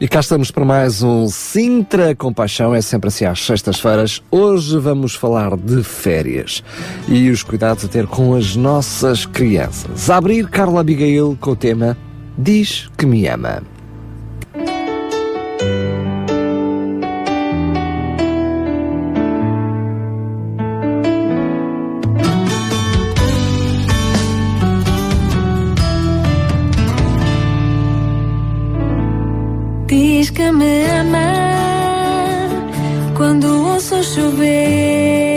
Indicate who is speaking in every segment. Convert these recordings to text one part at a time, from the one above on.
Speaker 1: E cá estamos para mais um Sintra Compaixão, é sempre assim às sextas-feiras. Hoje vamos falar de férias e os cuidados a ter com as nossas crianças. A abrir Carla Abigail com o tema Diz que me ama.
Speaker 2: Chover.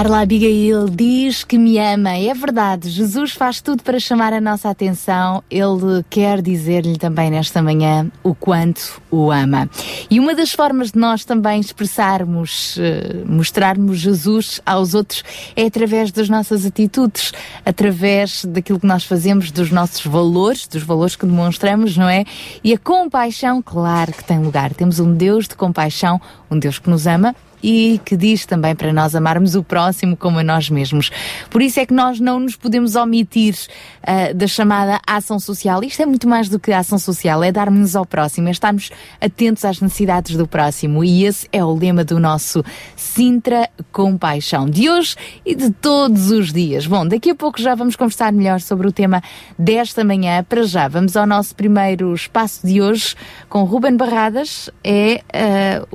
Speaker 3: Carla Abigail diz que me ama. É verdade, Jesus faz tudo para chamar a nossa atenção. Ele quer dizer-lhe também nesta manhã o quanto o ama. E uma das formas de nós também expressarmos, eh, mostrarmos Jesus aos outros é através das nossas atitudes, através daquilo que nós fazemos, dos nossos valores, dos valores que demonstramos, não é? E a compaixão, claro que tem lugar. Temos um Deus de compaixão, um Deus que nos ama e que diz também para nós amarmos o próximo como a nós mesmos. Por isso é que nós não nos podemos omitir uh, da chamada ação social. Isto é muito mais do que ação social, é darmos ao próximo, é estarmos atentos às necessidades do próximo. E esse é o lema do nosso Sintra Compaixão de hoje e de todos os dias. Bom, daqui a pouco já vamos conversar melhor sobre o tema desta manhã. Para já, vamos ao nosso primeiro espaço de hoje com Ruben Barradas, é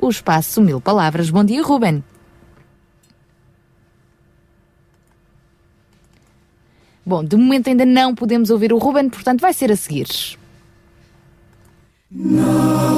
Speaker 3: uh, o espaço Mil Palavras. Bom dia dia, Ruben. Bom, de momento ainda não podemos ouvir o Ruben, portanto vai ser a seguir. Now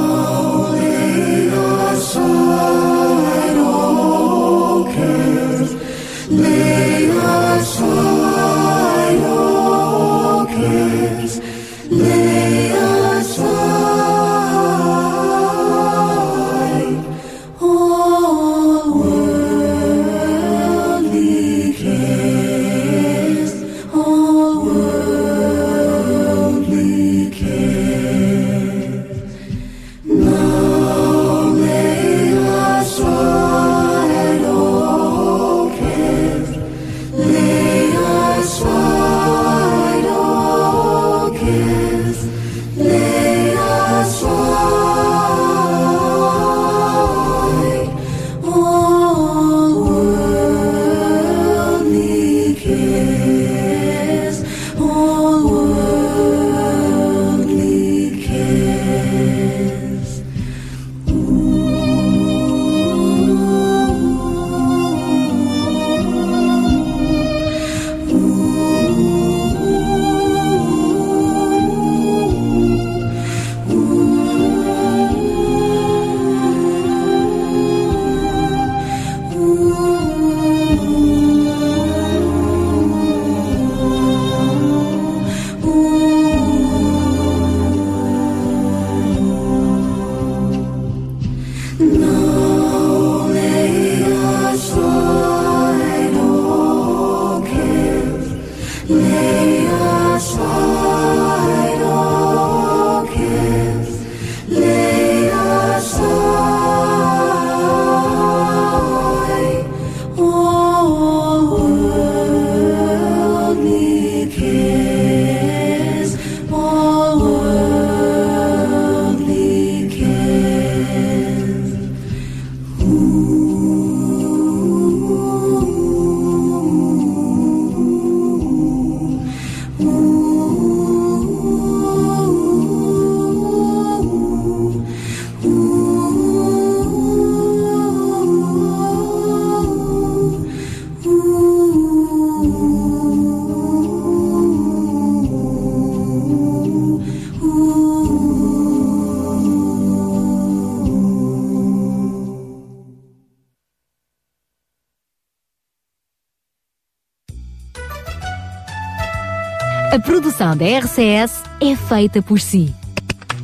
Speaker 3: produção da RCS é feita por si.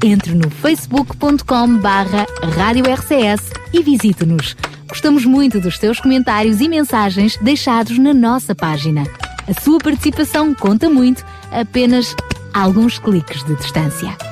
Speaker 3: Entre no facebook.com barra Rádio RCS e visite-nos. Gostamos muito dos seus comentários e mensagens deixados na nossa página. A sua participação conta muito, apenas alguns cliques de distância.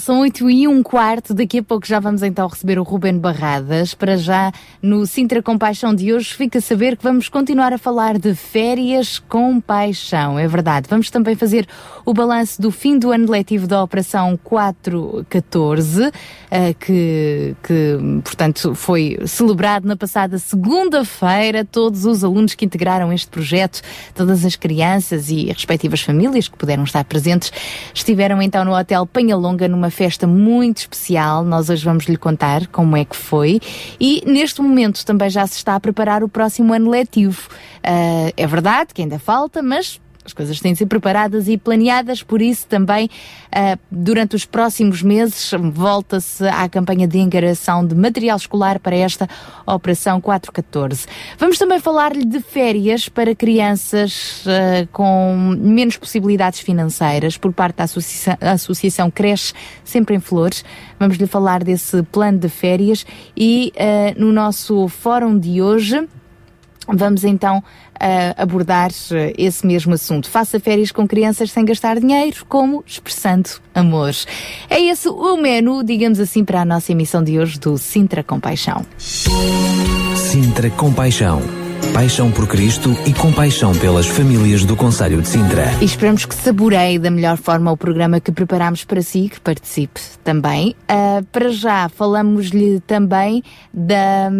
Speaker 3: São 8 e um quarto. Daqui a pouco já vamos então receber o Ruben Barradas. Para já, no Sintra Compaixão de hoje, fica a saber que vamos continuar a falar de férias com paixão. É verdade. Vamos também fazer o balanço do fim do ano letivo da Operação 414, eh, que, que, portanto, foi celebrado na passada segunda-feira. Todos os alunos que integraram este projeto, todas as crianças e respectivas famílias que puderam estar presentes, estiveram então no Hotel Penhalonga numa festa muito especial. Nós hoje vamos lhe contar como é que foi. E neste momento também já se está a preparar o próximo ano letivo. Ah, é verdade que ainda falta, mas as coisas têm de ser preparadas e planeadas, por isso também ah, durante os próximos meses volta-se à campanha de engaração de material escolar para esta Operação 414. Vamos também falar-lhe de férias para crianças ah, com menos possibilidades financeiras por parte da Associação, Associação Sempre em Flores. Vamos lhe falar desse plano de férias e ah, no nosso fórum de hoje Vamos então abordar uh, esse mesmo assunto. Faça férias com crianças sem gastar dinheiro, como expressando amor. É esse o menu, digamos assim, para a nossa emissão de hoje do Sintra Compaixão.
Speaker 4: Sintra Compaixão. Paixão por Cristo e compaixão pelas famílias do Conselho de Sintra.
Speaker 3: E esperamos que saboreie da melhor forma o programa que preparámos para si, que participe também. Uh, para já, falamos-lhe também da,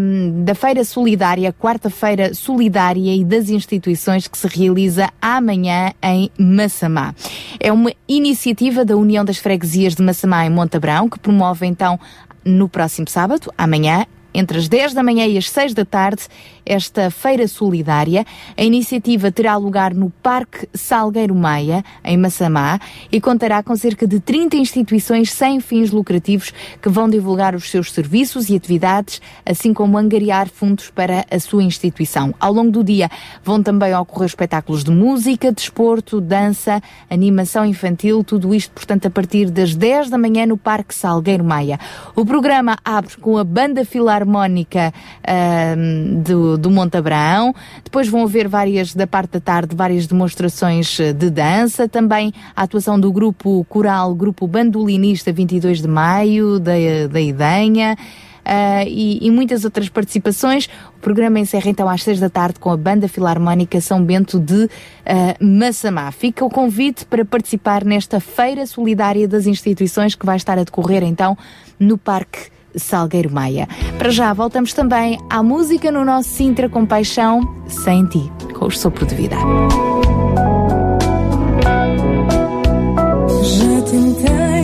Speaker 3: da Feira Solidária, quarta-feira solidária e das instituições que se realiza amanhã em Massamá. É uma iniciativa da União das Freguesias de Massamá em Montabrão, que promove então no próximo sábado, amanhã, entre as 10 da manhã e as 6 da tarde, esta feira solidária. A iniciativa terá lugar no Parque Salgueiro Maia, em Massamá, e contará com cerca de 30 instituições sem fins lucrativos que vão divulgar os seus serviços e atividades, assim como angariar fundos para a sua instituição. Ao longo do dia vão também ocorrer espetáculos de música, desporto, dança, animação infantil, tudo isto, portanto, a partir das 10 da manhã no Parque Salgueiro Maia. O programa abre com a Banda Filarmónica ahm, do, do Monte Abraão, depois vão haver várias, da parte da tarde, várias demonstrações eh, de dança, também a atuação do grupo coral, grupo bandolinista 22 de Maio, da, da Idenha, ah, e, e muitas outras participações. O programa encerra então às seis da tarde com a Banda Filarmónica São Bento de ah, Massamá. Fica o convite para participar nesta Feira Solidária das Instituições que vai estar a decorrer então no Parque Salgueiro Maia. Para já, voltamos também à música no nosso Sintra com Paixão, Sem Ti, com o sopro de vida.
Speaker 2: Já tentei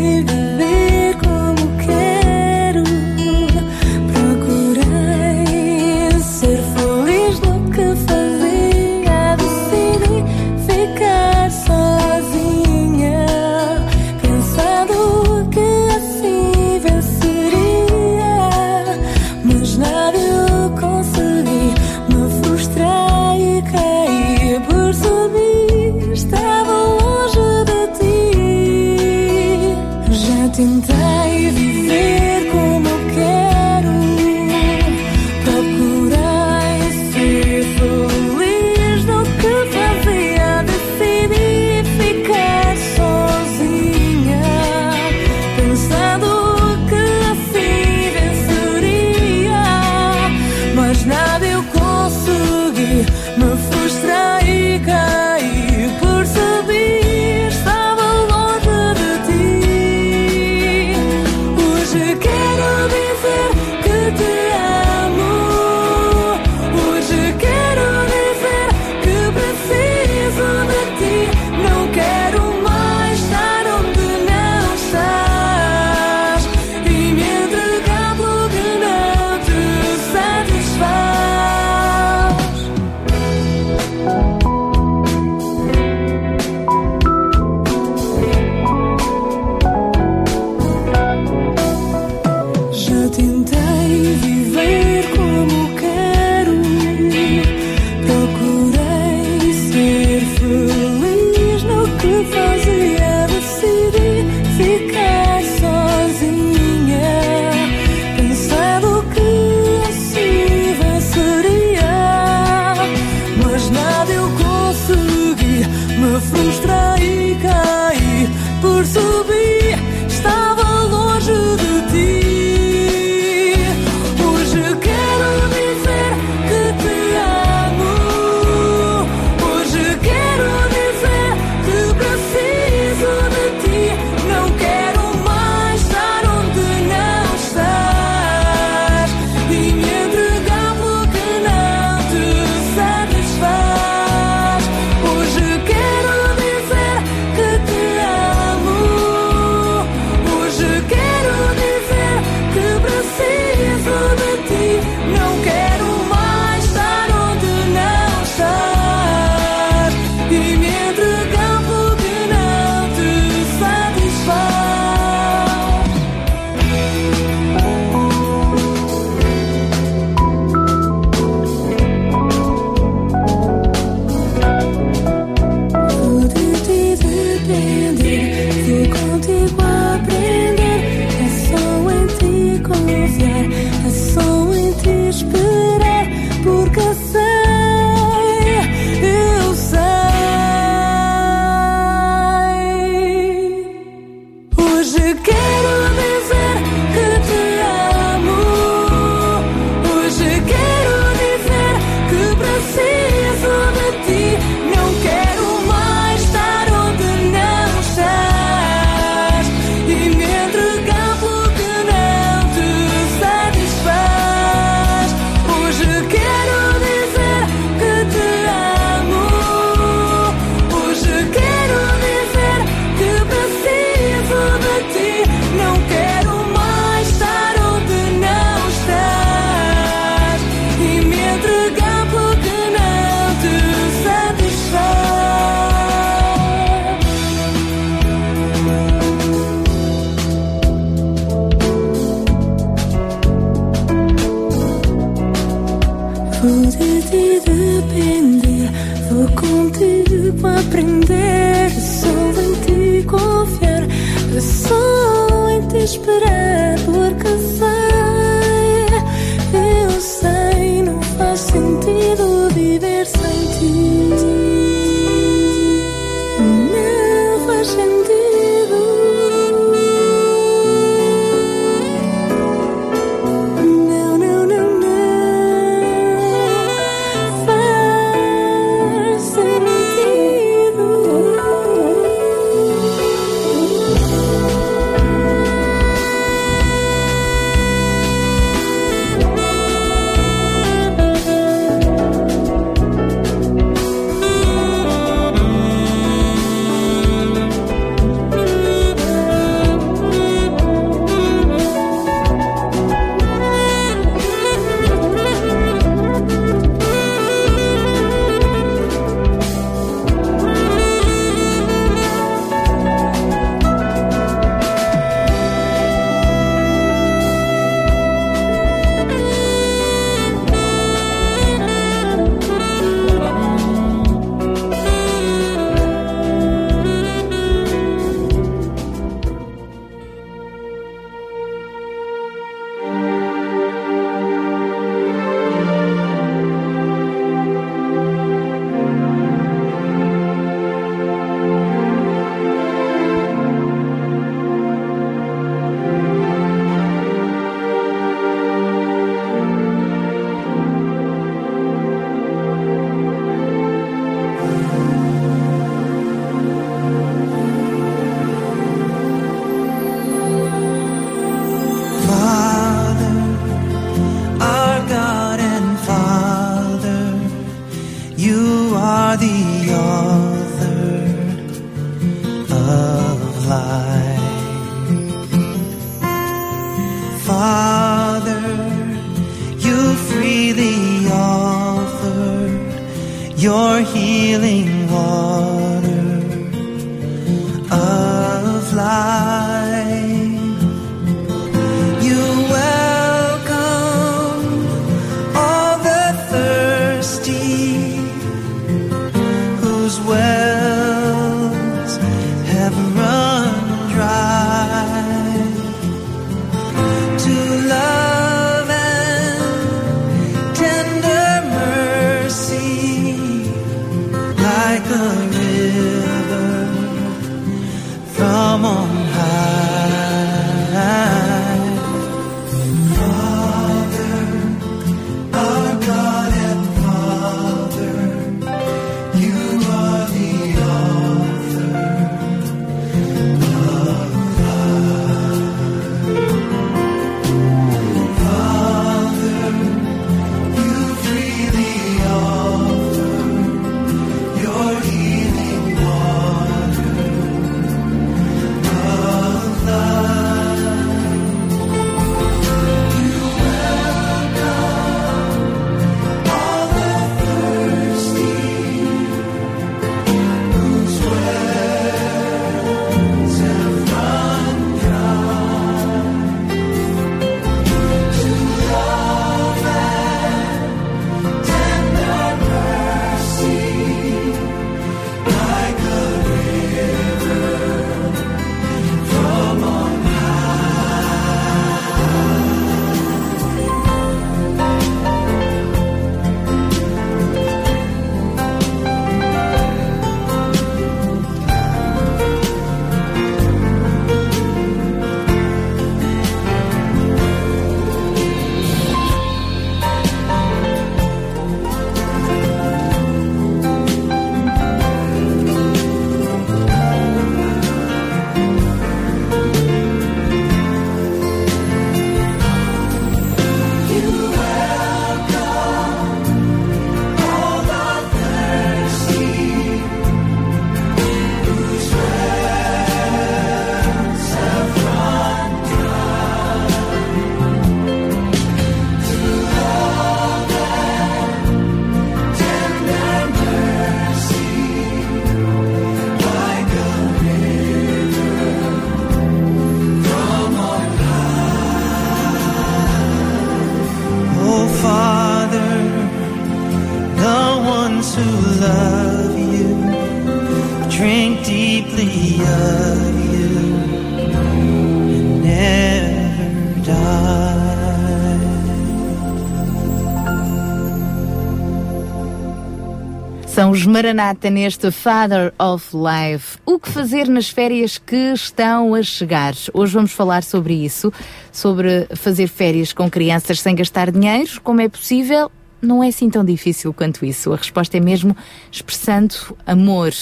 Speaker 3: Maranata neste Father of Life. O que fazer nas férias que estão a chegar? Hoje vamos falar sobre isso, sobre fazer férias com crianças sem gastar dinheiro, como é possível. Não é assim tão difícil quanto isso. A resposta é mesmo expressando amor.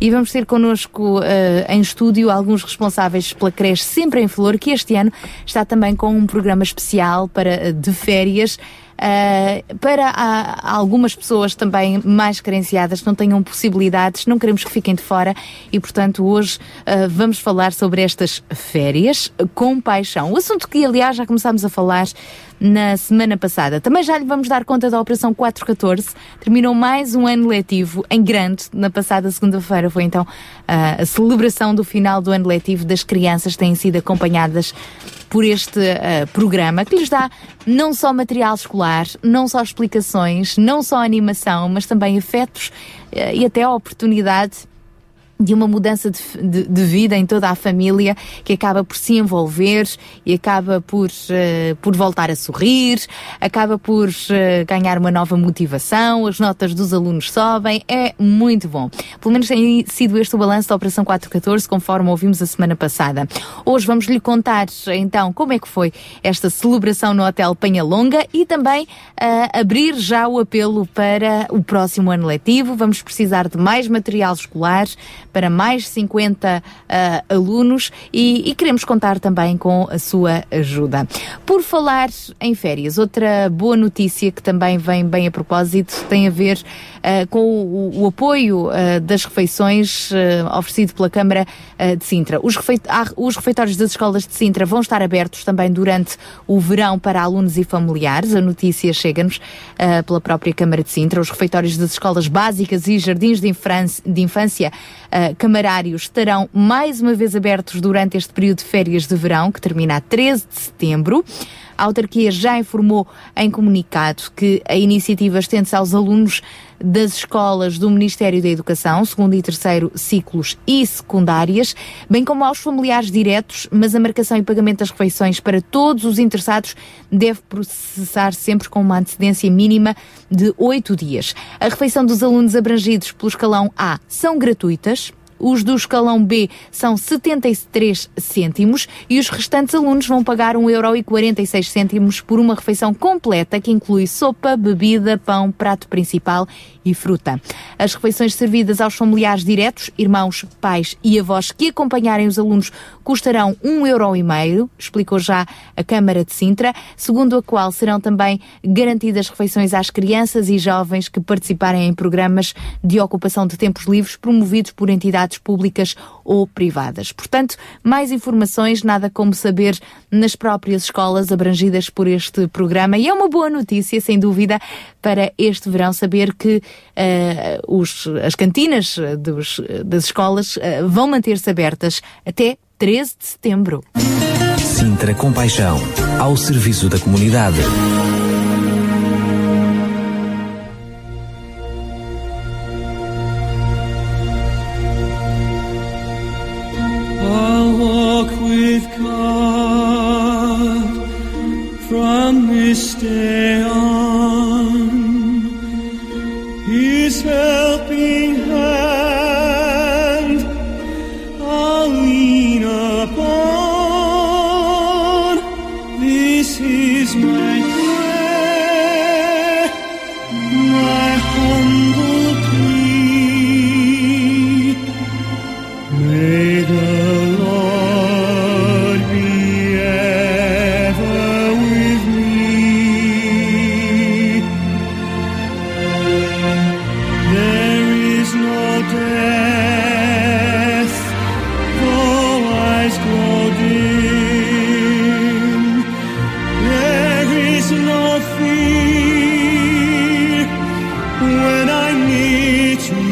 Speaker 3: E vamos ter connosco eh, em estúdio alguns responsáveis pela creche Sempre em Flor, que este ano está também com um programa especial para, eh, de férias. Uh, para ah, algumas pessoas também mais carenciadas que não tenham possibilidades, não queremos que fiquem de fora e, portanto, hoje uh, vamos falar sobre estas férias com paixão. O assunto que, aliás, já começámos a falar na semana passada. Também já lhe vamos dar conta da Operação 414. Terminou mais um ano letivo em grande. Na passada segunda-feira foi então a celebração do final do ano letivo das crianças têm sido acompanhadas por este ah, programa que lhes dá não só material escolar, não só explicações, não só animação, mas também afetos ah, e até a oportunidade de uma mudança de, de, de, vida em toda a família que acaba por se envolver e acaba por, uh, por voltar a sorrir, acaba por uh, ganhar uma nova motivação, as notas dos alunos sobem, é muito bom. Pelo menos tem sido este o balanço da Operação 414, conforme ouvimos a semana passada. Hoje vamos lhe contar então como é que foi esta celebração no Hotel Penhalonga e também uh, abrir já o apelo para o próximo ano letivo. Vamos precisar de mais material escolar para mais 50 uh, alunos e, e, queremos contar também com a sua ajuda. Por falar em férias, outra boa notícia que também vem bem a propósito tem a ver com o, o apoio uh, das refeições oferecido pela Câmara de Sintra. Os, refeit os refeitórios das escolas de Sintra vão estar abertos também durante o verão para alunos e familiares. A notícia chega-nos pela própria Câmara de Sintra. Os refeitórios das escolas básicas e jardins de, de infância camarários estarão mais uma vez abertos durante este período de férias de verão, que termina a 13 de setembro. A autarquia já informou em comunicado que a iniciativa estende-se aos alunos das escolas do Ministério da Educação, segundo e terceiro ciclos e secundárias, bem como aos familiares diretos, mas a marcação e pagamento das refeições para todos os interessados deve processar sempre com uma antecedência mínima de oito dias. A refeição dos alunos abrangidos pelo escalão A são gratuitas, os do escalão B são 73 cêntimos e os restantes alunos vão pagar 1,46€ por uma refeição completa que inclui sopa, bebida, pão, prato principal e fruta. As refeições servidas aos familiares diretos, irmãos, pais e avós que acompanharem os alunos custarão 1,5€, explicou já a Câmara de Sintra, segundo a qual serão também garantidas refeições às crianças e jovens que participarem em programas de ocupação de tempos livres promovidos por entidades públicas ou privadas. Portanto, mais informações, nada como saber nas próprias escolas abrangidas por este programa. E é uma boa notícia, sem dúvida, para este verão saber que uh, os, as cantinas dos, das escolas uh, vão manter-se abertas até 13 de setembro.
Speaker 4: Sintra Compaixão, ao serviço da comunidade.
Speaker 5: stay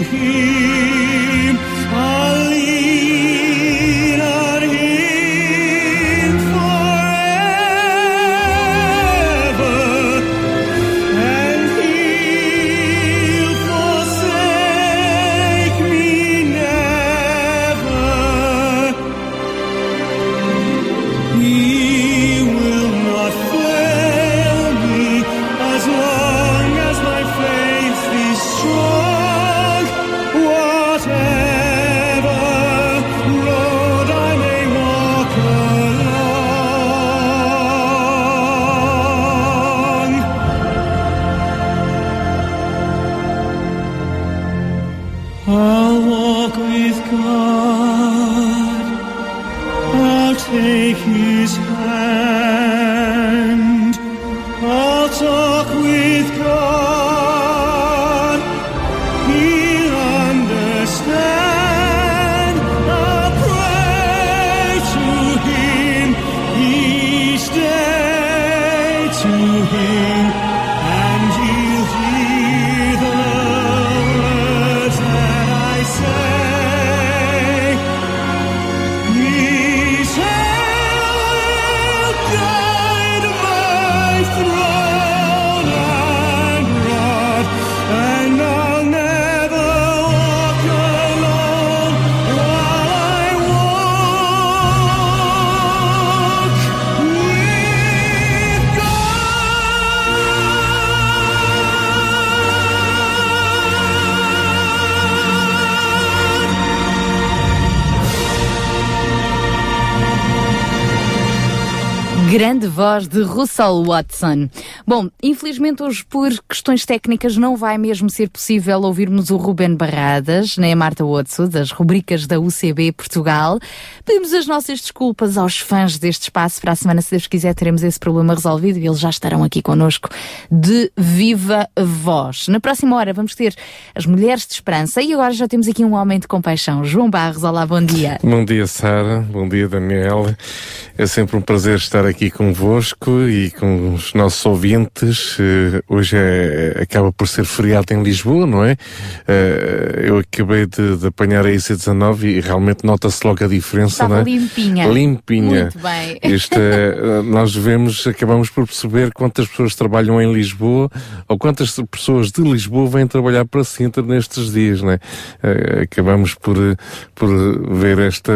Speaker 5: I
Speaker 3: Grande voz de Russell Watson. Bom, infelizmente hoje por questões técnicas não vai mesmo ser possível ouvirmos o Ruben Barradas, nem a Marta Watson, das rubricas da UCB Portugal. Pedimos as nossas desculpas aos fãs deste espaço. Para a semana, se Deus quiser, teremos esse problema resolvido e eles já estarão aqui connosco de viva voz. Na próxima hora vamos ter as Mulheres de Esperança e agora já temos aqui um homem de compaixão. João Barros, olá, bom dia.
Speaker 6: Bom dia, Sara. Bom dia, Daniel. É sempre um prazer estar aqui convosco e com os nossos ouvintes. Uh, hoje é, acaba por ser feriado em Lisboa, não é? Uh, eu acabei de, de apanhar a IC19 e realmente nota-se logo a diferença,
Speaker 3: Estava
Speaker 6: não é?
Speaker 3: limpinha.
Speaker 6: Limpinha.
Speaker 3: Muito bem.
Speaker 6: Isto é, nós vemos, acabamos por perceber quantas pessoas trabalham em Lisboa ou quantas pessoas de Lisboa vêm trabalhar para Sintra nestes dias, não é? Uh, acabamos por, por ver esta,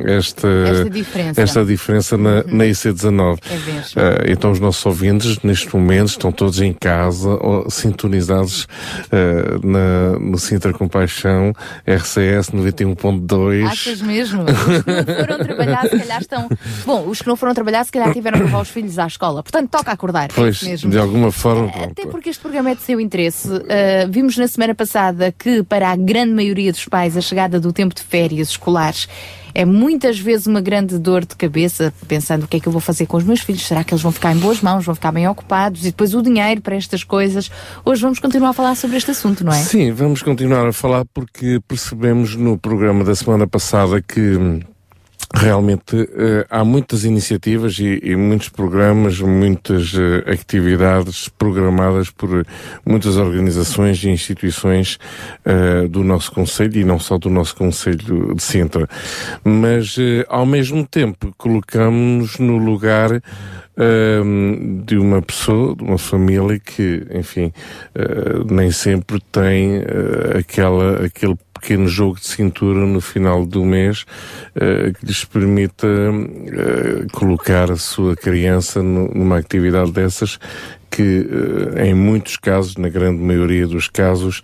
Speaker 6: esta,
Speaker 3: Esta diferença.
Speaker 6: esta diferença na, na IC19.
Speaker 3: É mesmo.
Speaker 6: Uh, então os nossos ouvintes neste momento estão todos em casa, ou, sintonizados uh, na, no Sintra Compaixão, RCS 91.2.
Speaker 3: Achas mesmo? Não foram trabalhar, se calhar estão. Bom, os que não foram trabalhar, se calhar tiveram que levar os filhos à escola. Portanto, toca acordar. É
Speaker 6: Pois,
Speaker 3: mesmo.
Speaker 6: de alguma forma.
Speaker 3: Até
Speaker 6: pronto.
Speaker 3: porque este programa é de seu interesse. Uh, vimos na semana passada que, para a grande maioria dos pais, a chegada do tempo de férias escolares é muitas vezes uma grande dor de cabeça, pensando o que é que eu vou fazer com os meus filhos. Será que eles vão ficar em boas mãos, vão ficar bem ocupados? E depois o dinheiro para estas coisas. Hoje vamos continuar a falar sobre este assunto, não é?
Speaker 6: Sim, vamos continuar a falar porque percebemos no programa da semana passada que realmente eh, há muitas iniciativas e, e muitos programas, muitas eh, atividades programadas por muitas organizações e instituições eh, do nosso Conselho e não só do nosso Conselho de Sintra. Mas, eh, ao mesmo tempo, colocamos-nos no lugar hum, de uma pessoa, de uma família que, enfim, eh, nem sempre tem eh, aquela, aquele pequeno jogo de cintura no final do mês eh, que lhes permita eh, colocar a sua criança nu- numa atividade dessas que eh, em muitos casos, na grande maioria dos casos,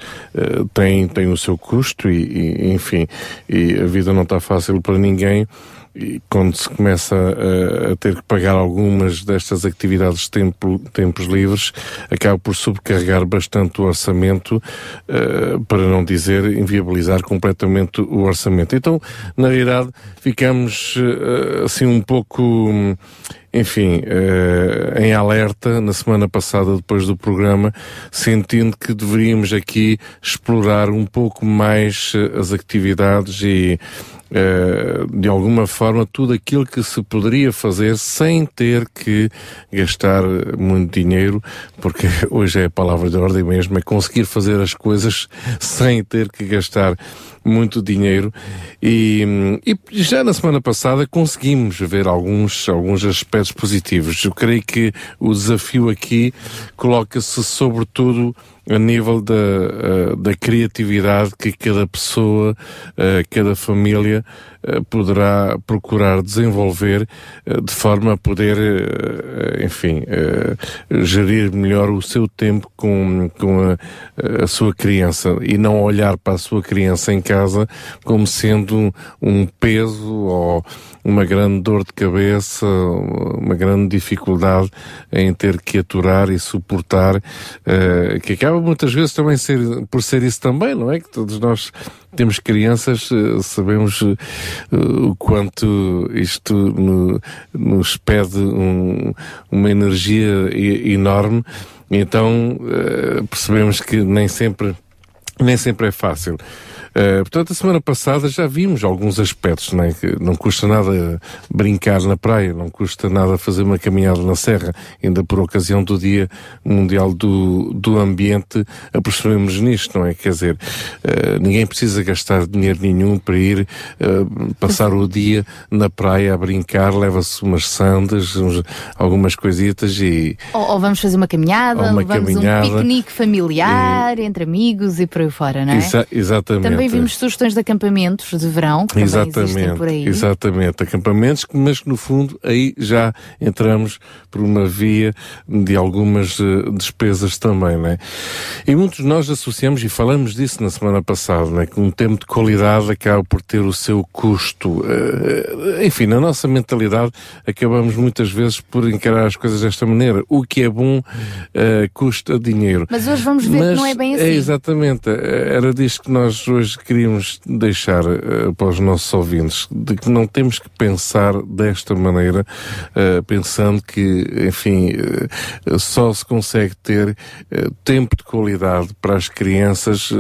Speaker 6: tem, tem o seu custo e, e, enfim, e a vida não está fácil para ninguém e quando se começa a, a ter que pagar algumas destas atividades de tempo, tempos livres, acaba por sobrecarregar bastante o orçamento, eh, para não dizer inviabilizar completamente o orçamento. Então, na realidade, ficamos eh, assim um pouco, enfim, eh, em alerta na semana passada, depois do programa, sentindo que deveríamos aqui explorar um pouco mais eh, as atividades e de alguma forma tudo aquilo que se poderia fazer sem ter que gastar muito dinheiro, porque hoje é a palavra de ordem mesmo, é conseguir fazer as coisas sem ter que gastar muito dinheiro e, e já na semana passada conseguimos ver alguns, alguns aspectos positivos. Eu creio que o desafio aqui coloca-se sobretudo a nível da, eh, da criatividade que cada pessoa, eh, cada família eh, poderá procurar desenvolver de forma a poder, enfim, gerir melhor o seu tempo com, com a, a sua criança e não olhar para a sua criança em casa como sendo um, peso ou uma grande dor de cabeça, uma grande dificuldade em ter que aturar e suportar, eh, que acaba muitas vezes também ser, por ser isso também, não é? Que todos nós temos crianças, eh, sabemos eh, o quanto isto no- nos pede um- uma energia enorme, então percebemos que nem sempre nem sempre é fácil. Uh, portanto, a semana passada já vimos alguns aspectos, né? que não custa nada brincar na praia, não custa nada fazer uma caminhada na serra, ainda por ocasião do Dia Mundial do, do Ambiente, apercebemos nisto, não é? Quer dizer, uh, ninguém precisa gastar dinheiro nenhum para ir uh, passar o dia na praia a brincar, leva-se umas sandas, uns- algumas coisitas e
Speaker 3: Ou, ou vamos fazer uma caminhada,
Speaker 6: Ou uma
Speaker 3: levamos
Speaker 6: caminhada.
Speaker 3: um piquenique familiar entre amigos e por aí aí fora, não é?
Speaker 6: Exa exatamente.
Speaker 3: Também vimos sugestões de acampamentos de verão, que também existem
Speaker 6: Exatamente,
Speaker 3: por aí.
Speaker 6: exatamente. Acampamentos, mas que no fundo aí já entramos por uma via de algumas eh, despesas também, né? E muitos de nós associamos, e falamos disso na semana passada, né? Que um tempo de qualidade acaba por ter o seu custo. Eh, enfim, na nossa mentalidade acabamos muitas vezes por encarar as coisas desta maneira. O que é bom eh, custa dinheiro.
Speaker 3: Mas hoje vamos ver que não é bem assim.
Speaker 6: exatamente. Era disto que nós hoje queríamos deixar eh, para os nossos ouvintes, de que não temos que pensar desta maneira, eh, pensando que, enfim, eh, só se consegue ter tempo de qualidade para as crianças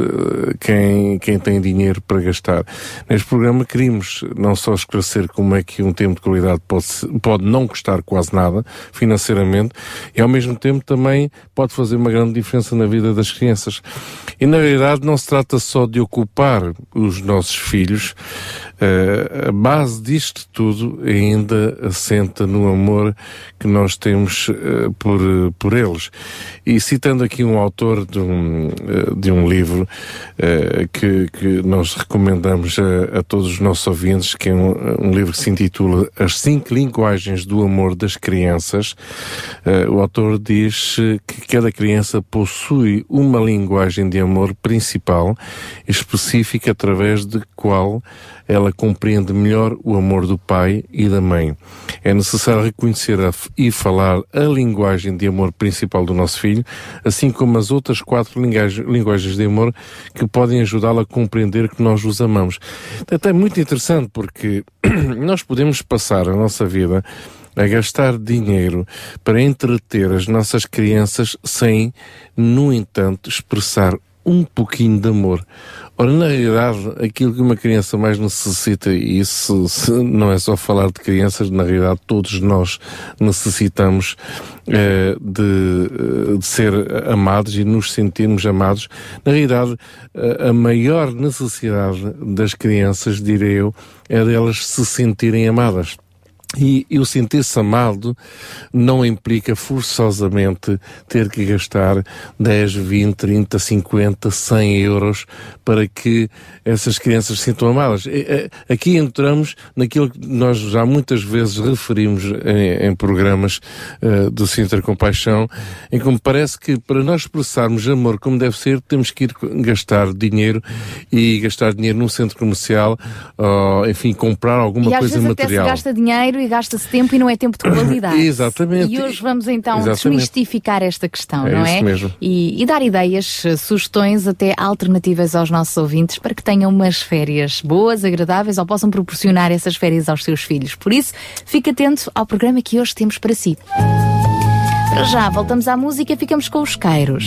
Speaker 6: quem, quem tem dinheiro para gastar. Neste programa queríamos não só esclarecer como é que um tempo de qualidade pode, pode não custar quase nada financeiramente e ao mesmo tempo também pode fazer uma grande diferença na vida das crianças. E na realidade não se trata só de ocupar os nossos filhos, a base disto tudo ainda assenta no amor que nós temos eh, por, eh, por eles. E citando aqui um autor de um, eh, de um livro eh, que, que nós recomendamos a, a todos os nossos ouvintes, que é um, um livro que se intitula As Cinco Linguagens do Amor das Crianças, eh, o autor diz eh, que cada criança possui uma linguagem de amor principal específica através de qual ela compreende melhor o amor do pai e da mãe. É necessário reconhecer e falar a linguagem de amor principal do nosso filho, assim como as outras quatro linguagens, de amor que podem ajudá-lo a compreender que nós os amamos. É muito interessante porque nós podemos passar a nossa vida a gastar dinheiro para entreter as nossas crianças sem, no entanto, expressar um pouquinho de amor. Ora, na realidade, aquilo que uma criança mais necessita, e isso não é só falar de crianças, na realidade todos nós necessitamos eh, de, eh, de ser amados e nos sentirmos amados. Na realidade, a- a maior necessidade das crianças, direi eu, é delas se sentirem amadas. E, e o sentir-se amado não implica forçosamente ter que gastar 10, 20, 30, 50, 100 euros para que essas crianças se sintam amadas. Eh, Aqui entramos naquilo que nós já muitas vezes referimos em, em programas eh, do Sintra Compaixão, em que me parece que para nós expressarmos amor como deve ser, temos que ir gastar dinheiro e gastar dinheiro num centro comercial, ou, enfim, comprar alguma
Speaker 3: e
Speaker 6: coisa material.
Speaker 3: até se gasta dinheiro e gasta-se tempo e não é tempo de qualidade.
Speaker 6: Exatamente.
Speaker 3: E hoje vamos então
Speaker 6: Exatamente.
Speaker 3: desmistificar esta questão,
Speaker 6: É
Speaker 3: não
Speaker 6: isso
Speaker 3: é?
Speaker 6: mesmo.
Speaker 3: E, e dar ideias, sugestões, até alternativas aos nossos ouvintes para que tenham umas férias boas, agradáveis ou possam proporcionar essas férias aos seus filhos. Por isso, fique atento ao programa que hoje temos para si. Para já, voltamos à música e ficamos com os queiros.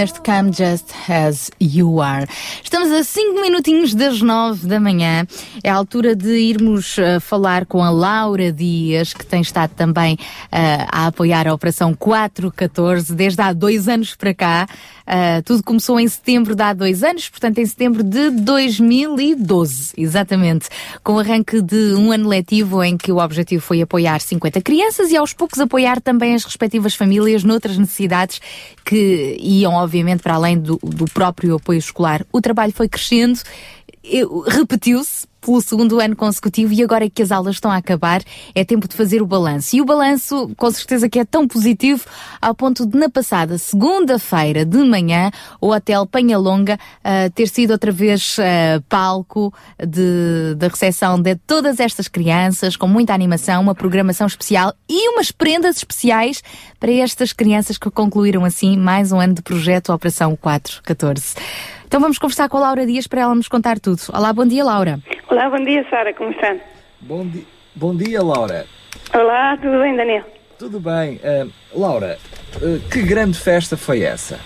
Speaker 3: Neste Come Just As You Are. Estamos a 5 minutinhos das 9 da manhã. É a altura de irmos eh, falar com a Laura Dias, que tem estado também eh, a apoiar a Operação 414 desde há dois anos para cá. Eh, tudo começou em setembro de há dois anos, portanto em setembro de 2012, exatamente. Com o arranque de um ano letivo em que o objetivo foi apoiar 50 crianças e aos poucos apoiar também as respectivas famílias noutras necessidades que iam, obviamente, para além do, do próprio apoio escolar. O trabalho foi crescendo repetiu-se pelo segundo ano consecutivo e agora que as aulas estão a acabar, é tempo de fazer o balanço. E o balanço, com certeza que é tão positivo, ao ponto de na passada segunda-feira de manhã, o Hotel Penhalonga ah, ter sido outra vez ah, palco de, da recepção de todas estas crianças, com muita animação, uma programação especial e umas prendas especiais para estas crianças que concluíram assim mais um ano de projeto Operação 414. Então vamos conversar com a Laura Dias para ela nos contar tudo. Olá, bom dia, Laura.
Speaker 7: Olá, bom dia, Sara, como está?
Speaker 1: Bom, di- bom dia, Laura.
Speaker 7: Olá, tudo bem, Daniel?
Speaker 1: Tudo bem. Ah, Laura, ah, que grande festa foi essa?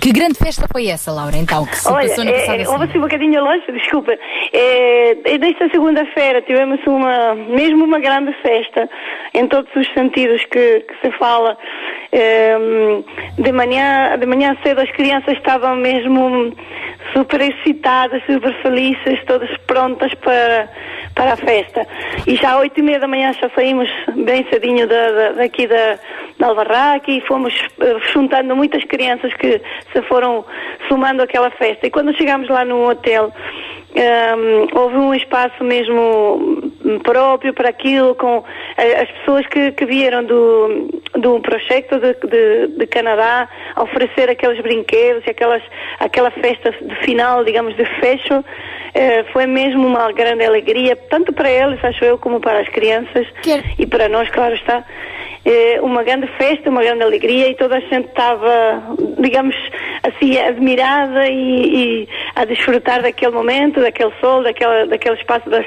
Speaker 3: Que grande festa foi essa, Laura, então, que se
Speaker 7: Olha,
Speaker 3: passou na
Speaker 7: é,
Speaker 3: passada
Speaker 7: é,
Speaker 3: semana?
Speaker 7: houve assim um bocadinho longe, desculpa. É, é, nesta segunda-feira tivemos uma, mesmo uma grande festa, em todos os sentidos que, que se fala. É, de, manhã, de manhã cedo as crianças estavam mesmo super excitadas, super felizes, todas prontas para, para a festa. E já às oito e meia da manhã já saímos bem cedinho da, da- daqui da, da Alvarraca e fomos eh, juntando muitas crianças que se foram somando àquela festa. E quando chegámos lá no hotel, ehm, houve um espaço mesmo próprio para aquilo, com eh, as pessoas que, que vieram do, do projeto de, de, de Canadá a oferecer aqueles brinquedos, aquelas, aquela festa de final, digamos, de fecho. Eh, foi mesmo uma grande alegria, tanto para eles, acho eu, como para as crianças
Speaker 3: Quer-
Speaker 7: e para nós, claro está. Eh, uma grande festa, uma grande alegria e toda a gente estava, digamos, assim, admirada e, e a desfrutar daquele momento, daquele sol, daquela, daquele espaço das,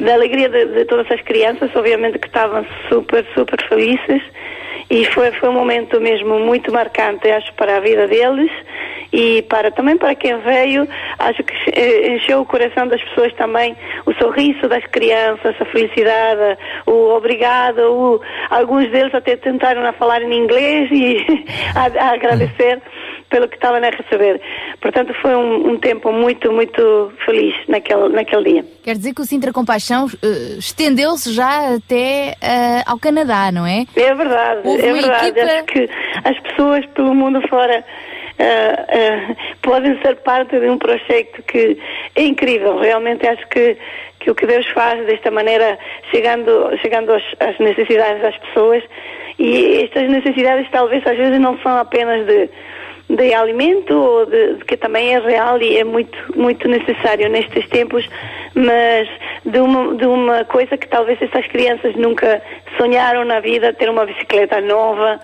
Speaker 7: da alegria de, de todas as crianças, obviamente que estavam super, super felizes e foi, foi um momento mesmo muito marcante, acho, para a vida deles e para também para quem veio, acho que eh, encheu o coração das pessoas também, o sorriso das crianças, a felicidade, o obrigado, o, alguns deles até tentaram a falar em inglês e a, a agradecer pelo que estavam a receber. Portanto, foi um, um tempo muito, muito feliz naquele, naquele dia.
Speaker 3: Quer dizer que o Sintra Compaixão eh, estendeu-se já até eh, ao Canadá, não é?
Speaker 7: É verdade,
Speaker 3: Houve
Speaker 7: é verdade.
Speaker 3: equipa-
Speaker 7: Acho que as pessoas pelo mundo fora ah, ah, podem ser parte de um projeto que é incrível. Realmente acho que, que o que Deus faz desta maneira, chegando, chegando às, às necessidades das pessoas, e estas necessidades talvez às vezes não são apenas de de alimento de que também é real e é muito muito necessário nestes tempos mas de uma de uma coisa que talvez essas crianças nunca sonharam na vida ter uma bicicleta nova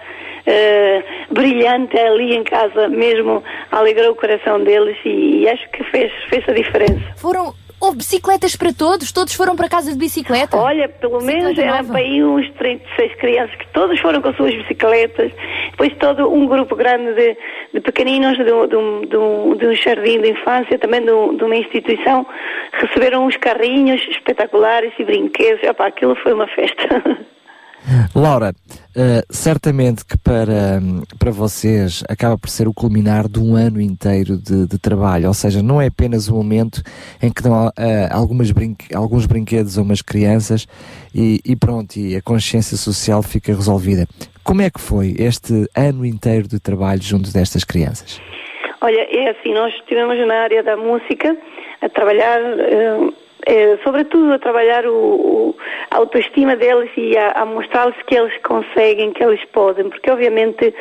Speaker 7: eh, brilhante ali em casa mesmo alegrou o coração deles e, e acho que fez fez a diferença
Speaker 3: Foram. Houve bicicletas para todos? Todos foram para casa de bicicleta?
Speaker 7: Olha, pelo
Speaker 3: Bicicleta
Speaker 7: menos eram
Speaker 3: nova.
Speaker 7: para aí uns 36 crianças que todos foram com suas bicicletas. Depois todo um grupo grande de, de pequeninos de, um- de, de, um, de um jardim de infância, também de, de uma instituição, receberam uns carrinhos espetaculares e brinquedos. Epá, aquilo foi uma festa.
Speaker 1: Laura, eh, certamente que para, para vocês acaba por ser o culminar de um ano inteiro de, de trabalho, ou seja, não é apenas um momento em que dão eh, algumas brinque- alguns brinquedos a umas crianças e, e pronto, e a consciência social fica resolvida. Como é que foi este ano inteiro de trabalho junto destas crianças?
Speaker 7: Olha, é assim, nós estivemos na área da música a trabalhar, eh, eh, sobretudo a trabalhar o, o- a autoestima deles e a, a mostrar-lhes que eles conseguem, que eles podem, porque obviamente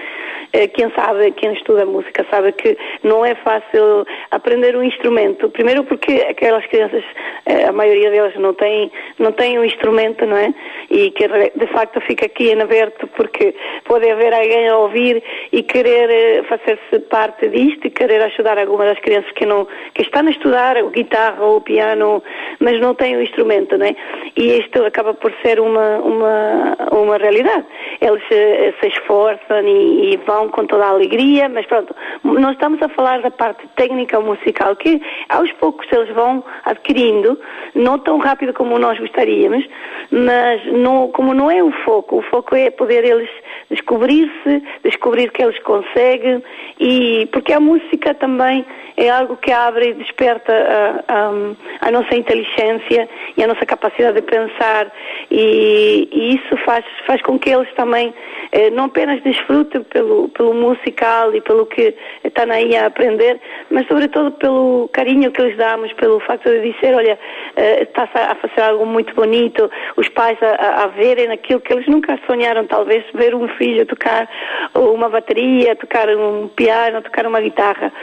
Speaker 7: eh, quem sabe, quem estuda música sabe que não é fácil aprender um instrumento. Primeiro porque aquelas crianças, eh, a maioria delas não tem, não tem um instrumento, não é? E que de facto fica aqui em aberto porque pode haver alguém a ouvir e querer fazer-se parte disto e querer ajudar alguma das crianças que não que estão a estudar guitarra ou piano, mas não têm o instrumento, não é? E isto acaba por ser uma uma uma realidade. Eles eh, se esforçam e, e vão com toda a alegria, mas pronto, nós estamos a falar da parte técnica musical que aos poucos eles vão adquirindo, não tão rápido como nós gostaríamos, mas não, como não é o foco, o foco é poder eles descobrir-se, descobrir que eles conseguem e porque a música também é algo que abre e desperta a, a, a nossa inteligência e a nossa capacidade de pensar e, e isso faz, faz com que eles também eh, não apenas desfrutem pelo, pelo musical e pelo que estão aí a aprender, mas sobretudo pelo carinho que lhes damos, pelo facto de dizer, olha, eh, está a fazer algo muito bonito, os pais a, a verem aquilo que eles nunca sonharam, talvez, ver um filho tocar uma bateria, tocar um piano, tocar uma guitarra.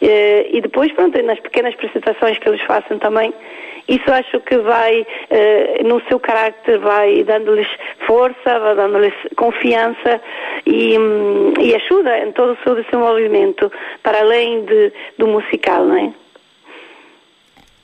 Speaker 7: Eh, e depois, pronto, nas pequenas apresentações que eles façam também, isso acho que vai, eh, no seu carácter, vai dando-lhes força, vai dando-lhes confiança e, hum, e ajuda em todo o seu desenvolvimento, para além de, do musical, não é?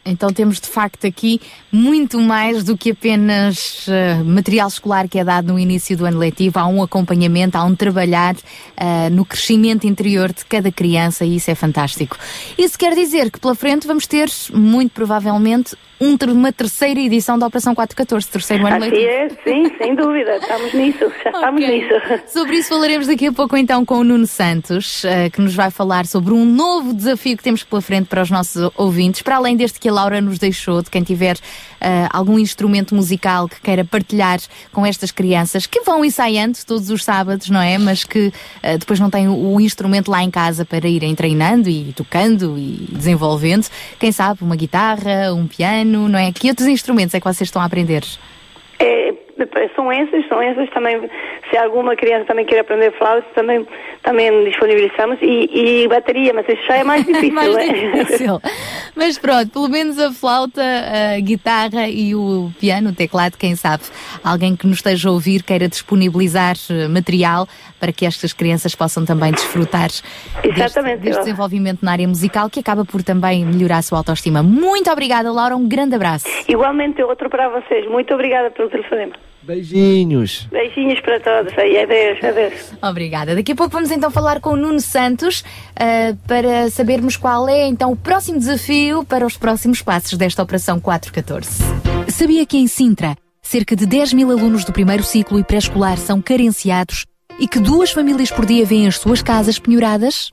Speaker 3: Então temos de facto aqui muito mais do que apenas uh, material escolar que é dado no início do ano letivo. Há um acompanhamento, há um trabalhar uh, no crescimento interior de cada criança e isso é fantástico. Isso quer dizer que pela frente vamos ter, muito provavelmente, um, uma terceira edição da Operação 414, terceiro ano
Speaker 7: Assim
Speaker 3: letivo.
Speaker 7: é, sim, sem dúvida, estamos nisso, já estamos nisso.
Speaker 3: Sobre isso falaremos daqui a pouco então com o Nuno Santos, eh, que nos vai falar sobre um novo desafio que temos pela frente para os nossos ouvintes, para além deste que a Laura nos deixou, de quem tiver eh, algum instrumento musical que queira partilhar com estas crianças, que vão ensaiando todos os sábados, não é? Mas que eh, depois não têm o instrumento lá em casa para irem treinando e tocando e desenvolvendo. Quem sabe, uma guitarra, um piano, não é? Que outros instrumentos é que vocês estão a aprender?
Speaker 7: É, são esses, são esses também. Se alguma criança também quer aprender flauta, também, também disponibilizamos. E, e bateria, mas isso já é mais difícil,
Speaker 3: mais
Speaker 7: né?
Speaker 3: difícil. Mas pronto, pelo menos a flauta, a guitarra e o piano, o teclado, quem sabe, alguém que nos esteja a ouvir queira disponibilizar eh, material para que estas crianças possam também desfrutar deste,
Speaker 7: Exatamente.
Speaker 3: deste desenvolvimento na área musical, que acaba por também melhorar a sua autoestima. Muito obrigada, Laura, um grande abraço.
Speaker 7: Igualmente, outro para vocês. Muito obrigada pelo telefonema.
Speaker 1: Beijinhos.
Speaker 7: Beijinhos para todos. Aí, adeus, adeus.
Speaker 3: Obrigada. Daqui a pouco vamos então falar com o Nuno Santos ah, para sabermos qual é então o próximo desafio para os próximos passos desta Operação 414.
Speaker 8: Sabia que em Sintra, cerca de 10 mil alunos do primeiro ciclo e pré-escolar são carenciados e que duas famílias por dia vêm as suas casas penhoradas?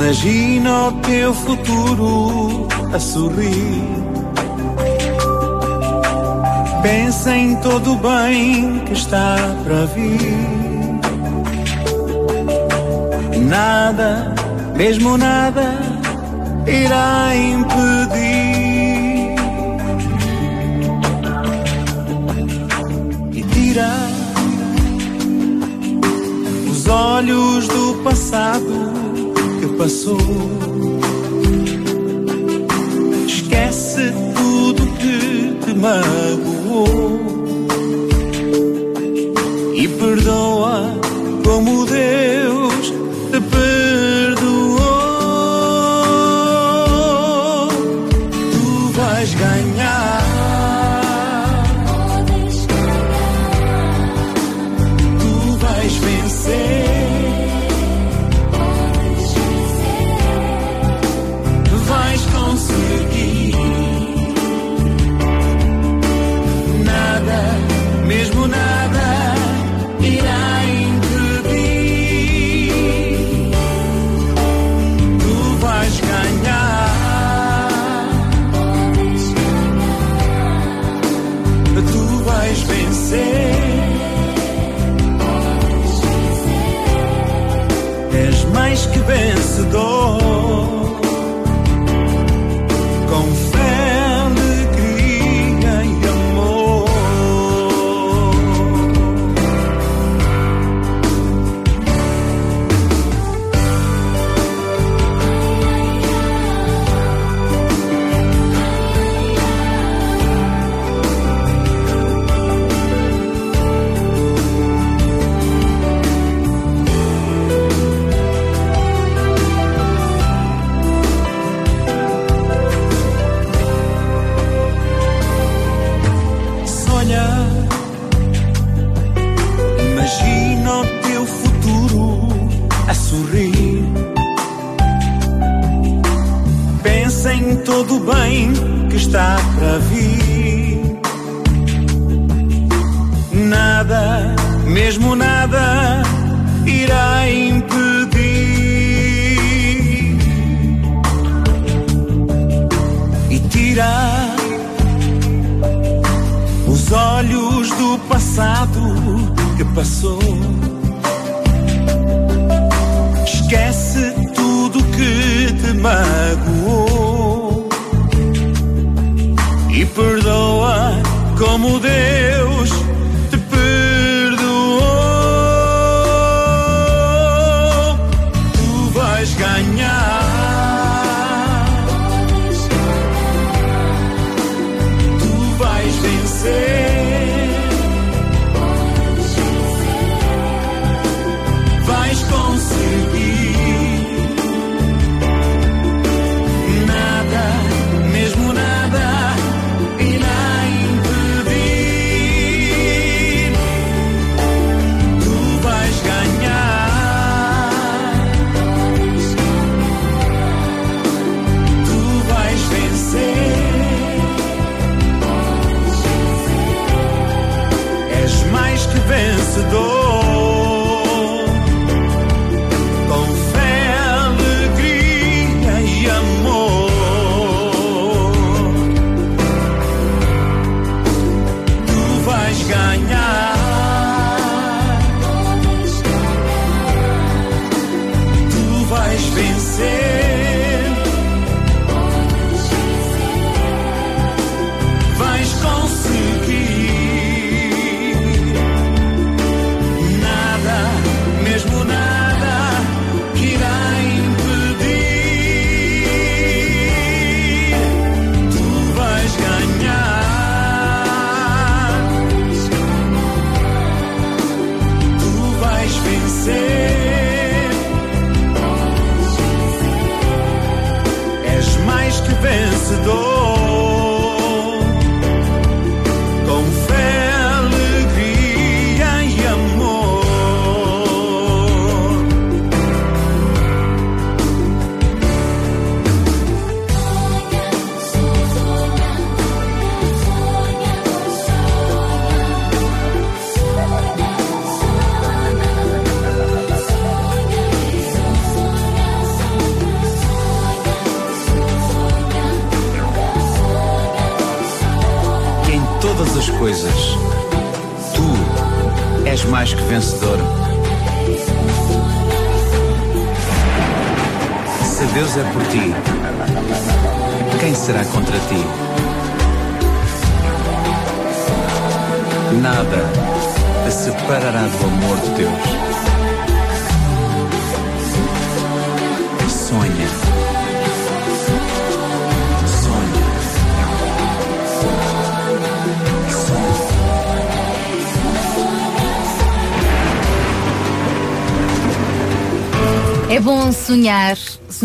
Speaker 5: imagina o teu futuro a sorrir. Pensa em todo o bem que está para vir. Nada, mesmo nada, irá impedir. E tira os olhos do passado que passou. Esquece tudo que te magoou e perdoa como Deus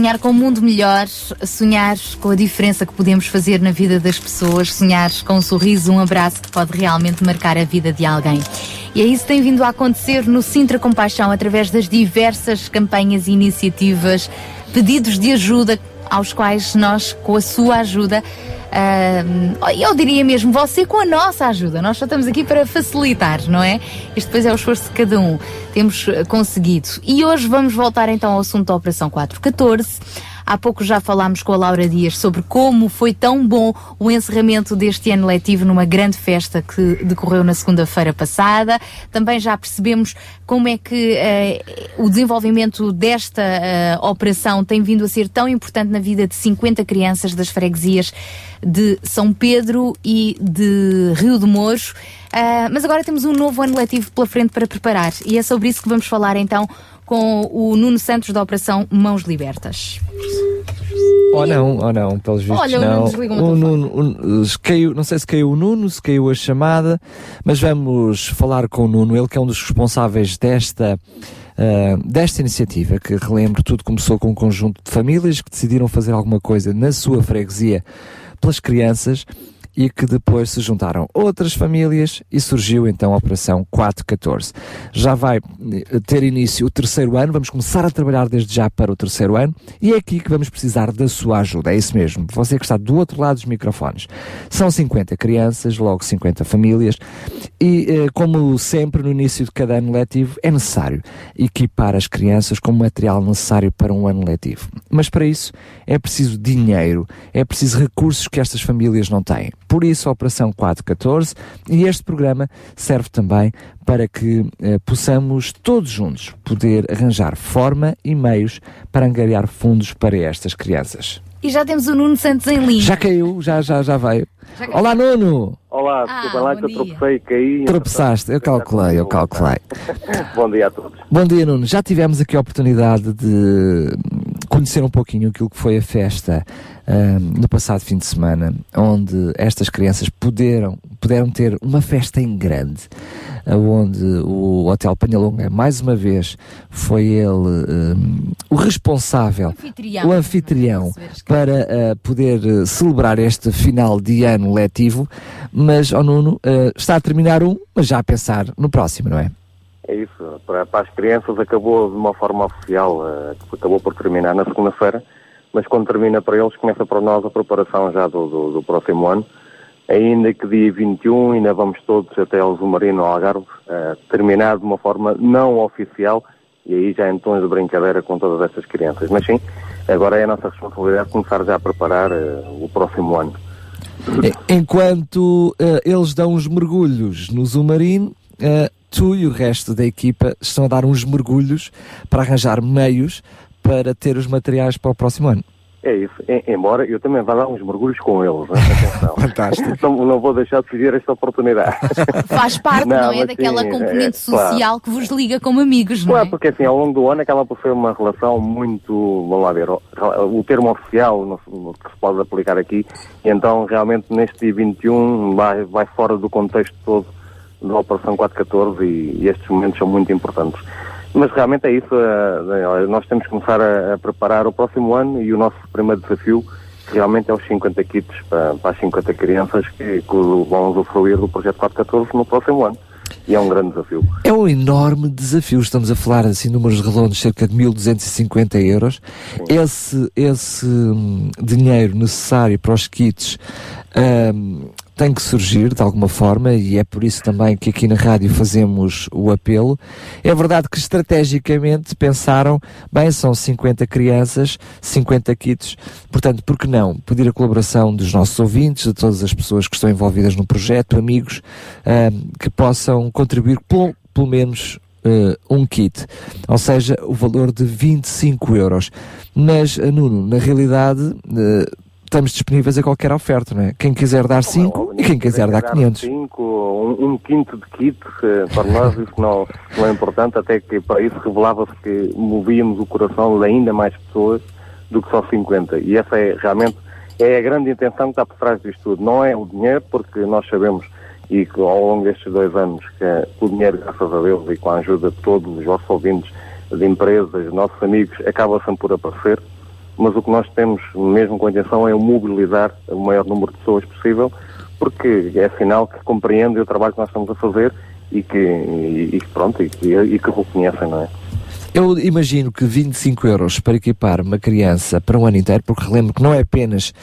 Speaker 3: sonhar com um mundo melhor, sonhar com a diferença que podemos fazer na vida das pessoas, sonhar com um sorriso, um abraço que pode realmente marcar a vida de alguém. E é isso que tem vindo a acontecer no Sintra Compaixão através das diversas campanhas e iniciativas, pedidos de ajuda aos quais nós, com a sua ajuda, ah, eu diria mesmo você com a nossa ajuda. Nós só estamos aqui para facilitar, não é? Isto depois é o esforço de cada um. Temos eh, conseguido. E hoje vamos voltar então ao assunto da Operação 414. Há pouco já falámos com a Laura Dias sobre como foi tão bom o encerramento deste ano letivo numa grande festa que decorreu na segunda-feira passada. Também já percebemos como é que eh, o desenvolvimento desta eh, operação tem vindo a ser tão importante na vida de 50 crianças das freguesias de São Pedro e de Rio de Mouros. Ah, mas agora temos um novo ano letivo pela frente para preparar e é sobre isso que vamos falar então com o Nuno Santos da Operação Mãos Libertas.
Speaker 1: Ou não, ou não, pelos vistos
Speaker 3: Olha, Nuno
Speaker 1: não.
Speaker 3: o.
Speaker 1: Nuno, o- se caiu, não sei se caiu o Nuno, se caiu a chamada, mas vamos falar com o Nuno, ele que é um dos responsáveis desta, ah, desta iniciativa, que relembro, tudo começou com um conjunto de famílias que decidiram fazer alguma coisa na sua freguesia pelas crianças e que depois se juntaram outras famílias e surgiu então a Operação 414. Já vai eh, ter início o terceiro ano, vamos começar a trabalhar desde já para o terceiro ano e é aqui que vamos precisar da sua ajuda. É isso mesmo, você que está do outro lado dos microfones. São 50 crianças, logo 50 famílias e, eh, como sempre, no início de cada ano letivo, é necessário equipar as crianças com o material necessário para um ano letivo. Mas para isso é preciso dinheiro, é preciso recursos que estas famílias não têm. Por isso, a Operação 414 e este programa serve também para que eh, possamos todos juntos poder arranjar forma e meios para angariar fundos para estas crianças.
Speaker 3: E já temos o Nuno Santos em linha.
Speaker 1: Já caiu, já, já, já veio. Olá, Nuno!
Speaker 9: Olá,
Speaker 3: Ah,
Speaker 9: desculpa lá
Speaker 3: bom
Speaker 9: que eu tropecei e caí.
Speaker 1: Tropeçaste, eu calculei, eu calculei.
Speaker 9: Bom dia a todos.
Speaker 1: Bom dia, Nuno. Já tivemos aqui a oportunidade de conhecer um pouquinho aquilo que foi a festa ahm, no passado fim de semana, onde estas crianças puderam, puderam ter uma festa em grande, onde o Hotel Panhalonga, mais uma vez, foi ele ahm, o responsável,
Speaker 3: anfitrião.
Speaker 1: o anfitrião para ah, poder ah, celebrar este final de ano letivo, mas, ó Nuno, ah, está a terminar um, mas já a pensar no próximo, não é?
Speaker 9: É isso, para, para as crianças acabou de uma forma oficial, acabou por terminar na segunda-feira, mas quando termina para eles começa para nós a preparação já do, do, do próximo ano. Ainda que dia 21 ainda vamos todos até ao Zumarino, ao Algarve, eh, terminar de uma forma não oficial e aí já em tons de brincadeira com todas estas crianças. Mas sim, agora é a nossa responsabilidade começar já a preparar eh, o próximo ano.
Speaker 1: E- Enquanto eh, eles dão uns mergulhos no Zumarino, eh, tu e o resto da equipa estão a dar uns mergulhos para arranjar meios para ter os materiais para o próximo ano.
Speaker 9: É isso, em- embora eu também vá dar uns mergulhos com eles, né? atenção.
Speaker 1: Fantástico.
Speaker 9: Não, não vou deixar de pedir esta oportunidade.
Speaker 3: Faz parte, não,
Speaker 9: Não,
Speaker 3: é? Daquela
Speaker 9: sim,
Speaker 3: componente
Speaker 9: é, claro.
Speaker 3: social que vos liga como amigos, não
Speaker 9: Claro,
Speaker 3: é?
Speaker 9: porque assim, ao longo do ano acaba por ser uma relação muito, vamos lá ver, o, o termo oficial no- no que se pode aplicar aqui, então realmente neste dia 21 vai, vai fora do contexto todo da Operação 414 e, e estes momentos são muito importantes. Mas realmente é isso, eh, nós temos que começar a, a preparar o próximo ano e o nosso primeiro desafio realmente é os 50 kits para, para as 50 crianças que, que vão usufruir do projeto 414 no próximo ano. E é um grande desafio.
Speaker 1: É um enorme desafio. Estamos a falar, assim, números redondos, cerca de 1.250 euros. Esse, esse hum, dinheiro necessário para os kits hum, tem que surgir de alguma forma e é por isso também que aqui na rádio fazemos o apelo. É verdade que estrategicamente pensaram, bem, são 50 crianças, 50 kits, portanto, por que não pedir a colaboração dos nossos ouvintes, de todas as pessoas que estão envolvidas no projeto, amigos, hum, que possam contribuir pelo, pelo menos eh, um kit, ou seja, o valor de 25 euros. Mas, eh, Nuno, na realidade, eh, estamos disponíveis a qualquer oferta, não é? Quem quiser dar 5 e quem quiser dar 500.
Speaker 9: Cinco, um, um quinto de kit, eh, para nós isso não, não é importante, até que para isso revelava-se que movíamos o coração de ainda mais pessoas do que só 50. E essa é realmente é a grande intenção que está por trás disto tudo. Não é o dinheiro, porque nós sabemos e que ao longo destes dois anos que o dinheiro, graças a Deus, e com a ajuda de todos os vossos ouvintes, de empresas, nossos amigos, acaba sempre por aparecer. Mas o que nós temos, mesmo com a intenção, é mobilizar o maior número de pessoas possível, porque é sinal que compreendem o trabalho que nós estamos a fazer e que, e, e pronto, e e que reconhecem, não é?
Speaker 1: Eu imagino que 25 euros para equipar uma criança para um ano inteiro, porque relembro que não é apenas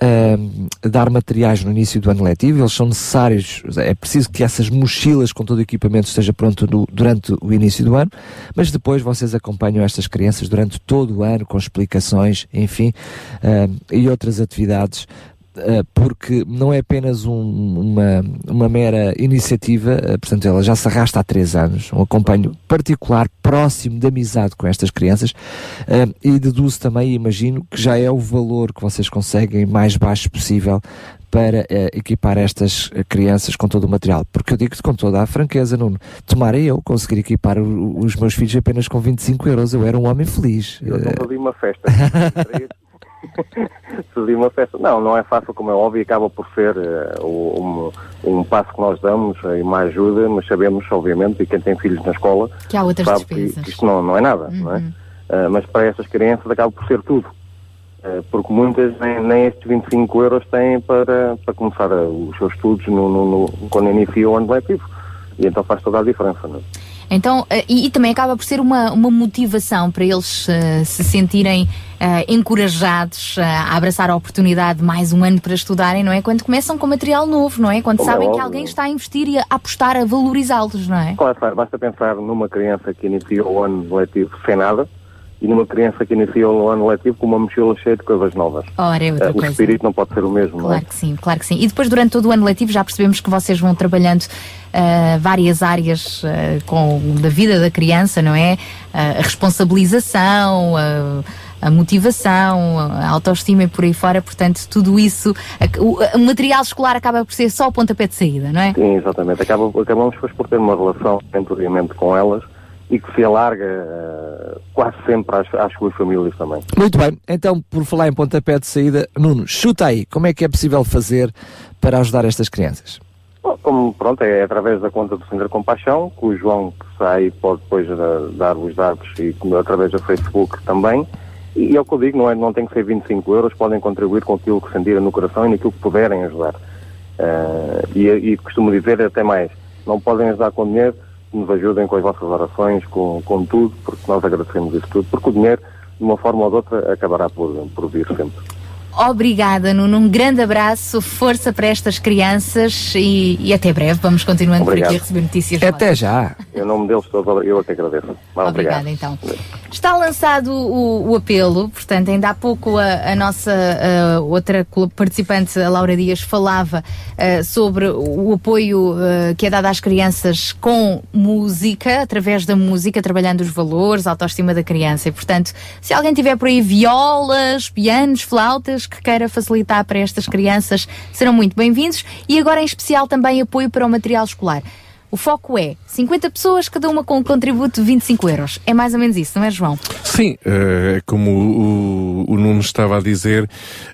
Speaker 1: ahm, dar materiais no início do ano letivo, eles são necessários, é preciso que essas mochilas com todo o equipamento esteja pronto durante o início do ano, mas depois vocês acompanham estas crianças durante todo o ano com explicações, enfim, ahm, e outras atividades Uh, porque não é apenas um- uma, uma mera iniciativa, uh, portanto, ela já se arrasta há três anos, um acompanho particular, próximo de amizade com estas crianças, uh, e deduzo também, e imagino, que já é o valor que vocês conseguem mais baixo possível para equipar estas crianças com todo o material. Porque eu digo-te com toda a franqueza, Nuno, tomara eu conseguir equipar o- os meus filhos apenas com 25 euros, eu era um homem feliz.
Speaker 9: Eu não fazia uma festa. Fazia uma festa. Não, não é fácil, como é óbvio, e acaba por ser o- um, um passo que nós damos eh, e uma ajuda, mas sabemos, obviamente, e quem tem filhos na escola
Speaker 3: Que há outras
Speaker 9: sabe que
Speaker 3: despesas.
Speaker 9: isto não, não é nada, não é?
Speaker 3: Uhum.
Speaker 9: Ah, mas para essas crianças acaba por ser tudo. Eh, porque muitas nem, nem estes 25 euros têm para, para começar os seus estudos no, no, no- quando inicia o ano letivo. E então faz toda a diferença. Não é?
Speaker 3: Então, eh, e, e também acaba por ser uma, uma motivação para eles eh, se sentirem eh, encorajados eh, a abraçar a oportunidade de mais um ano para estudarem, não é? Quando começam com material novo, não é? Quando
Speaker 9: Como é
Speaker 3: sabem que
Speaker 9: óbvio.
Speaker 3: alguém está a investir e a apostar, a valorizá-los, não é?
Speaker 9: Claro, basta pensar numa criança que inicia o ano letivo sem nada e numa criança que inicia o ano letivo com uma mochila cheia de coisas novas.
Speaker 3: Ora, é outra
Speaker 9: o
Speaker 3: coisa.
Speaker 9: espírito não pode ser o mesmo, não é?
Speaker 3: Claro que sim, claro que sim. E depois, durante todo o ano letivo, já percebemos que vocês vão trabalhando ah, várias áreas ah, com, da vida da criança, não é? A responsabilização, a, motivação, a autoestima e por aí fora. Portanto, tudo isso, o, o material escolar acaba por ser só o pontapé de saída, não é?
Speaker 9: Sim, exatamente. Acaba, acabamos depois por ter uma relação mentoriamente com elas e que se alarga eh, quase sempre às, às suas famílias também.
Speaker 1: Muito bem, então por falar em pontapé de saída, Nuno, chuta aí, como é que é possível fazer para ajudar estas crianças?
Speaker 9: Bom, Como, pronto, é através da conta do Centro Compaixão, que o João que sai pode depois dar os dados e através do Facebook também. E é o que eu digo, não, é, não tem que ser 25 euros, podem contribuir com aquilo que sentirem no coração e naquilo que puderem ajudar. Eh, e, e costumo dizer até mais, não podem ajudar com dinheiro, nos ajudem com as vossas orações, com, com tudo, porque nós agradecemos isso tudo, porque o dinheiro, de uma forma ou de outra, acabará por, por vir sempre.
Speaker 3: Obrigada, Nuno. Um grande abraço, força para estas crianças e, e até breve. Vamos continuando por
Speaker 9: Obrigado.
Speaker 3: aqui a receber notícias.
Speaker 1: Até já.
Speaker 9: Em nome deles todos, eu é que agradeço.
Speaker 3: Obrigada,
Speaker 9: obrigado.
Speaker 3: então. Está lançado o, o apelo, portanto, ainda há pouco a, a nossa a outra participante, a Laura Dias, falava eh, sobre o apoio eh, que é dado às crianças com música, através da música, trabalhando os valores, a autoestima da criança. E, portanto, se alguém tiver por aí violas, pianos, flautas, que queira facilitar para estas crianças, serão muito bem-vindos. E agora, em especial, também apoio para o material escolar. O foco é 50 pessoas, cada uma com um contributo de 25 euros. É mais ou menos isso, não é, João?
Speaker 6: Sim, eh, como o, o Nuno estava a dizer,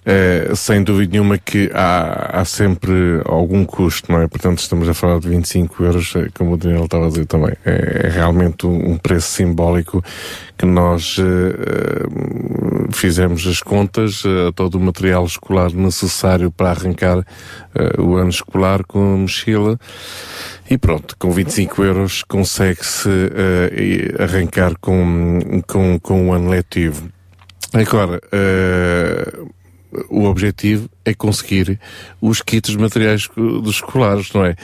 Speaker 6: eh, sem dúvida nenhuma que há, há sempre algum custo, não é? Portanto, estamos a falar de 25 euros, eh, como o Daniel estava a dizer também. É, é realmente um, preço simbólico que nós eh, fizemos as contas, todo o material escolar necessário para arrancar o ano escolar com a mochila. E pronto, com 25 euros consegue-se e arrancar com, com, com o ano letivo. Agora, eh, o objetivo é conseguir os kits de materiais dos escolares, não é?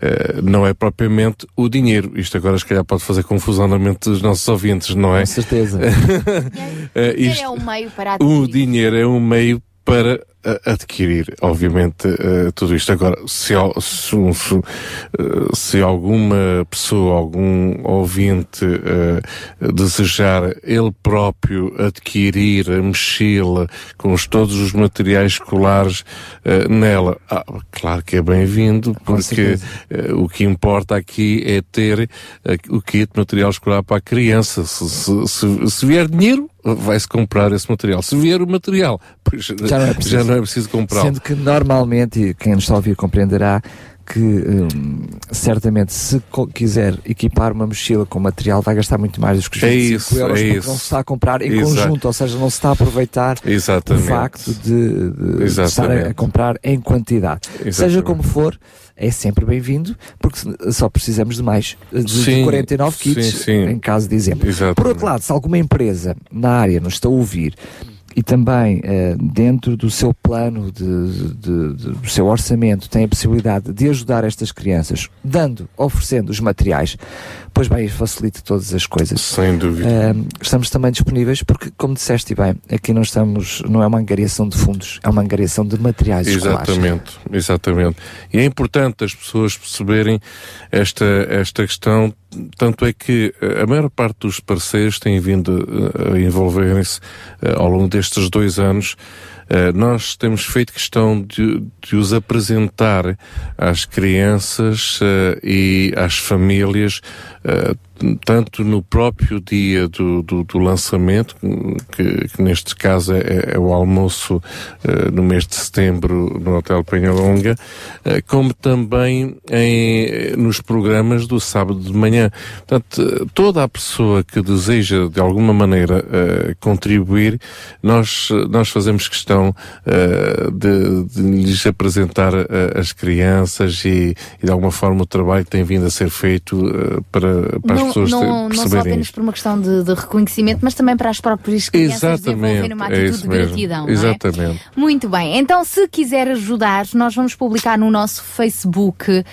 Speaker 6: Eh, não é propriamente o dinheiro. Isto agora, se calhar, pode fazer confusão na mente dos nossos ouvintes, não é?
Speaker 1: Com certeza.
Speaker 3: Dinheiro
Speaker 6: isto-
Speaker 3: é um meio para
Speaker 6: o dinheiro é um meio para adquirir, obviamente, eh, tudo isto. Agora, se, se, se, eh, se alguma pessoa, algum ouvinte eh, desejar ele próprio adquirir a mochila com os- todos os materiais escolares eh, nela, ah, claro que é bem-vindo, porque eh, o que importa aqui é ter o kit de material escolar para a criança. Se, se, se- se vier dinheiro, vai-se comprar esse material. Se vier o material,
Speaker 1: Já não é preciso.
Speaker 6: é preciso comprá-lo.
Speaker 1: Sendo que normalmente, e quem nos está a ouvir compreenderá, que hum, certamente se quiser equipar uma mochila com material vai gastar muito mais do que os
Speaker 6: É
Speaker 1: 25
Speaker 6: isso,
Speaker 1: euros
Speaker 6: é
Speaker 1: porque
Speaker 6: isso.
Speaker 1: não se está a comprar em
Speaker 6: Exato.
Speaker 1: conjunto, ou seja, não se está a aproveitar
Speaker 6: Exatamente.
Speaker 1: o facto de, de estar a, comprar em quantidade. Seja
Speaker 6: Exatamente.
Speaker 1: como for, é sempre bem-vindo, porque só precisamos de mais de, de
Speaker 6: Sim,
Speaker 1: 49 kits
Speaker 6: sim, sim.
Speaker 1: em caso de exemplo.
Speaker 6: Exatamente.
Speaker 1: Por outro lado, se alguma empresa na área nos está a ouvir e também eh, dentro do seu plano, de, de- de- do seu orçamento, tem a possibilidade de ajudar estas crianças, dando, oferecendo os materiais, pois bem, facilita todas as coisas.
Speaker 6: Sem dúvida.
Speaker 1: Eh, estamos também disponíveis, porque, como disseste bem, aqui não estamos, não é uma angariação de fundos, é uma angariação de materiais escolares.
Speaker 6: Exatamente, exatamente. E é importante as pessoas perceberem esta, esta questão, tanto é que eh, a maior parte dos parceiros têm vindo eh, a envolverem-se eh, ao longo destes dois anos. Nós temos feito questão de, de os apresentar às crianças e às famílias uh, tanto no próprio dia do, do, do lançamento, que, que, neste caso é, é o almoço uh, no mês de setembro no Hotel Penhalonga, uh, como também em, nos programas do sábado de manhã. Portanto, toda a pessoa que deseja de alguma maneira contribuir, nós, nós fazemos questão de, de, lhes apresentar as crianças e, e, de alguma forma o trabalho tem vindo a ser feito para, para as pessoas
Speaker 3: não, não só apenas isto. por uma questão de, de, reconhecimento, mas também para as próprias crianças Exatamente, desenvolverem uma é atitude é de gratidão.
Speaker 6: Exatamente.
Speaker 3: É? Muito bem. Então, se quiser ajudar, nós vamos publicar no nosso Facebook uh,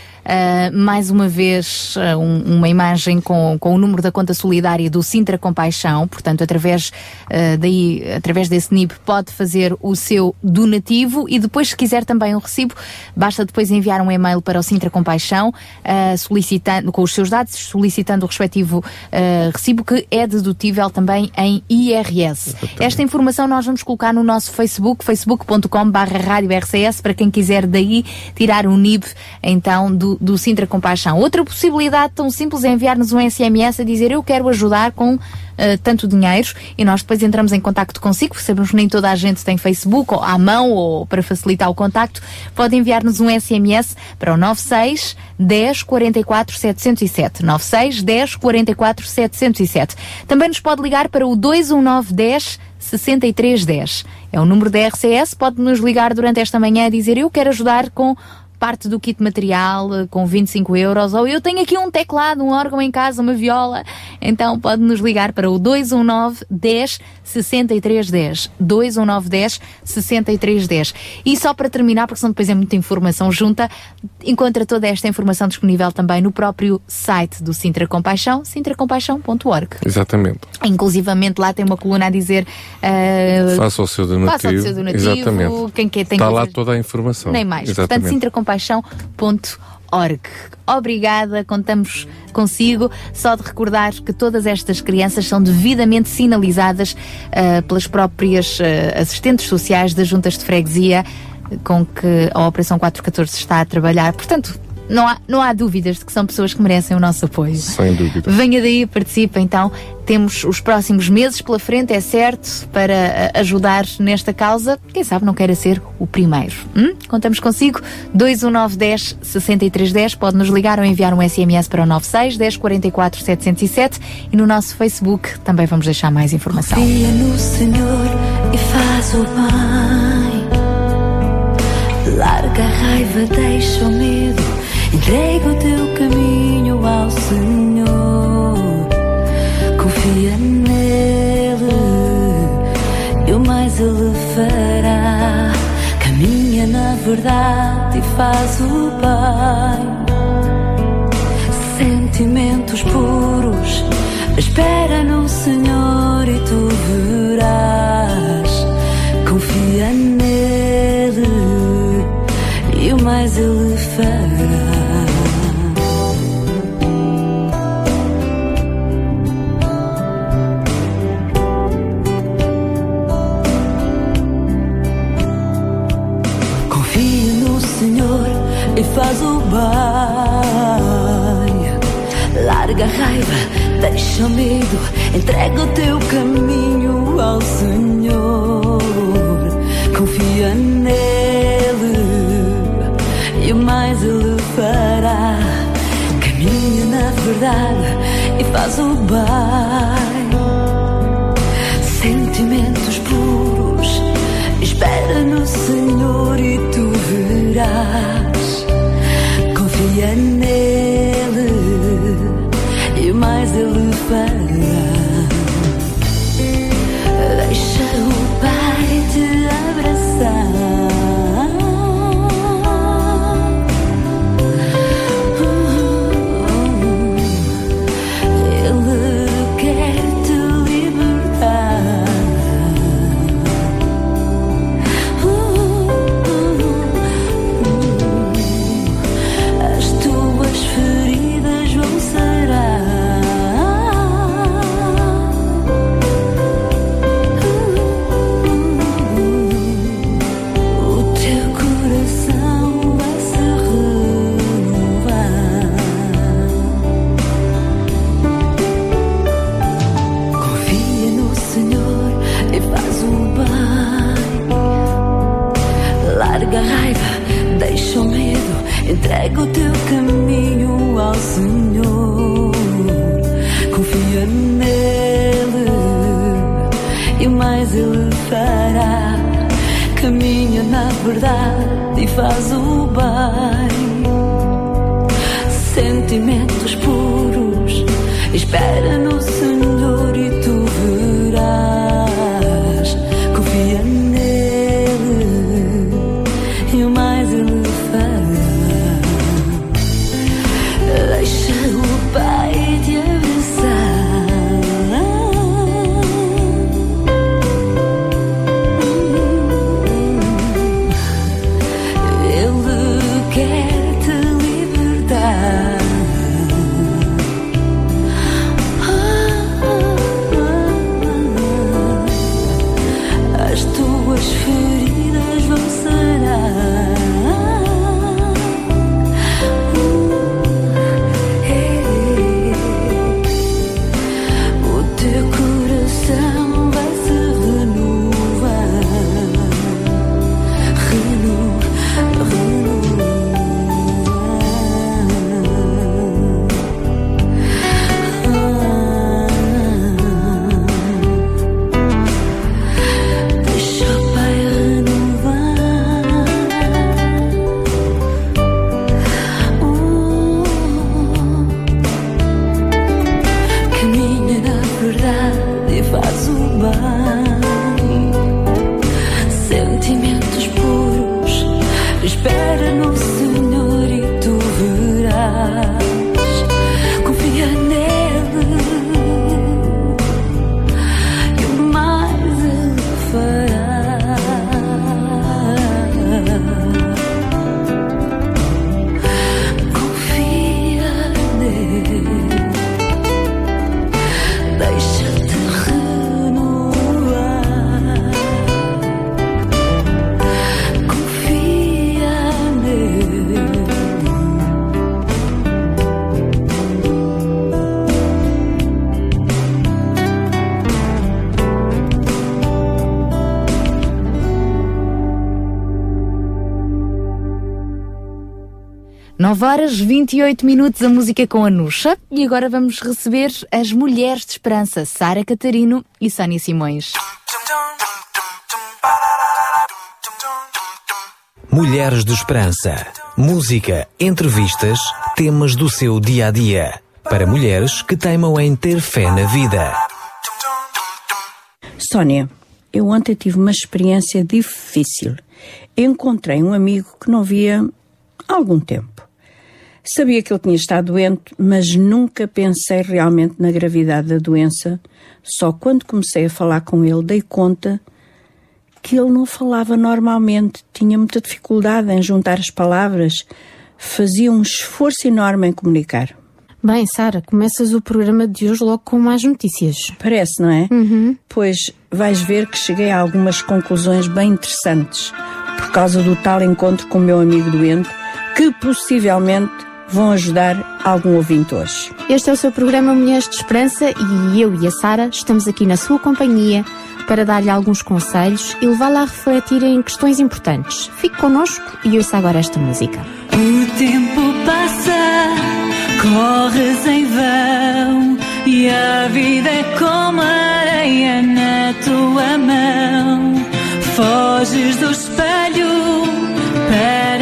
Speaker 3: mais uma vez uh, um, uma imagem com, com o número da conta solidária do Sintra Compaixão. Portanto, através uh, daí, através desse NIB, pode fazer o seu donativo e depois, se quiser também um recibo, basta depois enviar um e-mail para o Sintra Compaixão, solicitando, com os seus dados, solicitando o respectivo uh, recibo que é dedutível também em IRS. Esta informação nós vamos colocar no nosso Facebook, facebook.com barra RCS, para quem quiser daí tirar um NIB, então, do, do Sintra Compaixão. Outra possibilidade tão simples é enviar-nos um SMS a dizer eu quero ajudar com uh, tanto dinheiro e nós depois entramos em contacto consigo, sabemos que nem toda a gente tem Facebook ou à mão ou para facilitar o contacto, pode enviar-nos um SMS para o 96 10 44 707. 96 10 44 707. Também nos pode ligar para o 219 10 6310. É o número da RCS, pode nos ligar durante esta manhã a dizer eu quero ajudar com parte do kit material eh, com 25 euros, ou eu tenho aqui um teclado, um órgão em casa, uma viola, então pode nos ligar para o 219 10 63 10. 219 10 63 10. E só para terminar, porque senão depois é muita informação junta, encontra toda esta informação disponível também no próprio site do Sintra Compaixão, sintracompaixão.org.
Speaker 6: Exatamente.
Speaker 3: Inclusivamente lá tem uma coluna a dizer
Speaker 6: uh, faça o seu donativo. Faça o seu donativo. Exatamente.
Speaker 3: Quem quer tem
Speaker 6: Está lá toda a informação.
Speaker 3: Nem mais. Exatamente. Portanto, Sintra Org. Obrigada, contamos consigo. Só de recordar que todas estas crianças são devidamente sinalizadas uh, pelas próprias uh, assistentes sociais das juntas de freguesia com que a Operação 414 está a trabalhar. Portanto, não há, não há dúvidas de que são pessoas que merecem o nosso apoio.
Speaker 6: Sem dúvida.
Speaker 3: Venha daí, participe então. Temos os próximos meses pela frente, é certo, para eh, ajudar nesta causa. Quem sabe não queira ser o primeiro. Hum? Contamos consigo. 21910 6310. Pode nos ligar ou enviar um SMS para o 96 1044 707 e no nosso Facebook também vamos deixar mais informação.
Speaker 2: Confia no Senhor e faz o bem. Larga a raiva, deixa o medo Entrega o teu caminho ao Senhor, confia nele e o mais ele fará. Caminha na verdade e faz o bem. Sentimentos puros, espera no Senhor e tu verás. Confia nele e o mais ele fará. E faz o bem. Larga a raiva, deixa o medo, entrega o teu caminho ao Senhor. Confia nele e o mais ele fará. Caminha na verdade e faz o bem. verdade e faz o bem. Sentimentos puros, espera-nos.
Speaker 3: 9 horas 28 minutos a música com a Nuxa e agora vamos receber as Mulheres de Esperança, Sara Catarino e Sónia Simões.
Speaker 4: Mulheres de Esperança. Música, entrevistas, temas do seu dia a dia. Para mulheres que teimam em ter fé na vida.
Speaker 10: Sónia, eu ontem tive uma experiência difícil. Encontrei um amigo que não via há algum tempo. Sabia que ele tinha estado doente, mas nunca pensei realmente na gravidade da doença. Só quando comecei a falar com ele dei conta que ele não falava normalmente, tinha muita dificuldade em juntar as palavras, fazia um esforço enorme em comunicar.
Speaker 11: Bem, Sara, começas o programa de hoje logo com mais notícias.
Speaker 10: Parece, não é? Pois vais ver que cheguei a algumas conclusões bem interessantes por causa do tal encontro com o meu amigo doente que possivelmente vão ajudar algum ouvinte hoje.
Speaker 11: Este é o seu programa Mulheres de Esperança e eu e a Sara estamos aqui na sua companhia para dar-lhe alguns conselhos e levá-la a refletir em questões importantes. Fique connosco e ouça agora esta música.
Speaker 2: O tempo passa, corres em vão e a vida é como areia na tua mão. Foges do espelho para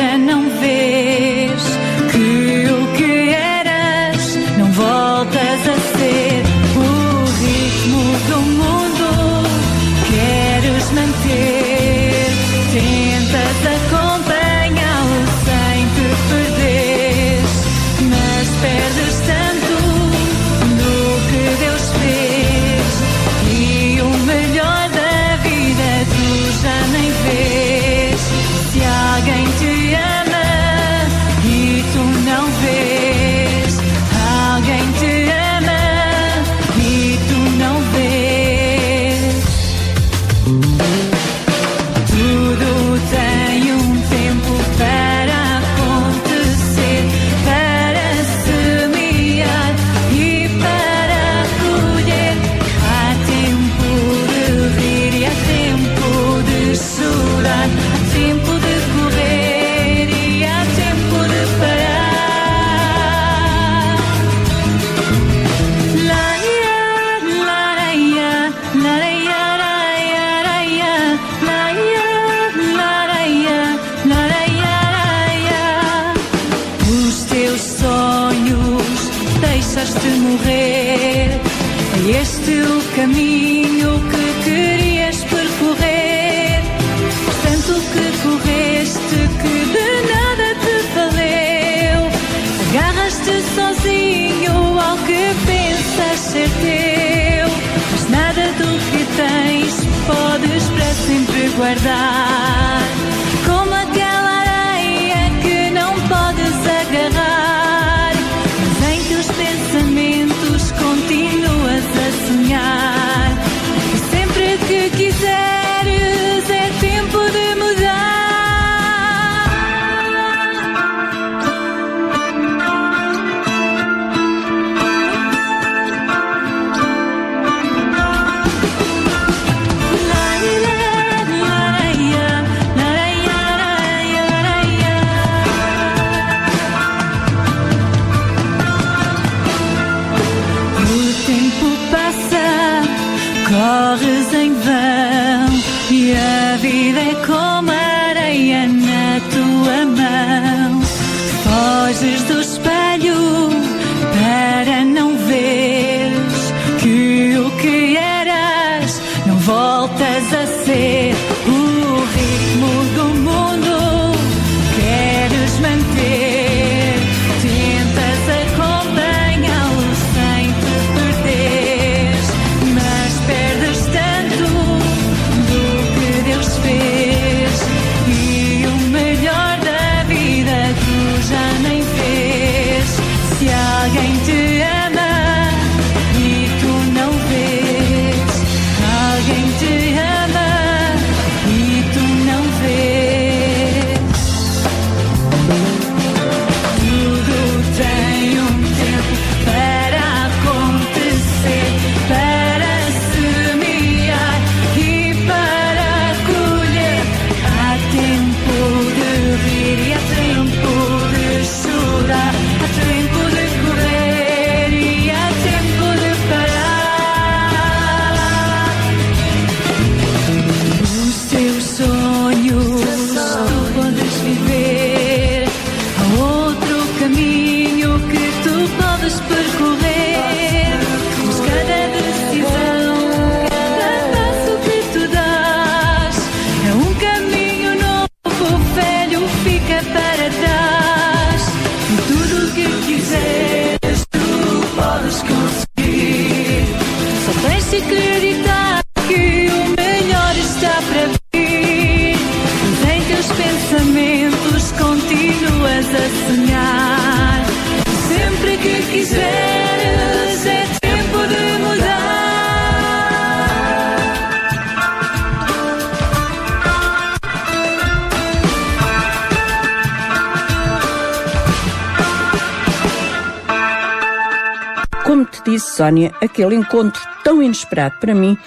Speaker 10: Sónia, aquele encontro tão inesperado para mim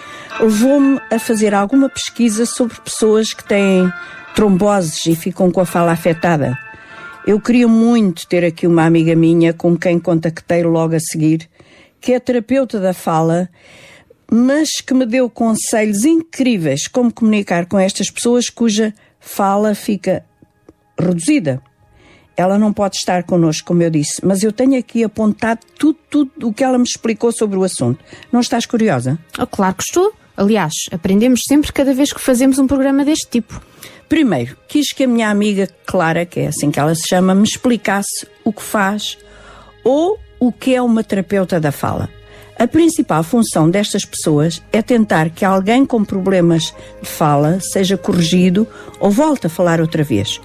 Speaker 10: levou-me a fazer alguma pesquisa sobre pessoas que têm tromboses e ficam com a fala afetada. Eu queria muito ter aqui uma amiga minha com quem contactei logo a seguir, que é terapeuta da fala, mas que me deu conselhos incríveis como comunicar com estas pessoas cuja fala fica reduzida. Ela não pode estar connosco, como eu disse, mas eu tenho aqui apontado tudo, tudo o que ela me explicou sobre o assunto. Não estás curiosa?
Speaker 11: Oh, claro que estou. Aliás, aprendemos sempre cada vez que fazemos um programa deste tipo.
Speaker 10: Primeiro, quis que a minha amiga Clara, que é assim que ela se chama, me explicasse o que faz ou o que é uma terapeuta da fala. A principal função destas pessoas é tentar que alguém com problemas de fala seja corrigido ou volte a falar outra vez.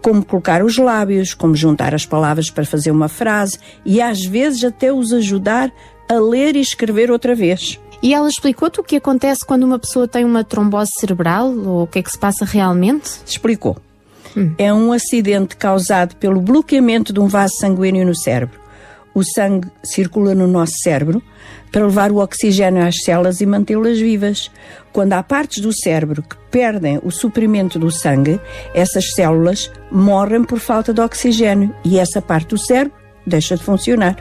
Speaker 10: Como colocar os lábios, como juntar as palavras para fazer uma frase e às vezes até os ajudar a ler e escrever outra vez.
Speaker 11: E ela explicou-te o que acontece quando uma pessoa tem uma trombose cerebral ou o que é que se passa realmente?
Speaker 10: Explicou. É um acidente causado pelo bloqueamento de um vaso sanguíneo no cérebro. O sangue circula no nosso cérebro para levar o oxigênio às células e mantê-las vivas. Quando há partes do cérebro que perdem o suprimento do sangue, essas células morrem por falta de oxigênio e essa parte do cérebro deixa de funcionar.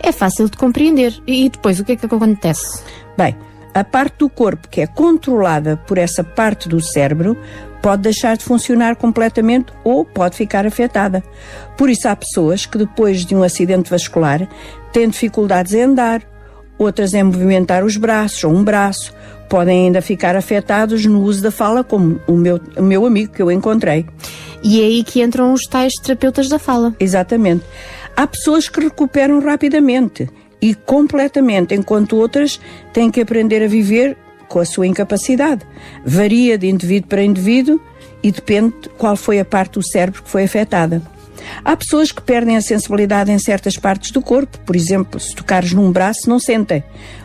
Speaker 11: É fácil de compreender. E depois, o que é que acontece?
Speaker 10: Bem, a parte do corpo que é controlada por essa parte do cérebro pode deixar de funcionar completamente ou pode ficar afetada. Por isso, há pessoas que depois de um acidente vascular têm dificuldades em andar, outras em movimentar os braços ou um braço, podem ainda ficar afetados no uso da fala, como o meu, o meu amigo que eu encontrei.
Speaker 11: E é aí que entram os tais terapeutas da fala.
Speaker 10: Exatamente. Há pessoas que recuperam rapidamente e completamente, enquanto outras têm que aprender a viver com a sua incapacidade. Varia de indivíduo para indivíduo e depende de qual foi a parte do cérebro que foi afetada. Há pessoas que perdem a sensibilidade em certas partes do corpo, por exemplo, se tocares num braço, não sentem.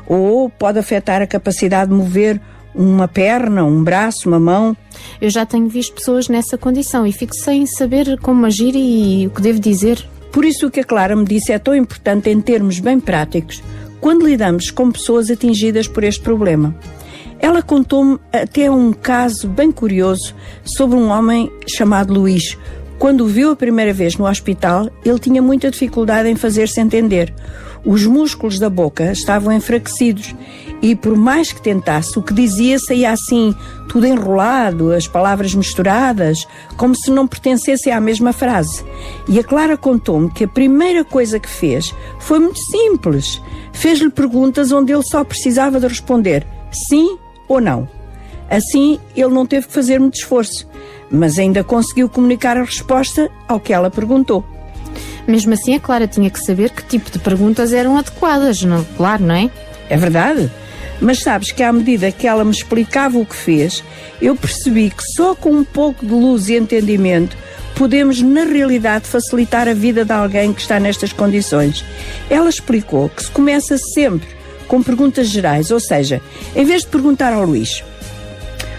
Speaker 10: Ou pode afetar a capacidade de mover uma perna, um braço, uma mão.
Speaker 11: Eu já tenho visto pessoas nessa condição e fico sem saber como agir e o que devo dizer.
Speaker 10: Por isso o que a Clara me disse é tão importante em termos bem práticos quando lidamos com pessoas atingidas por este problema. Ela contou-me até um caso bem curioso sobre um homem chamado Luís. Quando o viu a primeira vez no hospital, ele tinha muita dificuldade em fazer-se entender. Os músculos da boca estavam enfraquecidos e, por mais que tentasse, o que dizia saía assim, tudo enrolado, as palavras misturadas, como se não pertencessem à mesma frase. E a Clara contou-me que a primeira coisa que fez foi muito simples. Fez-lhe perguntas onde ele só precisava de responder sim ou não. Assim, ele não teve que fazer muito esforço, mas ainda conseguiu comunicar a resposta ao que ela perguntou.
Speaker 11: Mesmo assim, a Clara tinha que saber que tipo de perguntas eram adequadas, não? claro, não é?
Speaker 10: É verdade. Mas sabes que à medida que ela me explicava o que fez, eu percebi que só com um pouco de luz e entendimento podemos, na realidade, facilitar a vida de alguém que está nestas condições. Ela explicou que se começa sempre com perguntas gerais, ou seja, em vez de perguntar ao Luís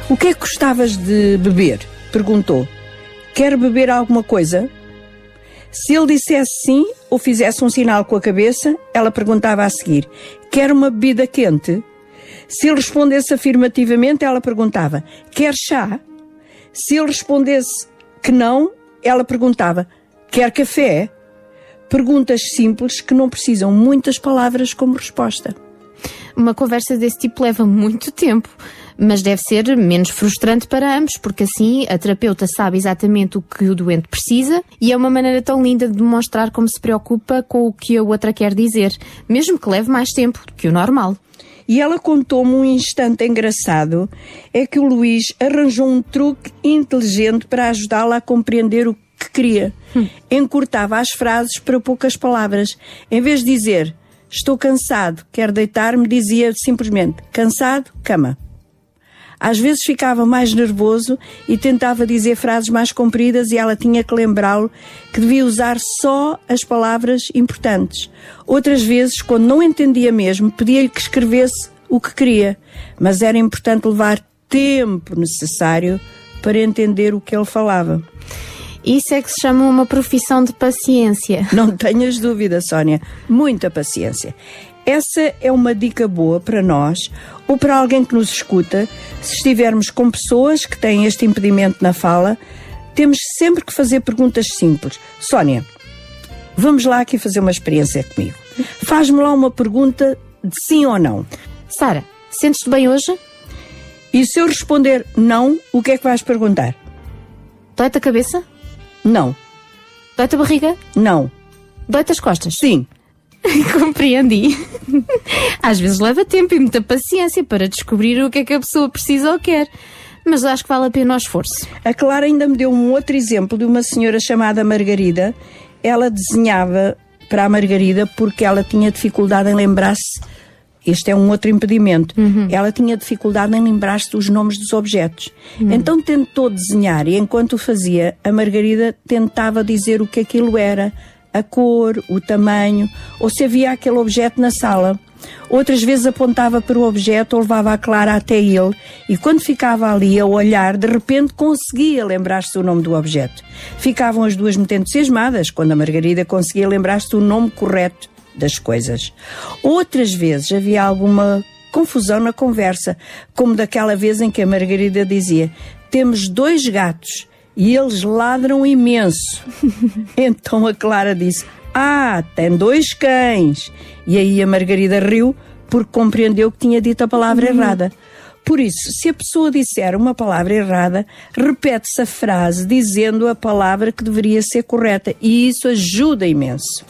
Speaker 10: o que é que gostavas de beber, perguntou: Quer beber alguma coisa? Se ele dissesse sim ou fizesse um sinal com a cabeça, ela perguntava a seguir: Quer uma bebida quente? Se ele respondesse afirmativamente, ela perguntava: Quer chá? Se ele respondesse que não, ela perguntava: Quer café? Perguntas simples que não precisam muitas palavras como resposta.
Speaker 11: Uma conversa desse tipo leva muito tempo, mas deve ser menos frustrante para ambos, porque assim a terapeuta sabe exatamente o que o doente precisa e é uma maneira tão linda de demonstrar como se preocupa com o que a outra quer dizer, mesmo que leve mais tempo do que o normal.
Speaker 10: E ela contou-me um instante engraçado: é que o Luís arranjou um truque inteligente para ajudá-la a compreender o que queria.
Speaker 11: Hum.
Speaker 10: Encurtava as frases para poucas palavras. Em vez de dizer estou cansado, quero deitar-me, dizia simplesmente cansado, cama. Às vezes ficava mais nervoso e tentava dizer frases mais compridas e ela tinha que lembrá-lo que devia usar só as palavras importantes. Outras vezes, quando não entendia mesmo, pedia-lhe que escrevesse o que queria, mas era importante levar tempo necessário para entender o que ele falava.
Speaker 11: Isso é que se chama uma profissão de paciência.
Speaker 10: Não tenhas dúvida, Sónia. Muita paciência. Essa é uma dica boa para nós ou para alguém que nos escuta. Se estivermos com pessoas que têm este impedimento na fala, temos sempre que fazer perguntas simples. Sónia, vamos lá aqui fazer uma experiência comigo. Faz-me lá uma pergunta de sim ou não.
Speaker 11: Sara, sentes-te bem hoje?
Speaker 10: E se eu responder não, o que é que vais perguntar?
Speaker 11: Dói-te a cabeça?
Speaker 10: Não.
Speaker 11: Dói-te a barriga?
Speaker 10: Não.
Speaker 11: Dói-te as costas?
Speaker 10: Sim.
Speaker 11: Compreendi. Às vezes leva tempo e muita paciência para descobrir o que é que a pessoa precisa ou quer. Mas acho que vale a pena o esforço.
Speaker 10: A Clara ainda me deu um outro exemplo de uma senhora chamada Margarida. Ela desenhava para a Margarida porque ela tinha dificuldade em lembrar-se. Este é um outro impedimento. Ela tinha dificuldade em lembrar-se dos nomes dos objetos. Então tentou desenhar e enquanto o fazia, a Margarida tentava dizer o que aquilo era, a cor, o tamanho, ou se havia aquele objeto na sala. Outras vezes apontava para o objeto ou levava a Clara até ele e quando ficava ali a olhar, de repente conseguia lembrar-se do nome do objeto. Ficavam as duas muito entusiasmadas quando a Margarida conseguia lembrar-se do nome correto das coisas. Outras vezes havia alguma confusão na conversa, como daquela vez em que a Margarida dizia: Temos dois gatos e eles ladram imenso. então a Clara disse: Ah, tem dois cães. E aí a Margarida riu porque compreendeu que tinha dito a palavra errada. Por isso, se a pessoa disser uma palavra errada, repete-se a frase dizendo a palavra que deveria ser correta e isso ajuda imenso.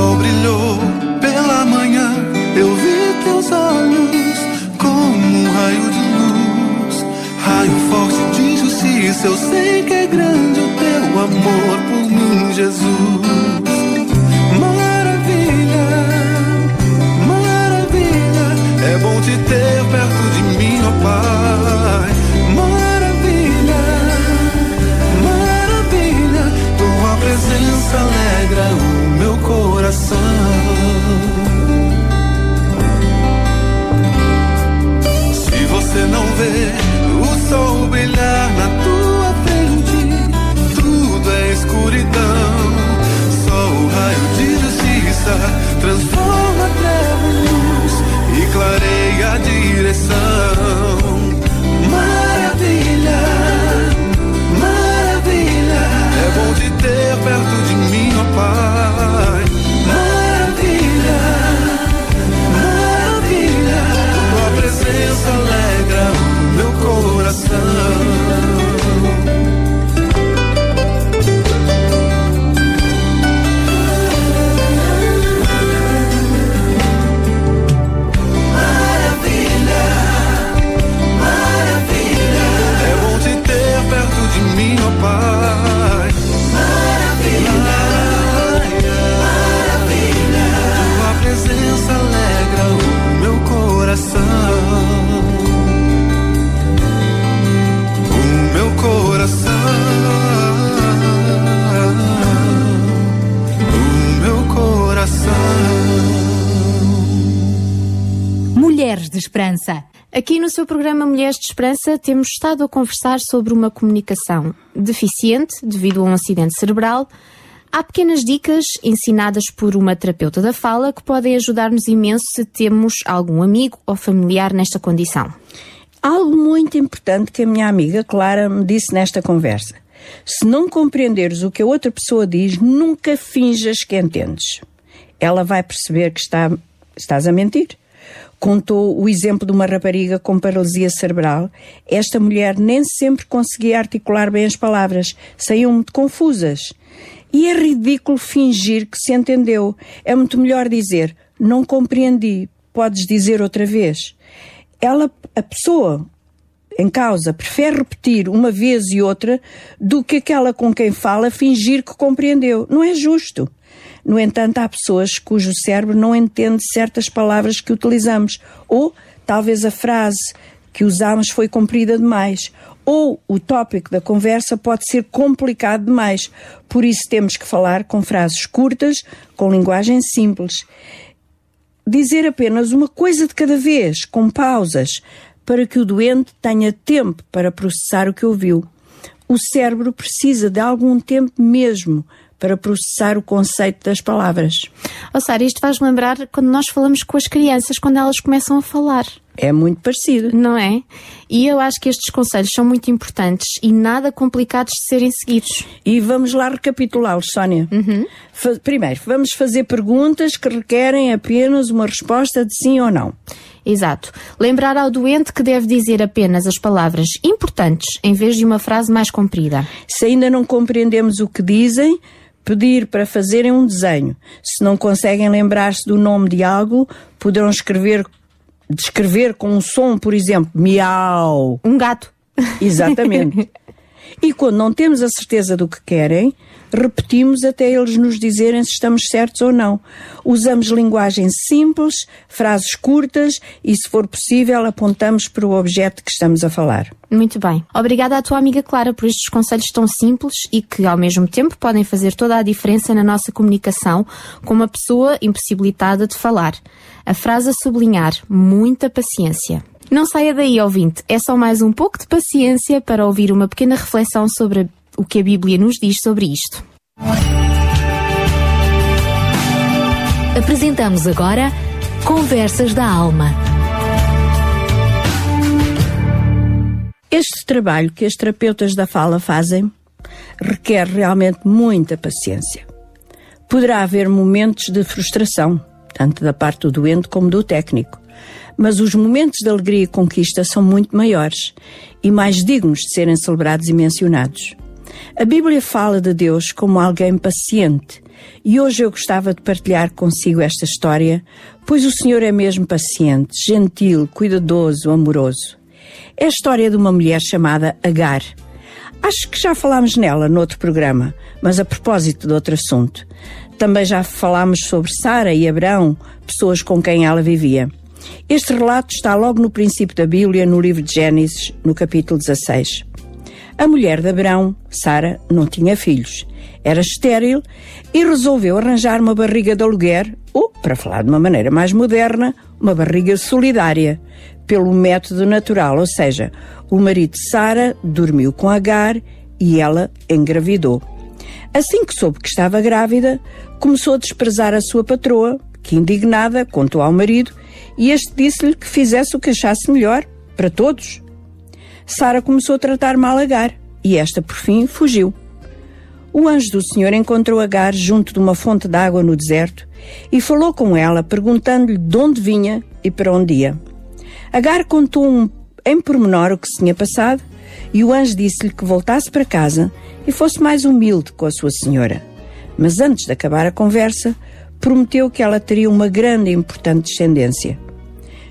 Speaker 12: Sol brilhou pela manhã, eu vi teus olhos como um raio de luz, raio forte de justiça. Eu sei que é grande o teu amor por mim, Jesus. Maravilha, maravilha, é bom te ter perto de mim, ó Pai. Maravilha, maravilha, tua presença Se você não vê o sol brilhar na tua frente, tudo é escuridão. Só o raio de justiça transforma a luz e clareia a direção.
Speaker 11: Mulheres de Esperança. Aqui no seu programa Mulheres de Esperança temos estado a conversar sobre uma comunicação deficiente devido a um acidente cerebral. Há pequenas dicas ensinadas por uma terapeuta da fala que podem ajudar-nos imenso se temos algum amigo ou familiar nesta condição.
Speaker 10: Algo muito importante que a minha amiga Clara me disse nesta conversa. Se não compreenderes o que a outra pessoa diz, nunca finjas que entendes. Ela vai perceber que está, estás a mentir. Contou o exemplo de uma rapariga com paralisia cerebral. Esta mulher nem sempre conseguia articular bem as palavras, saíam muito confusas. E é ridículo fingir que se entendeu. É muito melhor dizer: Não compreendi, podes dizer outra vez. Ela, a pessoa em causa, prefere repetir uma vez e outra do que aquela com quem fala fingir que compreendeu. Não é justo. No entanto, há pessoas cujo cérebro não entende certas palavras que utilizamos, ou talvez a frase que usamos foi comprida demais, ou o tópico da conversa pode ser complicado demais. Por isso temos que falar com frases curtas, com linguagem simples. Dizer apenas uma coisa de cada vez, com pausas, para que o doente tenha tempo para processar o que ouviu. O cérebro precisa de algum tempo mesmo para processar o conceito das palavras.
Speaker 11: Oh, Sara, isto faz lembrar quando nós falamos com as crianças, quando elas começam a falar.
Speaker 10: É muito parecido.
Speaker 11: Não é? E eu acho que estes conselhos são muito importantes e nada complicados de serem seguidos.
Speaker 10: E vamos lá recapitulá-los, Sónia.
Speaker 11: Uhum.
Speaker 10: Primeiro, vamos fazer perguntas que requerem apenas uma resposta de sim ou não.
Speaker 11: Exato. Lembrar ao doente que deve dizer apenas as palavras importantes em vez de uma frase mais comprida.
Speaker 10: Se ainda não compreendemos o que dizem, pedir para fazerem um desenho. Se não conseguem lembrar-se do nome de algo, poderão escrever, descrever com um som, por exemplo, miau.
Speaker 11: Um gato.
Speaker 10: Exatamente. e quando não temos a certeza do que querem, repetimos até eles nos dizerem se estamos certos ou não. Usamos linguagem simples, frases curtas e, se for possível, apontamos para o objeto que estamos a falar.
Speaker 11: Muito bem. Obrigada à tua amiga Clara por estes conselhos tão simples e que, ao mesmo tempo, podem fazer toda a diferença na nossa comunicação com uma pessoa impossibilitada de falar. A frase a sublinhar: muita paciência. Não saia daí, ouvinte. É só mais um pouco de paciência para ouvir uma pequena reflexão sobre o que a Bíblia nos diz sobre isto.
Speaker 3: Apresentamos agora Conversas da Alma.
Speaker 10: Este trabalho que as terapeutas da fala fazem requer realmente muita paciência. Poderá haver momentos de frustração, tanto da parte do doente como do técnico, mas os momentos de alegria e conquista são muito maiores e mais dignos de serem celebrados e mencionados. A Bíblia fala de Deus como alguém paciente e hoje eu gostava de partilhar consigo esta história, pois o Senhor é mesmo paciente, gentil, cuidadoso, amoroso. É a história de uma mulher chamada Agar. Acho que já falámos nela noutro programa, mas a propósito de outro assunto. Também já falámos sobre Sara e Abraão, pessoas com quem ela vivia. Este relato está logo no princípio da Bíblia, no livro de Gênesis, no capítulo 16. A mulher de Abraão, Sara, não tinha filhos. Era estéril e resolveu arranjar uma barriga de aluguer, ou, para falar de uma maneira mais moderna, uma barriga solidária, pelo método natural, ou seja, o marido de Sara dormiu com Agar e ela engravidou. Assim que soube que estava grávida, começou a desprezar a sua patroa, que indignada contou ao marido e este disse-lhe que fizesse o que achasse melhor para todos. Sara começou a tratar mal Agar e esta, por fim, fugiu. O anjo do Senhor encontrou Agar junto de uma fonte de água no deserto e falou com ela, perguntando-lhe de onde vinha e para onde ia. Agar contou um, em pormenor o que se tinha passado e o anjo disse-lhe que voltasse para casa e fosse mais humilde com a sua senhora. Mas antes de acabar a conversa, prometeu que ela teria uma grande e importante descendência.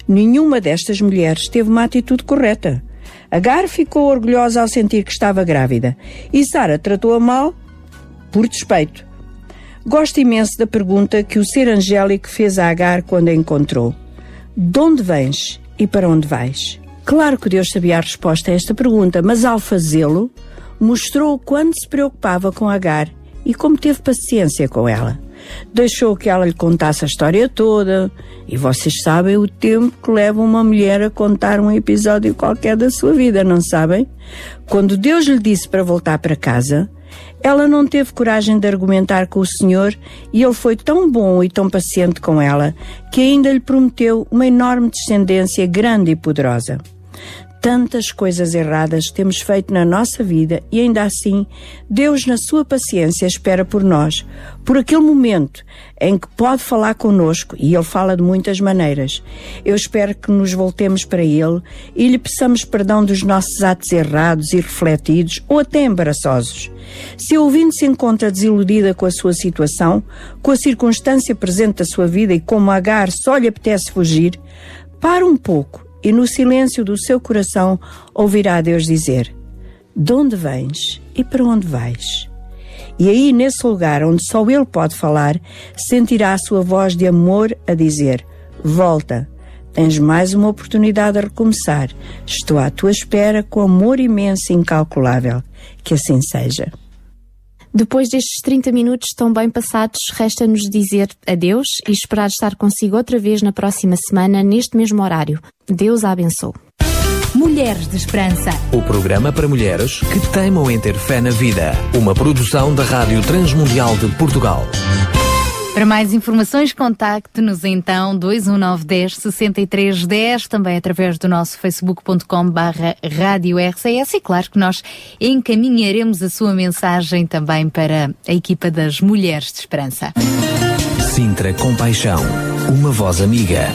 Speaker 10: Nenhuma destas mulheres teve uma atitude correta. Agar ficou orgulhosa ao sentir que estava grávida e Sara tratou-a mal por despeito. Gosto imenso da pergunta que o ser angélico fez a Agar quando a encontrou: De onde vens e para onde vais? Claro que Deus sabia a resposta a esta pergunta, mas ao fazê-lo, mostrou o quanto se preocupava com Agar e como teve paciência com ela deixou que ela lhe contasse a história toda. E vocês sabem o tempo que leva uma mulher a contar um episódio qualquer da sua vida, não sabem? Quando Deus lhe disse para voltar para casa, ela não teve coragem de argumentar com o Senhor e ele foi tão bom e tão paciente com ela que ainda lhe prometeu uma enorme descendência grande e poderosa tantas coisas erradas temos feito na nossa vida e ainda assim Deus, na sua paciência, espera por nós, por aquele momento em que pode falar conosco e Ele fala de muitas maneiras. Eu espero que nos voltemos para Ele e lhe peçamos perdão dos nossos atos errados e refletidos ou até embaraçosos. Se a ouvinte se encontra desiludida com a sua situação, com a circunstância presente da sua vida e como Agar só lhe apetece fugir, para um pouco e no silêncio do seu coração ouvirá Deus dizer: De onde vens e para onde vais? E aí, nesse lugar onde só Ele pode falar, sentirá a sua voz de amor a dizer: Volta, tens mais uma oportunidade a recomeçar. Estou à tua espera com amor imenso e incalculável. Que assim seja.
Speaker 11: Depois destes 30 minutos tão bem passados, resta-nos dizer adeus e esperar estar consigo outra vez na próxima semana, neste mesmo horário. Deus a abençoe.
Speaker 8: Mulheres de Esperança.
Speaker 4: O programa para mulheres que teimam em ter fé na vida. Uma produção da Rádio Transmundial de Portugal.
Speaker 3: Para mais informações, contacte-nos então 21910 6310, também através do nosso facebook.com barra rádio RCS e claro que nós encaminharemos a sua mensagem também para a equipa das Mulheres de Esperança.
Speaker 4: Sintra Compaixão, uma voz amiga.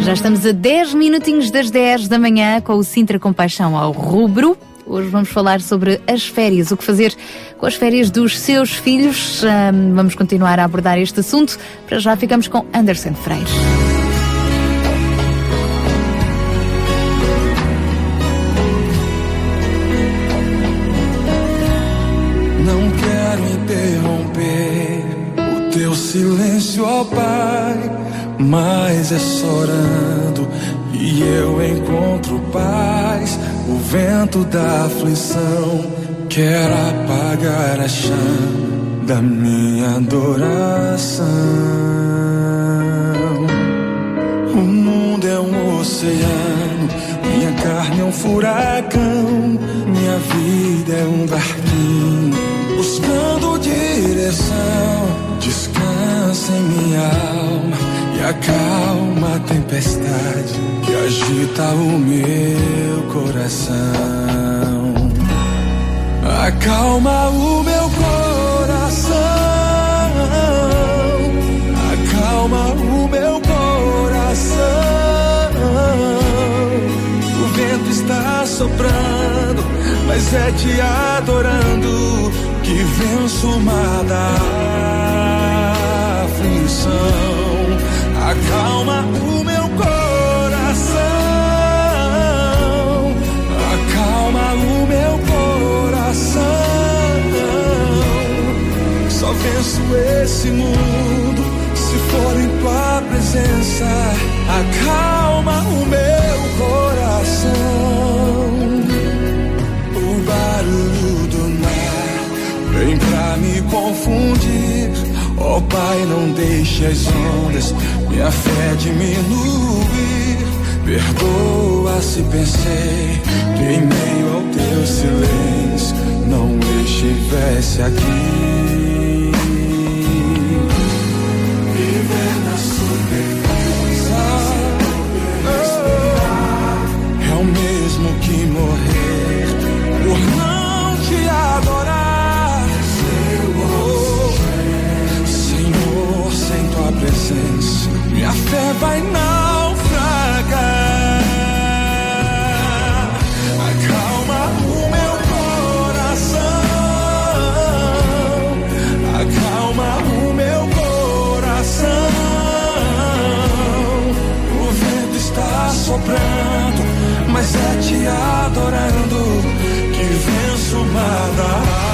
Speaker 3: Já estamos a 10 minutinhos das 10 da manhã com o Sintra Compaixão ao rubro. Hoje vamos falar sobre as férias, o que fazer com as férias dos seus filhos. Um, vamos continuar a abordar este assunto. Para já ficamos com Anderson Freire.
Speaker 13: Não quero interromper o teu silêncio, ó Pai, mas é chorando e eu encontro paz. O vento da aflição quer apagar a chama da minha adoração. O mundo é um oceano, minha carne é um furacão, minha vida é um barquinho buscando direção. Descansa em minha alma acalma a tempestade que agita o meu coração. Acalma o meu coração. Acalma o meu coração. O vento está soprando, mas é te adorando que venço o mar da aflição. Acalma o meu coração. Acalma o meu coração. Só venço esse mundo se for em tua presença. Acalma o meu coração. O barulho do mar vem pra me confundir. Ó oh, Pai, não deixe as ondas minha fé diminuir. Perdoa se pensei que em meio ao teu silêncio não estivesse aqui. Viver na sobrevivência é o mesmo que morrer por não te adorar. Senhor, sem tua presença, minha fé vai naufragar. Acalma o meu coração, acalma o meu coração. O vento está soprando, mas é te adorando que venço o mar da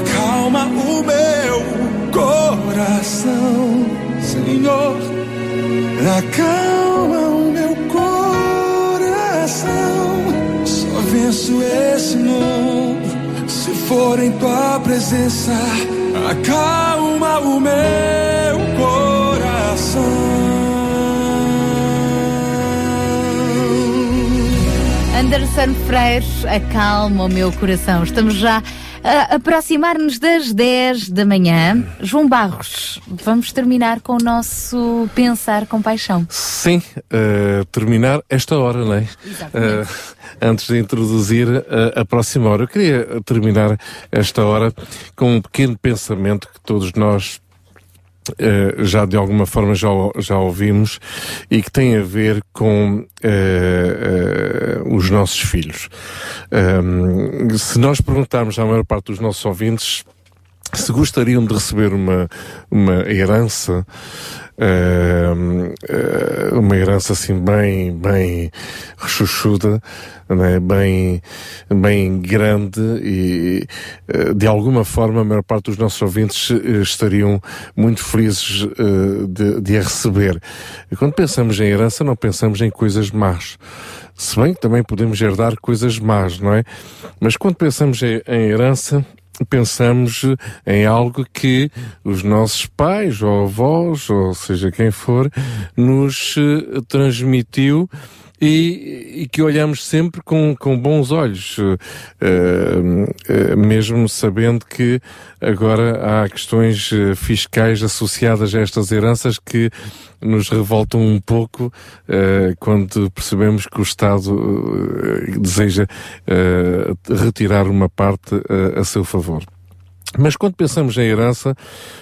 Speaker 13: Acalma o meu coração, Senhor. Acalma o meu coração. Só venço esse mundo se for em tua presença, acalma o meu coração.
Speaker 3: Anderson Freires, acalma o meu coração. Estamos já aproximar-nos das 10 da manhã. João Barros, vamos terminar com o nosso Pensar com Paixão.
Speaker 6: Sim, uh, terminar esta hora, não é? Uh, antes de introduzir a, a próxima hora. Eu queria terminar esta hora com um pequeno pensamento que todos nós Uh, já de alguma forma já, já ouvimos e que tem a ver com uh, uh, os nossos filhos. Um, se nós perguntarmos à maior parte dos nossos ouvintes se gostariam de receber uma, uma herança, uma herança assim bem, bem rechuchuda, né? bem, bem grande e de alguma forma a maior parte dos nossos ouvintes estariam muito felizes de, de a receber. E quando pensamos em herança não pensamos em coisas más. Se bem que também podemos herdar coisas más, não é? Mas quando pensamos em, em herança, pensamos em algo que os nossos pais ou avós, ou seja quem for, nos uh, transmitiu e, e, que olhamos sempre com, com bons olhos, uh, uh, mesmo sabendo que agora há questões fiscais associadas a estas heranças que nos revoltam um pouco uh, quando percebemos que o Estado uh, deseja uh, retirar uma parte a seu favor. Mas quando pensamos em herança,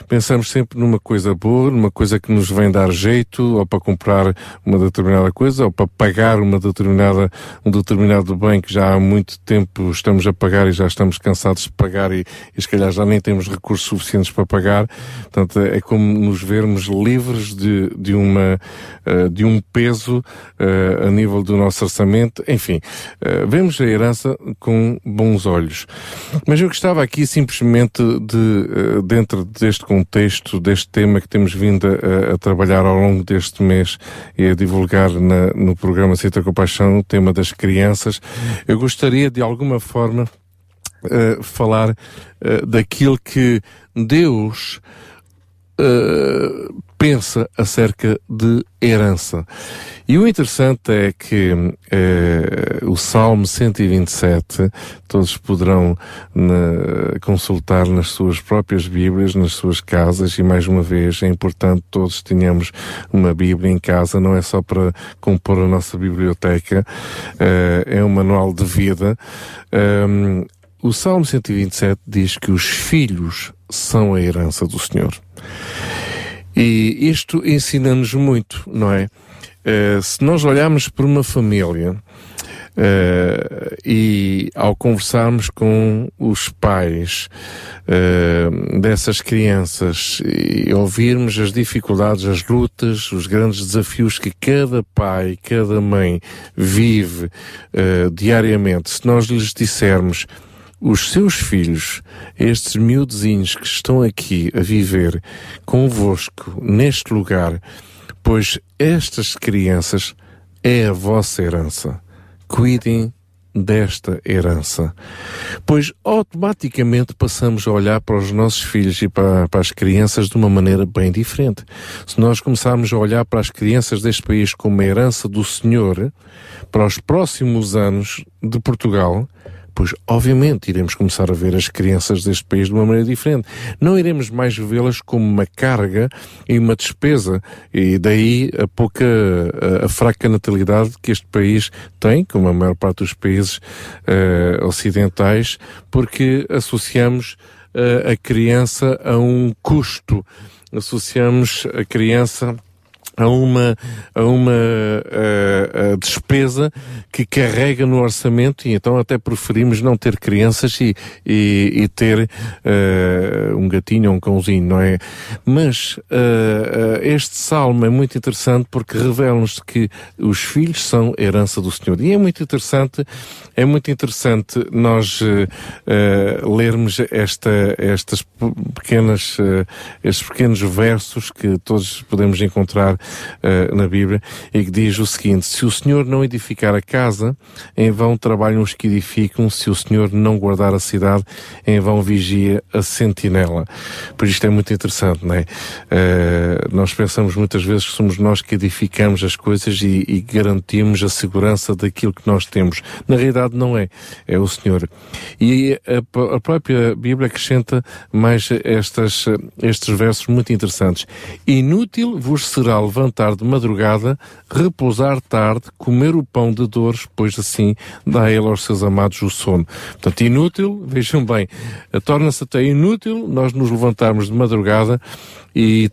Speaker 6: pensamos sempre numa coisa boa, numa coisa que nos vem dar jeito, ou para comprar uma determinada coisa, ou para pagar uma determinada, um determinado bem que já há muito tempo estamos a pagar e já estamos cansados de pagar e, e se calhar já nem temos recursos suficientes para pagar. Portanto, é como nos vermos livres de, de uma, uh, de um peso uh, a nível do nosso orçamento. Enfim, uh, vemos a herança com bons olhos. Mas eu gostava aqui simplesmente de, dentro deste contexto, deste tema que temos vindo a, a trabalhar ao longo deste mês e a divulgar na, no programa Cita Compaixão, o tema das crianças, eu gostaria de alguma forma uh, falar uh, daquilo que Deus uh, pensa acerca de herança. E o interessante é que eh, o Salmo 127, todos poderão na, consultar nas suas próprias Bíblias, nas suas casas, e mais uma vez é importante todos tenhamos uma Bíblia em casa, não é só para compor a nossa biblioteca, eh, é um manual de vida. Um, o Salmo 127 diz que os filhos são a herança do Senhor. E isto ensina-nos muito, não é? Uh, se nós olharmos para uma família uh, e ao conversarmos com os pais uh, dessas crianças e ouvirmos as dificuldades, as lutas, os grandes desafios que cada pai, cada mãe vive diariamente, se nós lhes dissermos os seus filhos, estes miúdozinhos que estão aqui a viver convosco neste lugar, pois estas crianças é a vossa herança. Cuidem desta herança. Pois automaticamente passamos a olhar para os nossos filhos e para, para, as crianças de uma maneira bem diferente. Se nós começarmos a olhar para as crianças deste país como uma herança do Senhor, para os próximos anos de Portugal, pois obviamente iremos começar a ver as crianças deste país de uma maneira diferente. Não iremos mais vê-las como uma carga e uma despesa, e daí a pouca, a, a fraca natalidade que este país tem, como a maior parte dos países uh, ocidentais, porque associamos uh, a criança a um custo, associamos a criança a uma, a uma a, a despesa que carrega no orçamento e então até preferimos não ter crianças e, e, e ter uh, um gatinho ou um cãozinho, não é? Mas uh, este salmo é muito interessante porque revela-nos que os filhos são herança do Senhor. E é muito interessante, é muito interessante nós uh, lermos esta, estas pequenas, estes pequenos versos que todos podemos encontrar uh, na Bíblia, e que diz o seguinte: Se o Senhor não edificar a casa, em vão trabalham os que edificam, se o Senhor não guardar a cidade, em vão vigia a sentinela. Por isto é muito interessante, não é? Uh, nós pensamos muitas vezes que somos nós que edificamos as coisas e, e garantimos a segurança daquilo que nós temos. Na realidade, não é. É o Senhor. E a, a própria Bíblia acrescenta mais estas, estes versos muito interessantes. Inútil vos será levantar de madrugada, repousar tarde, comer o pão de dores, pois assim dá ele aos seus amados o sono. Portanto, inútil, vejam bem, torna-se até inútil nós nos levantarmos de madrugada e,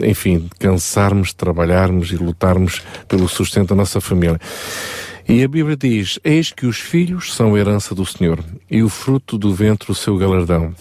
Speaker 6: enfim, cansarmos, trabalharmos e lutarmos pelo sustento da nossa família. E a Bíblia diz: Eis que os filhos são herança do Senhor, e o fruto do ventre o seu galardão.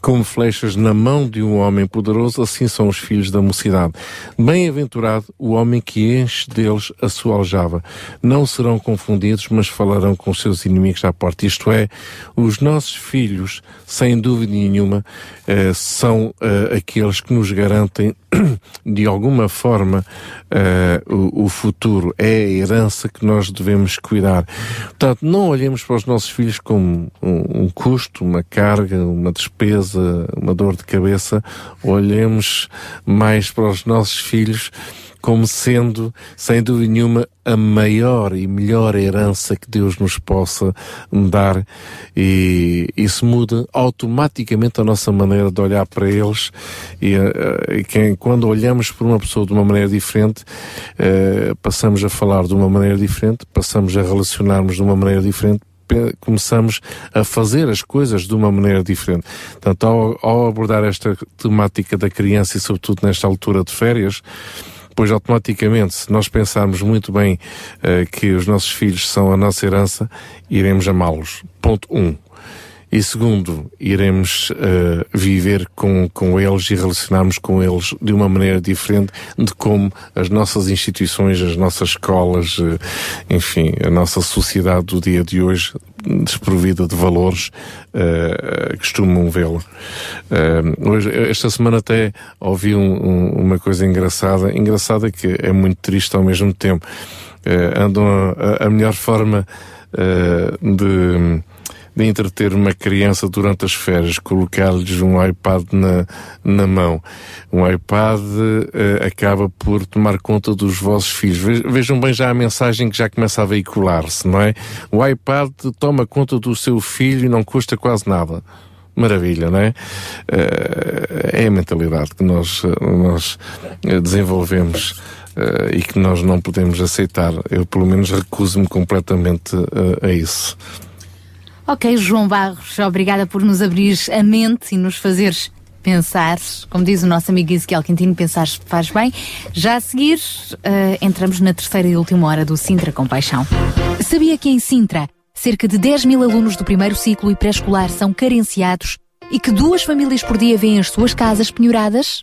Speaker 6: Como flechas na mão de um homem poderoso, assim são os filhos da mocidade. Bem-aventurado o homem que enche deles a sua aljava. Não serão confundidos, mas falarão com seus inimigos à porta. Isto é, os nossos filhos, sem dúvida nenhuma, eh, são eh, aqueles que nos garantem, de alguma forma, eh, o, o, futuro. É a herança que nós devemos cuidar. Portanto, não olhemos para os nossos filhos como um, um custo, uma carga, uma despesa uma dor de cabeça, olhemos mais para os nossos filhos como sendo, sem dúvida nenhuma, a maior e melhor herança que Deus nos possa dar. E isso muda automaticamente a nossa maneira de olhar para eles. E, eh, e que, quando olhamos para uma pessoa de uma maneira diferente, uh, passamos a falar de uma maneira diferente, passamos a relacionarmos de uma maneira diferente, começamos a fazer as coisas de uma maneira diferente. Portanto, ao, ao abordar esta temática da criança e sobretudo nesta altura de férias, pois automaticamente, se nós pensarmos muito bem eh, que os nossos filhos são a nossa herança, iremos amá-los. Ponto um. E segundo, iremos eh, viver com, com eles e relacionarmos com eles de uma maneira diferente de como as nossas instituições, as nossas escolas, eh, enfim, a nossa sociedade do dia de hoje, desprovida de valores, eh, costumam vê-lo. Eh, hoje, esta semana até ouvi um- um- uma coisa engraçada, engraçada que é muito triste ao mesmo tempo. Andam a, a- melhor forma de de entreter uma criança durante as férias, colocar-lhes um iPad na, na mão. Um iPad eh, acaba por tomar conta dos vossos filhos. Ve- Vejam bem já a mensagem que já começa a veicular-se, não é? O iPad toma conta do seu filho e não custa quase nada. Maravilha, não é? Eh, é a mentalidade que nós, nós eh, desenvolvemos e que nós não podemos aceitar. Eu, pelo menos, recuso-me completamente a isso.
Speaker 3: Ok, João Barros, obrigada por nos abrir a mente e nos fazeres pensar. Como diz o nosso amigo Ezequiel Quintino, pensar faz bem. Já a seguir, eh, entramos na terceira e última hora do Sintra com Paixão.
Speaker 8: Sabia que em Sintra, cerca de 10 mil alunos do primeiro ciclo e pré-escolar são carenciados e que duas famílias por dia vêm as suas casas penhoradas?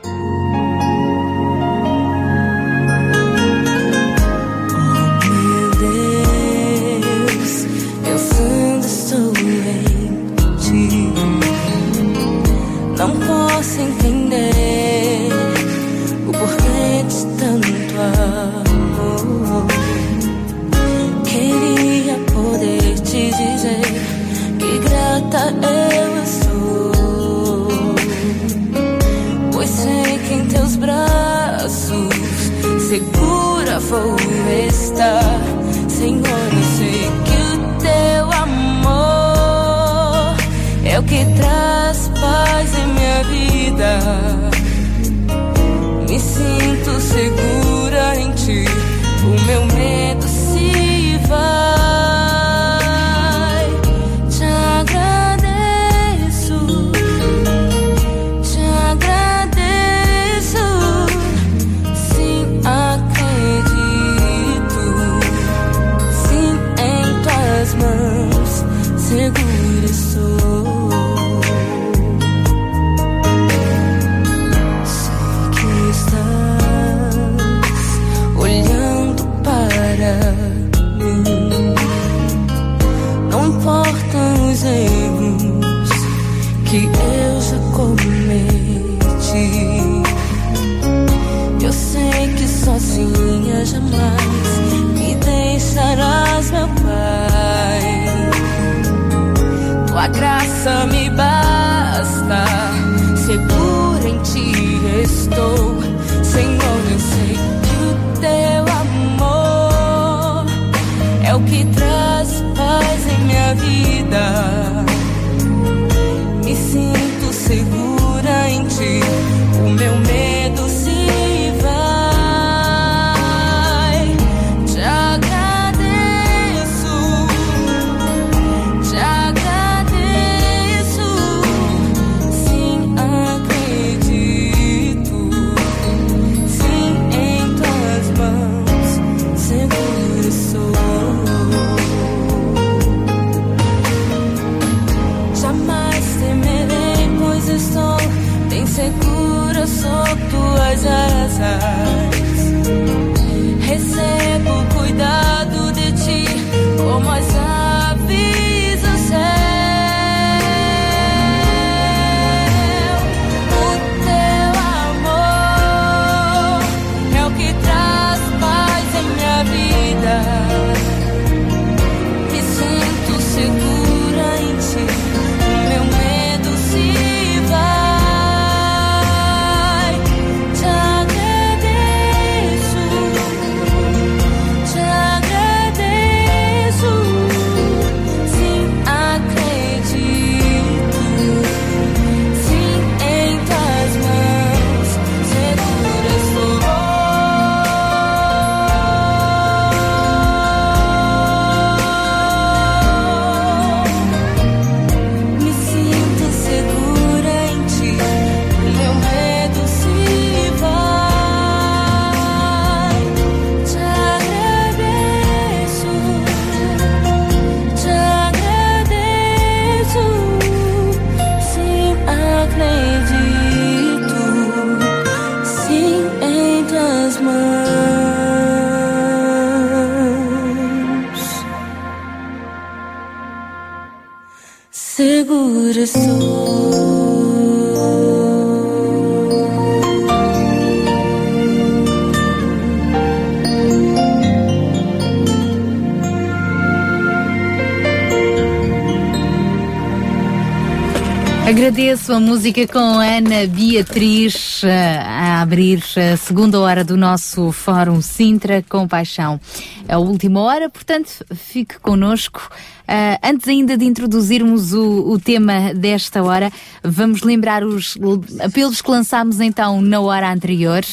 Speaker 2: Agradeço
Speaker 3: a música com Ana Beatriz eh, a abrir a segunda hora do nosso Fórum Sintra com Paixão. É a última hora, portanto, fique connosco. Uh, antes ainda de introduzirmos o, o, tema desta hora, vamos lembrar os apelos que lançámos então na hora anterior.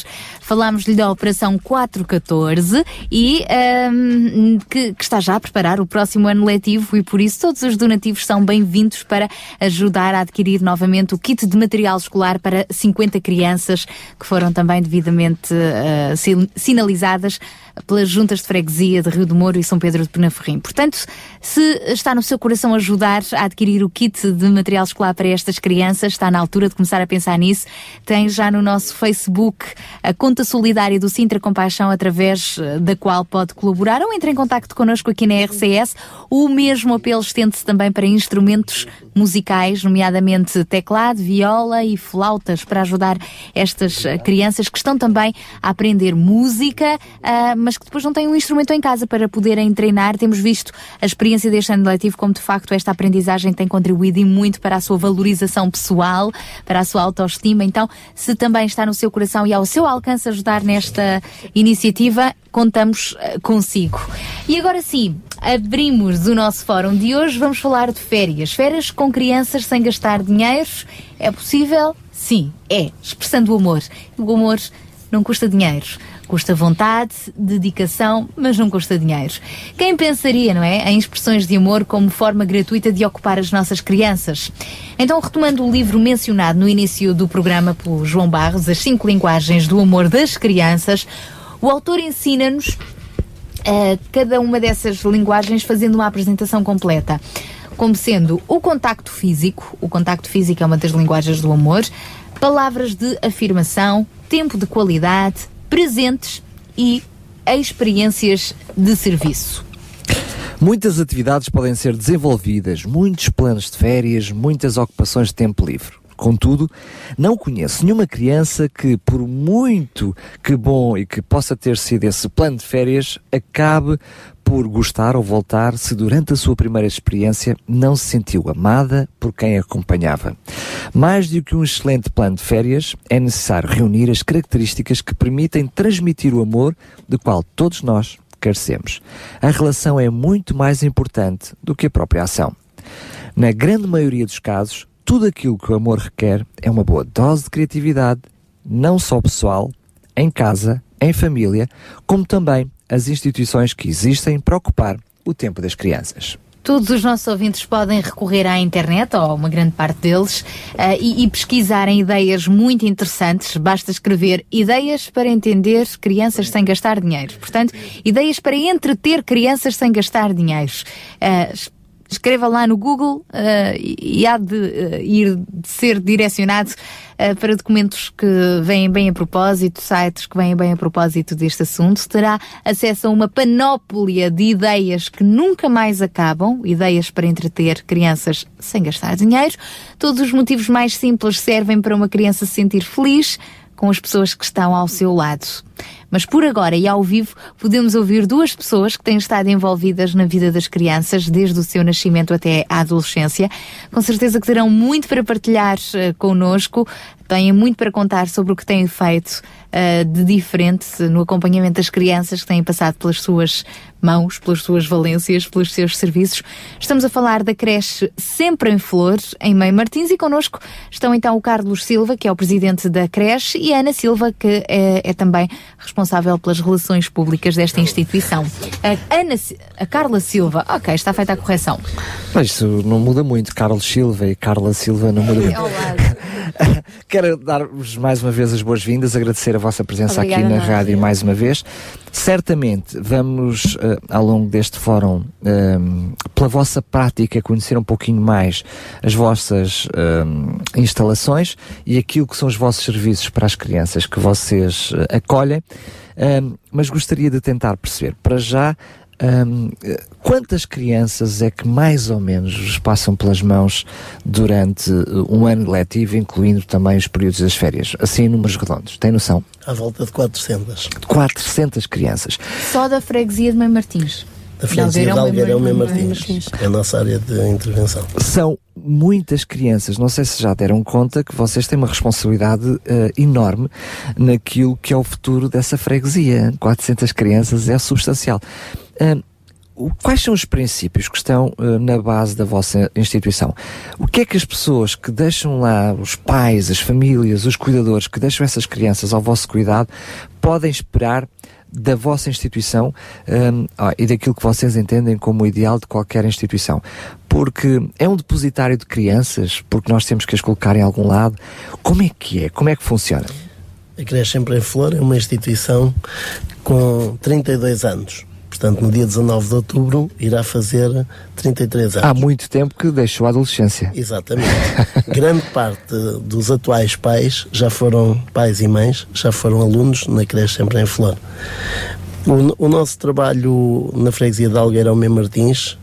Speaker 3: Falámos-lhe da Operação 414 e um, que, que, está já a preparar o próximo ano letivo e por isso todos os donativos são bem-vindos para ajudar a adquirir novamente o kit de material escolar para 50 crianças que foram também devidamente uh, sinalizadas pelas juntas de freguesia de Rio de Moro e São Pedro de Penaferrim. Portanto, se está no seu coração ajudar a adquirir o kit de material escolar para estas crianças, está na altura de começar a pensar nisso. Tem já no nosso Facebook a conta solidária do Sintra Compaixão, através eh, da qual pode colaborar ou entre em contato connosco aqui na RCS. O mesmo apelo estende-se também para instrumentos musicais, nomeadamente teclado, viola e flautas, para ajudar estas eh, crianças que estão também a aprender música, uh, mas que depois não têm um instrumento em casa para poderem treinar. Temos visto a experiência deste ano letivo como de facto esta aprendizagem tem contribuído e muito para a sua valorização pessoal, para a sua autoestima. Então, se também está no seu coração e ao seu alcance ajudar nesta iniciativa, contamos uh, consigo. E agora sim, abrimos o nosso fórum de hoje. Vamos falar de férias. Férias com crianças sem gastar dinheiro. É possível? Sim, é. Expressando o amor. O amor não custa dinheiro. Custa vontade, dedicação, mas não custa dinheiro. Quem pensaria, não é, em expressões de amor como forma gratuita de ocupar as nossas crianças? Então, retomando o livro mencionado no início do programa por João Barros, As Cinco Linguagens do Amor das Crianças, o autor ensina-nos uh, cada uma dessas linguagens fazendo uma apresentação completa como sendo o contacto físico, o contacto físico é uma das linguagens do amor, palavras de afirmação, tempo de qualidade, presentes e experiências de serviço.
Speaker 1: Muitas atividades podem ser desenvolvidas, muitos planos de férias, muitas ocupações de tempo livre. Contudo, não conheço nenhuma criança que, por muito que bom e que possa ter sido esse plano de férias, acabe por gostar ou voltar se durante a sua primeira experiência não se sentiu amada por quem a acompanhava. Mais do que um excelente plano de férias, é necessário reunir as características que permitem transmitir o amor de qual todos nós carecemos. A relação é muito mais importante do que a própria ação. Na grande maioria dos casos, tudo aquilo que o amor requer é uma boa dose de criatividade, não só pessoal, em casa, em família, como também as instituições que existem para ocupar o tempo das crianças.
Speaker 3: Todos os nossos ouvintes podem recorrer à internet, ou uma grande parte deles, uh, e, e, pesquisarem ideias muito interessantes. Basta escrever ideias para entender crianças sem gastar dinheiro. Portanto, ideias para entreter crianças sem gastar dinheiro. Uh, escreva lá no Google uh, e há de uh, ir de ser direcionado uh, para documentos que vêm bem a propósito, sites que vêm bem a propósito deste assunto. Terá acesso a uma panóplia de ideias que nunca mais acabam, ideias para entreter crianças sem gastar dinheiro. Todos os motivos mais simples servem para uma criança se sentir feliz com as pessoas que estão ao seu lado. Mas por agora e ao vivo podemos ouvir duas pessoas que têm estado envolvidas na vida das crianças desde o seu nascimento até a adolescência. Com certeza que terão muito para partilhar uh, connosco, têm muito para contar sobre o que têm feito uh, de diferente no acompanhamento das crianças que têm passado pelas suas mãos, pelas suas valências, pelos seus serviços. Estamos a falar da creche Sempre em Flores, em Meio Martins, e connosco estão então o Carlos Silva, que é o presidente da creche, e a Ana Silva, que é, é também responsável pelas relações públicas desta instituição. A, Ana, a Carla Silva, ok, está feita a correção.
Speaker 1: Mas isso não muda muito, Carlos Silva e Carla Silva não muda muito. Quero dar-vos mais uma vez as boas-vindas, agradecer a vossa presença Obrigada, aqui na rádio mais uma vez. Certamente vamos, uh, ao longo deste fórum, uh, pela vossa prática, conhecer um pouquinho mais as vossas uh, instalações e aquilo que são os vossos serviços para as crianças que vocês acolhem. mas gostaria de tentar perceber, para já, Hum, quantas crianças é que mais ou menos vos passam pelas mãos durante uh, um ano letivo, incluindo também os períodos das férias? Assim, em números redondos. Tem noção?
Speaker 14: À volta de 400.
Speaker 1: 400 crianças.
Speaker 3: Só da freguesia de Mãe Martins.
Speaker 14: Da freguesia de Algueirão Mãe Martins. É a nossa área de intervenção.
Speaker 1: São muitas crianças. Não sei se já deram conta que vocês têm uma responsabilidade uh, enorme naquilo que é o futuro dessa freguesia. 400 crianças é substancial. Quais são os princípios que estão uh, na base da vossa instituição? O que é que as pessoas que deixam lá, os pais, as famílias, os cuidadores, que deixam essas crianças ao vosso cuidado, podem esperar da vossa instituição um, e daquilo que vocês entendem como o ideal de qualquer instituição. Porque é um depositário de crianças, porque nós temos que as colocar em algum lado. Como é que é? Como é que funciona?
Speaker 14: A Creche Sempre em Flor é uma instituição com 32 anos. Portanto, no dia 19 de outubro irá fazer 33 anos.
Speaker 1: Há muito tempo que deixou a adolescência.
Speaker 14: Exatamente. Grande parte dos atuais pais já foram pais e mães, já foram alunos na creche sempre em Flor. O, o nosso trabalho na freguesia de Algueirão Mem Martins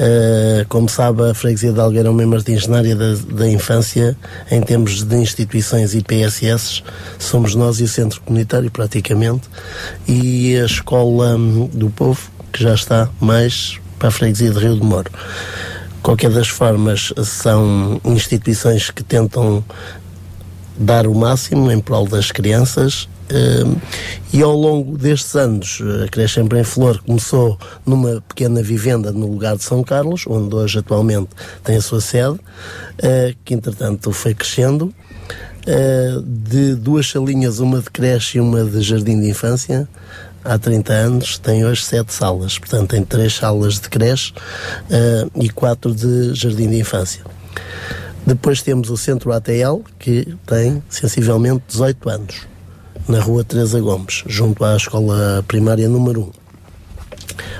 Speaker 14: Uh, como sabe, a freguesia de Algueirão Mem Martins, na área da, da, infância, em termos de instituições e PSS, somos nós e o Centro Comunitário, praticamente, e a Escola hum, do Povo, que já está mais para a freguesia de Rio de Moro. Qualquer das formas, são instituições que tentam dar o máximo em prol das crianças e ao longo destes anos, a Creche Sempre em Flor começou numa pequena vivenda no lugar de São Carlos, onde hoje atualmente tem a sua sede, uh, que entretanto foi crescendo. Uh, de duas salinhas, uma de creche e uma de jardim de infância, há 30 anos, tem hoje sete salas. Portanto, tem três salas de creche e quatro de jardim de infância. Depois temos o Centro ATL, que tem sensivelmente 18 anos na rua Teresa Gomes, junto à escola primária número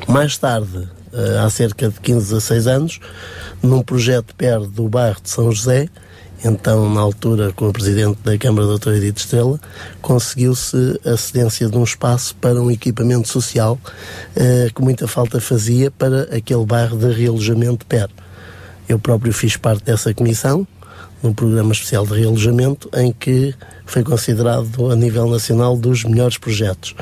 Speaker 14: 1. Mais tarde, eh, há cerca de 15, 16 anos, num projeto perto do bairro de São José, então, na altura, com o presidente da Câmara, Dr. Edith Estrela, conseguiu-se a cedência de um espaço para um equipamento social eh, que muita falta fazia para aquele bairro de realojamento perto. Eu próprio fiz parte dessa comissão, num programa especial de realojamento, em que foi considerado a nível nacional dos melhores projetos.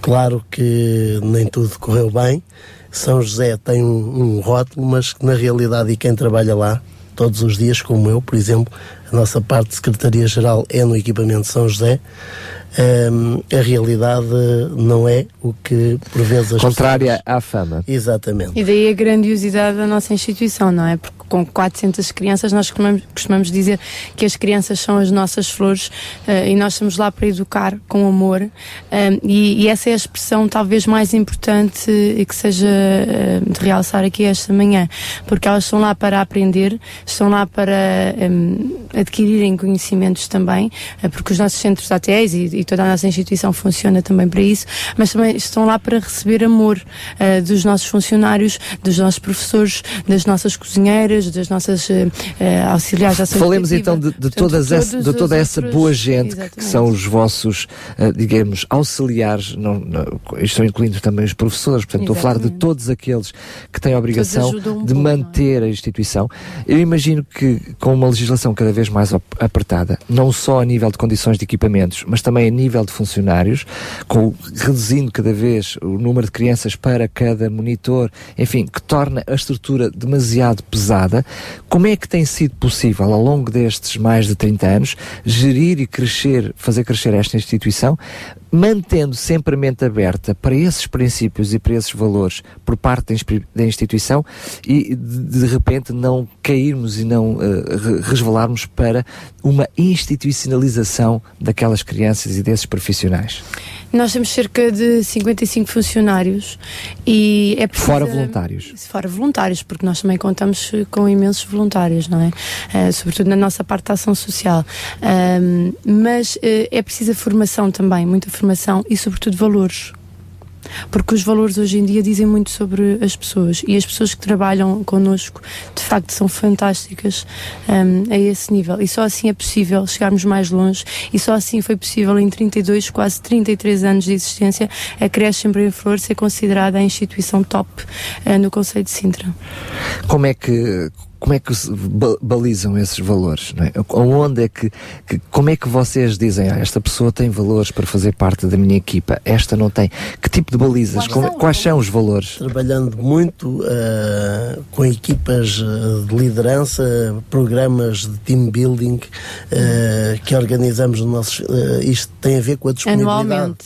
Speaker 14: Claro que nem tudo correu bem. São José tem um, um rótulo, mas na realidade, e quem trabalha lá, todos os dias, como eu, por exemplo, a nossa parte de Secretaria-Geral é no equipamento de São José. Um, a realidade não é o que por vezes
Speaker 1: contrária
Speaker 14: pessoas...
Speaker 1: à fama
Speaker 14: exatamente
Speaker 15: e daí a grandiosidade da nossa instituição não é porque com 400 crianças, nós costumamos, dizer que as crianças são as nossas flores uh, e nós estamos lá para educar com amor. Eh, e, e, essa é a expressão talvez mais importante e que seja uh, de realçar aqui esta manhã, porque elas estão lá para aprender, estão lá para um, adquirirem conhecimentos também, uh, porque os nossos centros ATEs e, e, toda a nossa instituição funciona também para isso, mas também estão lá para receber amor dos nossos funcionários, dos nossos professores, das nossas cozinheiras das nossas uh, auxiliares de ação
Speaker 1: Falemos então de, de, todas essa, de toda essa outros, boa gente exatamente. que são os vossos, uh, digamos, auxiliares, não, não, estão incluindo também os professores, portanto exatamente. estou a falar de todos aqueles que têm a obrigação um de manter a instituição. Eu imagino que com uma legislação cada vez mais apertada, não só a nível de condições de equipamentos, mas também a nível de funcionários, com, reduzindo cada vez o número de crianças para cada monitor, enfim, que torna a estrutura demasiado pesada como é que tem sido possível, ao longo destes mais de 30 anos, gerir e crescer, fazer crescer esta instituição, mantendo sempre a mente aberta para esses princípios e para esses valores por parte da instituição e de, repente não cairmos e não uh, resvalarmos para uma institucionalização daquelas crianças e desses profissionais?
Speaker 15: Nós temos cerca de 55 funcionários e é
Speaker 1: preciso... Fora voluntários.
Speaker 15: Fora voluntários, porque nós também contamos com imensos voluntários, não é? Uh, sobretudo na nossa parte da ação social. Mas uh, é preciso formação também, muita formação e sobretudo valores porque os valores hoje em dia dizem muito sobre as pessoas. E as pessoas que trabalham connosco de facto são fantásticas um, a esse nível. E só assim é possível chegarmos mais longe. E só assim foi possível em 32, quase 33 anos de existência a Creche Sempre em Flor ser considerada a instituição top uh, no Conselho de Sintra.
Speaker 1: Como é que como é que se ba- balizam esses valores? Não é? Onde é que, que- como é que vocês dizem, ah, esta pessoa tem valores para fazer parte da minha equipa, esta não tem? Que tipo de balizas?
Speaker 14: Quais
Speaker 1: Como-
Speaker 14: são os
Speaker 1: quais são os valores?
Speaker 14: Trabalhando muito ah, com equipas ah, de liderança, programas de team building ah, que organizamos no nosso. ah, isto tem a ver com a disponibilidade.
Speaker 15: Anualmente.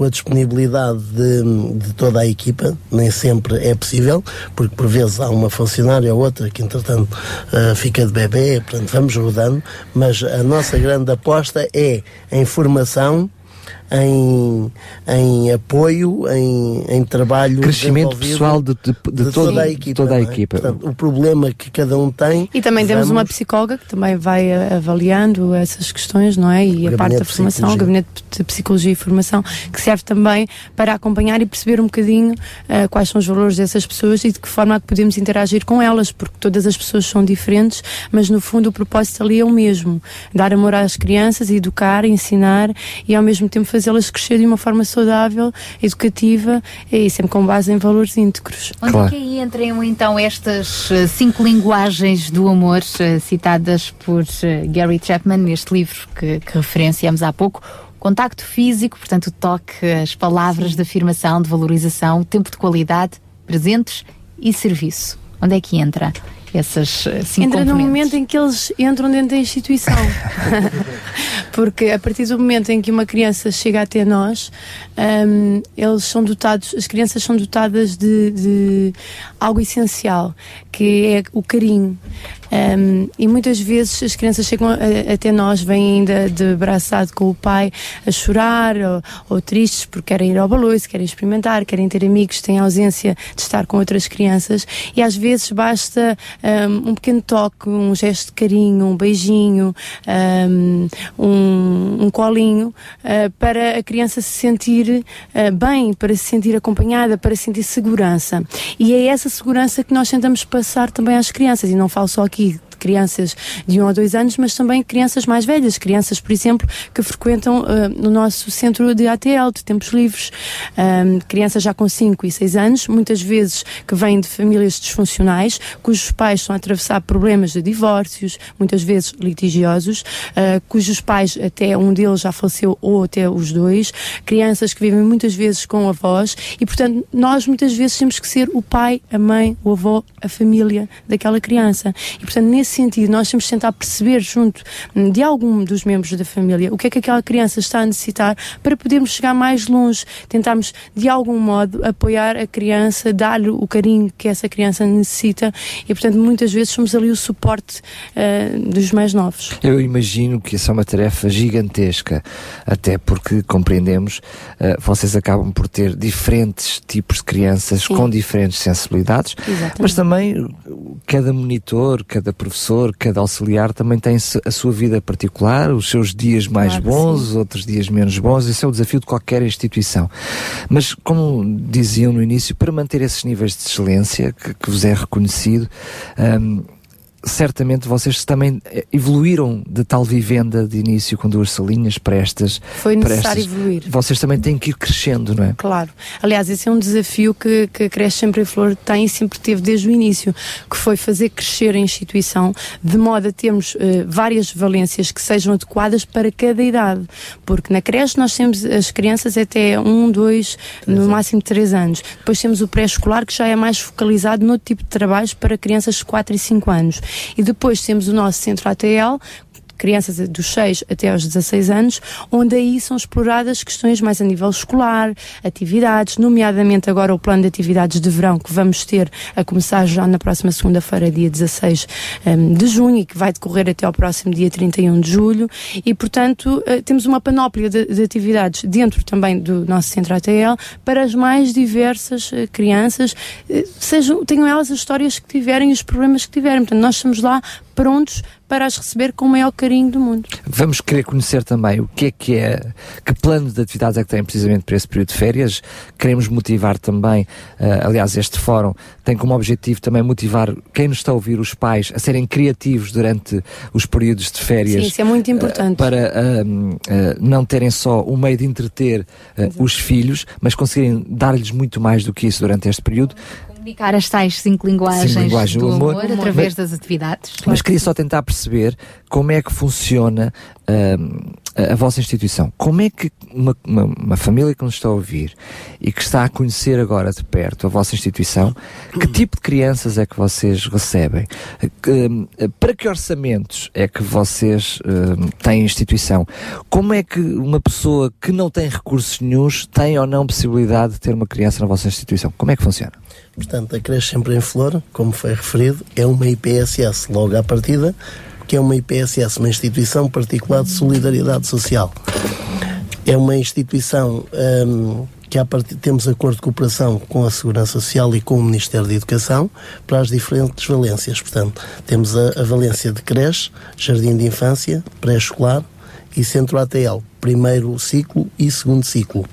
Speaker 14: Com a disponibilidade de, de toda a equipa, nem sempre é possível, porque por vezes há uma funcionária ou outra que entretanto ah, fica de bebê, portanto vamos rodando, mas a nossa grande aposta é em formação, em, em apoio, em, em trabalho
Speaker 1: Crescimento pessoal de, de- de
Speaker 14: de
Speaker 1: todo-
Speaker 14: toda a equipa.
Speaker 1: toda a
Speaker 14: é?
Speaker 1: equipa.
Speaker 14: Portanto, o problema que cada um tem.
Speaker 15: E também temos
Speaker 14: vamos-
Speaker 15: uma psicóloga que também vai avaliando essas questões, não é? E a parte da formação, o gabinete de psicologia e formação, que serve também para acompanhar e perceber um bocadinho eh, quais são os valores dessas pessoas e de que forma é que podemos interagir com elas, porque todas as pessoas são diferentes, mas no fundo o propósito ali é o mesmo: dar amor às crianças, educar, ensinar e ao mesmo tempo fazê-las crescer de uma forma saudável, educativa e sempre com base em valores íntegros.
Speaker 3: Onde é que aí entram então estas eh, cinco linguagens do amor eh, citadas por eh, Gary Chapman neste livro que, que referenciamos há pouco? Contacto físico, portanto, o toque, as palavras de afirmação, de valorização, tempo de qualidade, presentes e serviço. Onde é que entra essas eh, cinco
Speaker 15: Entra no momento em que eles entram dentro da instituição. Porque a partir do momento em que uma criança chega até nós, hum, eles são dotados, as crianças são dotadas de, de algo essencial, que é o carinho. Hum, e muitas vezes as crianças chegam até nós, vêm ainda de braçado com o pai a chorar ou, ou tristes porque querem ir ao baloiço, querem experimentar, querem ter amigos, têm ausência de estar com outras crianças e às vezes basta um, um pequeno toque, um gesto de carinho, um beijinho, um, um, um colinho uh, para a criança se sentir uh, bem, para se sentir acompanhada, para sentir segurança. E é essa segurança que nós tentamos passar também às crianças e não falo só aqui de crianças de um a dois anos, mas também crianças mais velhas, crianças, por exemplo, que frequentam uh, no nosso centro de ATL, de tempos livres, Um, crianças já com 5 e 6 anos, muitas vezes que vêm de famílias disfuncionais, cujos pais estão a atravessar problemas de divórcios, muitas vezes litigiosos, uh, cujos pais, até um deles já faleceu ou até os dois, crianças que vivem muitas vezes com avós e, portanto, nós muitas vezes temos que ser o pai, a mãe, o avô, a família daquela criança. E, portanto, nesse sentido, nós temos que tentar perceber junto hum, de algum dos membros da família o que é que aquela criança está a necessitar para podermos chegar mais longe, tentarmos de algum modo apoiar a criança, dar-lhe o carinho que essa criança necessita e, portanto, muitas vezes somos ali o suporte ah, dos mais novos.
Speaker 1: Eu imagino que essa é uma tarefa gigantesca, até porque compreendemos, eh, vocês acabam por ter diferentes tipos de crianças
Speaker 15: Sim.
Speaker 1: com diferentes sensibilidades,
Speaker 15: Exatamente.
Speaker 1: mas também uh, cada monitor, cada professor, cada auxiliar também tem a sua vida particular, os seus dias mais
Speaker 15: Claro
Speaker 1: bons, outros dias menos bons, esse é o desafio de qualquer instituição. Mas, como diziam no início, para manter esses níveis de excelência que, que vos é reconhecido, hum, certamente vocês também eh, evoluíram de tal vivenda de início com duas salinhas para estas.
Speaker 15: Foi necessário
Speaker 1: estas-
Speaker 15: evoluir.
Speaker 1: Vocês também têm que ir crescendo, não é?
Speaker 15: Claro. Aliás, esse é um desafio que, que a Cresce Sempre em Flor tem e sempre teve desde o início, que foi fazer crescer a instituição de modo a termos eh, várias valências que sejam adequadas para cada idade. Porque na creche nós temos as crianças até um, dois, no máximo três anos. Depois temos o pré-escolar que já é mais focalizado no tipo de trabalhos para crianças de 4 e 5 anos. E depois temos o nosso centro ATL, crianças dos 6 até aos 16 anos, onde aí são exploradas questões mais a nível escolar, atividades, nomeadamente agora o plano de atividades de verão que vamos ter a começar já na próxima segunda-feira, dia 16 hum, de junho, e que vai decorrer até ao próximo dia 31 de julho, e portanto eh, temos uma panóplia de, de atividades dentro também do nosso centro ATL para as mais diversas eh, crianças, eh, sejam, tenham elas as histórias que tiverem e os problemas que tiverem. Portanto, nós estamos lá prontos para as receber com o maior carinho do mundo.
Speaker 1: Vamos querer conhecer também o que é que é, que plano de atividades é que tem precisamente para esse período de férias. Queremos motivar também, uh, aliás, este fórum tem como objetivo também motivar quem nos está a ouvir, os pais, a serem criativos durante os períodos de férias.
Speaker 15: Sim, isso é muito importante.
Speaker 1: Uh, para uh, não terem só o meio de entreter os filhos, mas conseguirem dar-lhes muito mais do que isso durante este período
Speaker 3: comunicar as tais cinco linguagens,
Speaker 1: cinco linguagens
Speaker 3: do,
Speaker 1: do amor,
Speaker 3: amor, através mas, das atividades.
Speaker 1: Mas queria só tentar perceber como é que funciona uh, a, a, vossa instituição. Como é que uma, uma, uma, família que nos está a ouvir e que está a conhecer agora de perto a vossa instituição, que tipo de crianças é que vocês recebem? Uh, para que orçamentos é que vocês uh, têm instituição? Como é que uma pessoa que não tem recursos nenhums tem ou não possibilidade de ter uma criança na vossa instituição? Como é que funciona?
Speaker 14: Portanto, a creche sempre em flor, como foi referido, é uma IPSS logo à partida, que é uma IPSS, uma instituição particular de solidariedade social. É uma instituição um, que a partir, temos acordo de cooperação com a Segurança Social e com o Ministério da Educação para as diferentes valências. Portanto, temos a, a valência de creche, jardim de infância, pré-escolar e centro ATL, primeiro ciclo e segundo ciclo.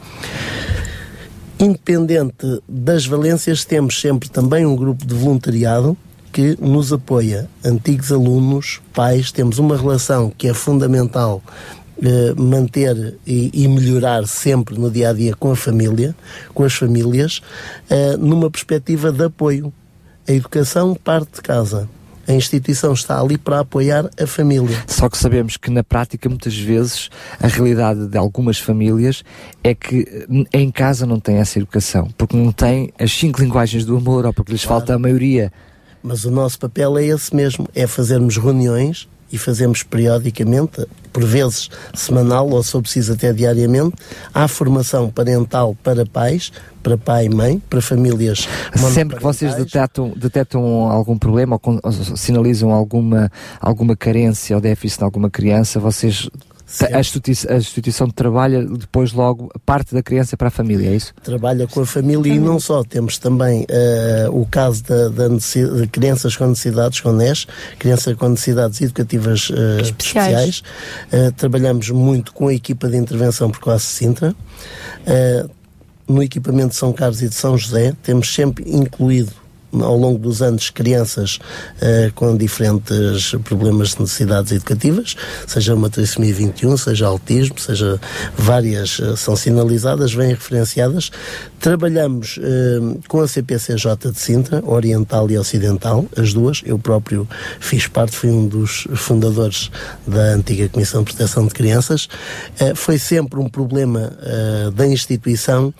Speaker 14: Independente das valências, temos sempre também um grupo de voluntariado que nos apoia. Antigos alunos, pais, temos uma relação que é fundamental eh, manter e, e, melhorar sempre no dia a dia com a família, com as famílias, eh, numa perspectiva de apoio. A educação parte de casa. A instituição está ali para apoiar a família.
Speaker 1: Só que sabemos que na prática, muitas vezes, a realidade de algumas famílias é que eh, em casa não tem essa educação, porque não tem as cinco linguagens do amor, ou porque lhes claro. falta a maioria.
Speaker 14: Mas o nosso papel é esse mesmo, é fazermos reuniões e fazemos periodicamente, por vezes semanal ou se precisa até diariamente, há formação parental para pais, para pai e mãe, para famílias
Speaker 1: Sempre que vocês detectam, detectam algum problema ou, ou sinalizam alguma, alguma carência ou déficit de alguma criança, vocês a instituição, a instituição trabalha depois logo parte da criança para a família, é isso?
Speaker 14: Trabalha com a família e não só. Temos também uh, o caso da, da de crianças com necessidades, com NES, crianças com necessidades educativas uh, especiais. especiais. Uh, trabalhamos muito com a equipa de intervenção precoce Sintra. no equipamento de São Carlos e de São José, temos sempre incluído ao longo dos anos crianças uh, com diferentes problemas de necessidades educativas, seja uma trissomia 21, seja autismo, seja várias uh, são sinalizadas, vêm referenciadas. Trabalhamos uh, com a CPCJ de Sintra, Oriental e Ocidental, as duas. Eu próprio fiz parte, fui um dos fundadores da antiga Comissão de Proteção de Crianças. foi sempre um problema da instituição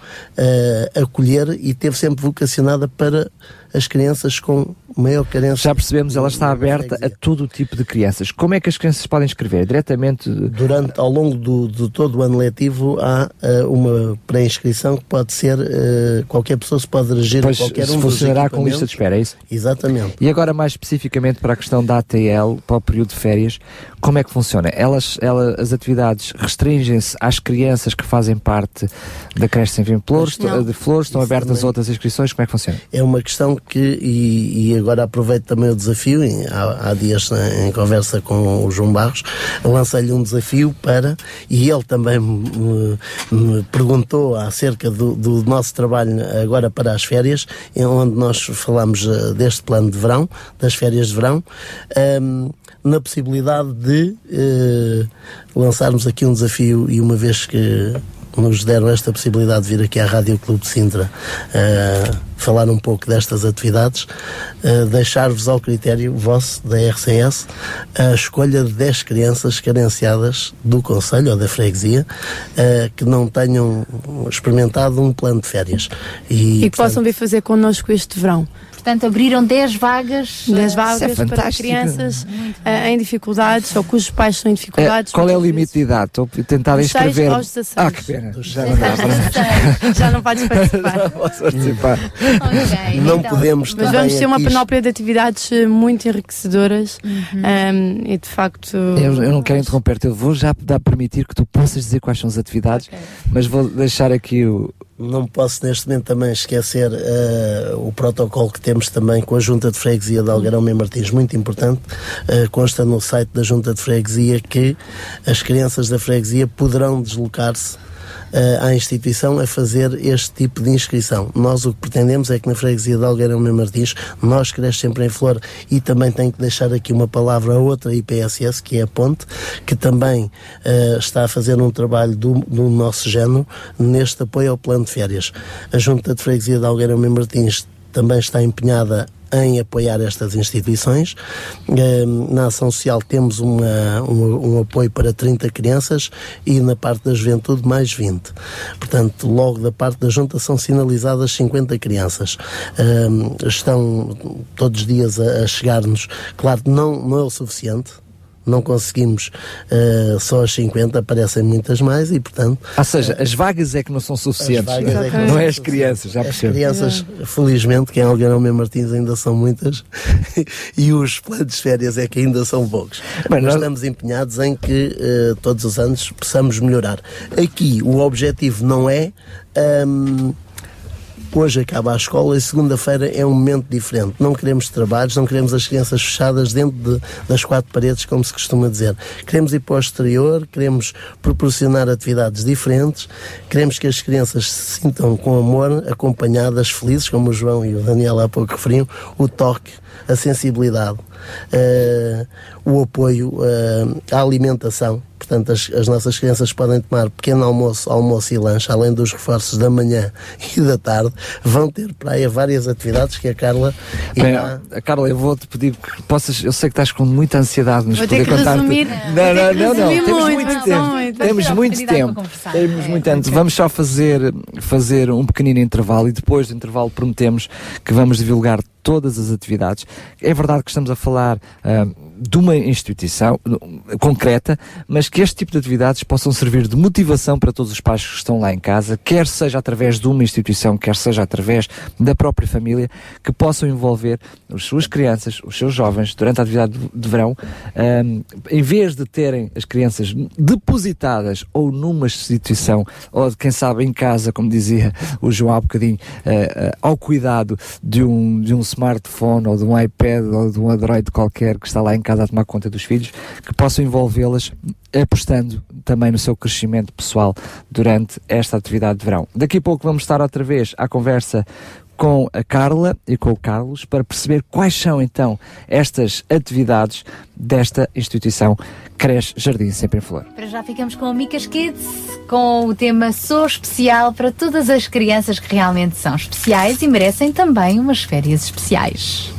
Speaker 14: acolher e teve sempre vocacionada para as crianças com maior carência.
Speaker 1: Já percebemos, ela está aberta a todo o tipo de crianças. Como é que as crianças podem escrever? Diretamente?
Speaker 14: Durante, ao longo do, de todo o ano letivo, há uh, uma pré-inscrição que pode ser, uh, qualquer pessoa se pode dirigir
Speaker 1: pois
Speaker 14: a qualquer um
Speaker 1: funcionará com lista de espera, é isso?
Speaker 14: Exatamente.
Speaker 1: E agora, mais especificamente para a questão da ATL, para o período de férias, como é que funciona? Elas, ela, as atividades restringem-se às crianças que fazem parte da creche sem fim de flores, de flores estão abertas também. outras inscrições, como é que funciona?
Speaker 14: É uma questão que, e, e agora aproveito também o desafio, em, há, há, dias em conversa com o João Barros, lancei-lhe um desafio para, e ele também me, me perguntou acerca do, do, nosso trabalho agora para as férias, onde nós falamos uh, deste plano de verão, das férias de verão, um, na possibilidade de uh, lançarmos aqui um desafio e uma vez que nos deram esta possibilidade de vir aqui à Rádio Clube de Sintra uh, falar um pouco destas atividades, uh, deixar-vos ao critério vosso da RCS a escolha de 10 crianças carenciadas do Conselho ou da Freguesia uh, que não tenham experimentado um plano de férias.
Speaker 15: E, e que portanto, possam vir fazer connosco este verão.
Speaker 3: Portanto, abriram 10 vagas,
Speaker 15: 10 vagas é para crianças uh, em dificuldades ou cujos pais são em dificuldades.
Speaker 1: É, qual é o limite de idade? Estou a tentar inscrever.
Speaker 15: Aos 16.
Speaker 1: Ah, que pena.
Speaker 15: Já não, dá já não podes participar.
Speaker 1: não posso participar.
Speaker 14: okay, não então. podemos
Speaker 15: Mas vamos ter uma panóplia de atividades eh, muito enriquecedoras uhum. um, ehm, e de facto.
Speaker 1: Eu, eu não quero interromper-te, eu vou já dar permitir que tu possas dizer quais são as atividades, okay. mas vou deixar aqui o,
Speaker 14: Não posso neste momento também esquecer uh, o protocolo que temos também com a Junta de Freguesia de Algarão Mem Martins, muito importante. Uh, consta no site da Junta de Freguesia que as crianças da freguesia poderão deslocar-se à instituição a fazer este tipo de inscrição. Nós o que pretendemos é que na freguesia de Algarão Mem Martins, nós cresce sempre em flor e também tenho que deixar aqui uma palavra a outra IPSS, que é a Ponte, que também uh, está a fazer um trabalho do, do nosso género neste apoio ao plano de férias. A Junta de Freguesia de Algarão Mem Martins também está empenhada em apoiar estas instituições. Ehm, na ação social temos uma, um, um, apoio para 30 crianças e na parte da juventude mais 20. Portanto, logo da parte da junta são sinalizadas 50 crianças. Ehm, estão todos os dias a, chegar-nos. Claro, não, não é o suficiente não conseguimos uh, só as 50, aparecem muitas mais e, portanto.
Speaker 1: Ou seja, uh, as vagas é que não são suficientes, é não, não é as crianças, já percebo.
Speaker 14: As crianças, felizmente, que em Algarão Mem Martins ainda são muitas e os planos de férias é que ainda são poucos. Bem, nós... estamos empenhados em que uh, todos os anos possamos melhorar. Aqui o objetivo não é. Um, Hoje acaba a escola e segunda-feira é um momento diferente. Não queremos trabalhos, não queremos as crianças fechadas dentro de, das quatro paredes, como se costuma dizer. Queremos ir para o exterior, queremos proporcionar atividades diferentes, queremos que as crianças se sintam com amor, acompanhadas, felizes, como o João e o Daniel há pouco referiam, o toque, a sensibilidade, uh, o apoio uh, à alimentação Portanto, as, as, nossas crianças podem tomar pequeno almoço, almoço e lanche, além dos reforços da manhã e da tarde. Vão ter praia várias atividades que a Carla.
Speaker 1: Bem, irá... Carla, eu vou-te pedir que possas. Eu sei que estás com muita ansiedade, mas
Speaker 15: vou
Speaker 1: poder
Speaker 15: contar.
Speaker 1: Não,
Speaker 15: não,
Speaker 1: não, não.
Speaker 15: Temos
Speaker 1: muito,
Speaker 15: muito
Speaker 1: tempo.
Speaker 15: Muito,
Speaker 1: temos muito tempo. Temos é, muito tempo. Vamos só fazer, fazer um pequenino intervalo e depois do intervalo prometemos que vamos divulgar todas as atividades. É verdade que estamos a falar. Uh, de uma instituição concreta, mas que este tipo de atividades possam servir de motivação para todos os pais que estão lá em casa, quer seja através de uma instituição, quer seja através da própria família, que possam envolver as suas crianças, os seus jovens, durante a atividade de verão, um, em vez de terem as crianças depositadas ou numa instituição, ou quem sabe em casa, como dizia o João há bocadinho, uh, uh, ao cuidado de um, de um smartphone ou de um iPad ou de um Android qualquer que está lá em casa a tomar conta dos filhos, que possam envolvê-las apostando também no seu crescimento pessoal durante esta atividade de verão. Daqui a pouco vamos estar outra vez à conversa com a Carla e com o Carlos para perceber quais são então estas atividades desta instituição Creche Jardim Sempre em Flor.
Speaker 3: Para já ficamos com o Micas Kids, com o tema Sou Especial para todas as crianças que realmente são especiais e merecem também umas férias especiais.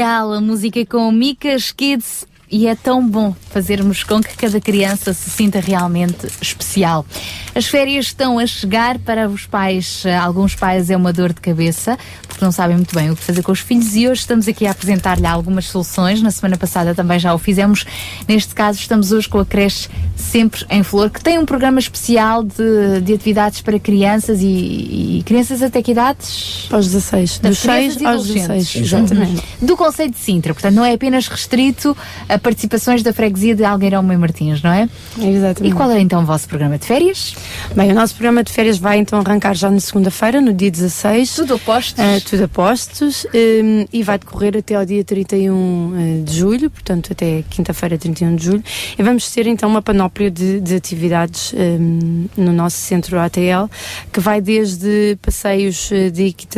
Speaker 3: A música com Micas Kids e é tão bom fazermos com que cada criança se sinta realmente especial. As férias estão a chegar para os pais, eh, alguns pais é uma dor de cabeça, porque não sabem muito bem o que fazer com os filhos e hoje estamos aqui a apresentar-lhe algumas soluções. Na semana passada também já o fizemos. Neste caso, estamos hoje com a creche Sempre em Flor, que tem um programa especial de, de atividades para crianças e, e crianças até que idades?
Speaker 15: Aos 16. Dos
Speaker 3: crianças
Speaker 15: 6
Speaker 3: e
Speaker 15: aos
Speaker 3: adolescentes.
Speaker 15: 16. Exatamente.
Speaker 3: Do Conselho de Sintra, portanto não é apenas restrito a participações da freguesia de Algueirão Meio Martins, não é?
Speaker 15: Exatamente.
Speaker 3: E qual é então o vosso programa de férias?
Speaker 15: Bem, o nosso programa de férias vai então arrancar já na segunda-feira, no dia 16.
Speaker 3: Tudo a postos?
Speaker 15: tudo a postos. um, e vai decorrer até ao dia 31 eh, de julho, portanto até quinta-feira, 31 de julho. E vamos ter então uma panóplia de, de atividades um, no nosso centro ATL, que vai desde passeios eh, de equitação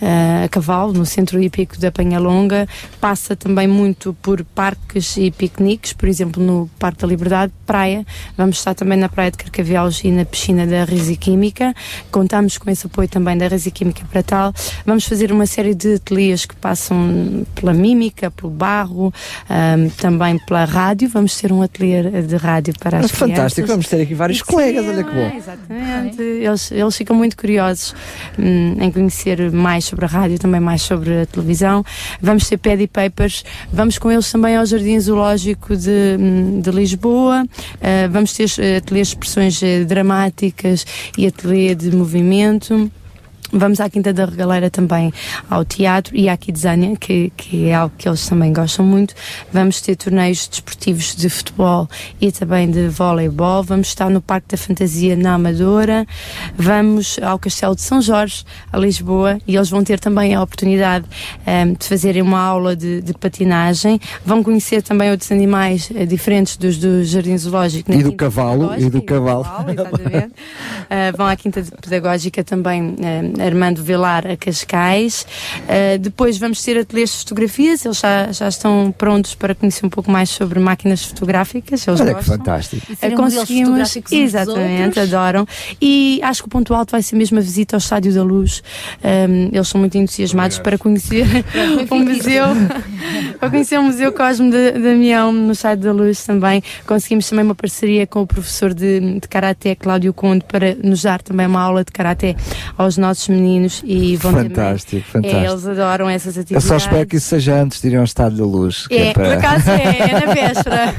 Speaker 15: eh, a cavalo, no centro hípico da Penhalonga, passa também muito por parques e piqueniques, por exemplo, no Parque da Liberdade, praia. Vamos estar também na Praia de Carcavelos e na piscina da Resiquímica. Contamos com esse apoio também da Resiquímica para tal. Vamos fazer uma série de ateliês que passam pela mímica, pelo barro, também pela rádio. Vamos ter um ateliê de rádio para as
Speaker 1: Fantástico,
Speaker 15: crianças.
Speaker 1: vamos ter aqui vários colegas, olha que bom.
Speaker 15: Exatamente. Eles, eles ficam muito curiosos hum, em conhecer mais sobre a rádio, também mais sobre a televisão. Vamos ter pad e papers, vamos com eles também ao Jardim Zoológico de, de Lisboa, Uh, vamos ter uh, ateliês de expressões uh, dramáticas e ateliê de movimento. Vamos à Quinta da Regaleira também ao teatro e à Kidzania, que, que é algo que eles também gostam muito. Vamos ter torneios desportivos de futebol e também de voleibol. Vamos estar no Parque da Fantasia na Amadora. Vamos ao Castelo de São Jorge, a Lisboa, e eles vão ter também a oportunidade ehm, de fazerem uma aula de, de patinagem. Vão conhecer também outros animais eh, diferentes dos do Jardim Zoológico.
Speaker 1: E do cavalo, e do cavalo.
Speaker 15: exatamente. Uh, vão à Quinta Pedagógica também, uh, Armando Velar a Cascais. Uh, depois vamos ter ateliês de fotografias, eles já, já estão prontos para conhecer um pouco mais sobre máquinas fotográficas. Eles
Speaker 1: Olha que
Speaker 15: gostam.
Speaker 1: fantástico.
Speaker 3: E fotográficos uns dos
Speaker 15: exatamente, adoram. E acho que o ponto alto vai ser mesmo a visita ao Estádio da Luz. Um, eles são muito entusiasmados para conhecer o museu, para conhecer o Museu Cosme de Damião no Estádio da Luz também. Conseguimos também uma parceria com o professor de, de Karaté, Cláudio Conde, para nos dar também uma aula de Karaté aos nossos meninos e vão
Speaker 1: Fantástico,
Speaker 15: também. É,
Speaker 1: fantástico.
Speaker 15: eles adoram essas
Speaker 1: Eu
Speaker 15: atividades.
Speaker 1: só espero que isso seja antes de irem ao Estado da Luz. que
Speaker 15: É,
Speaker 1: para-
Speaker 15: por acaso é, é na véspera.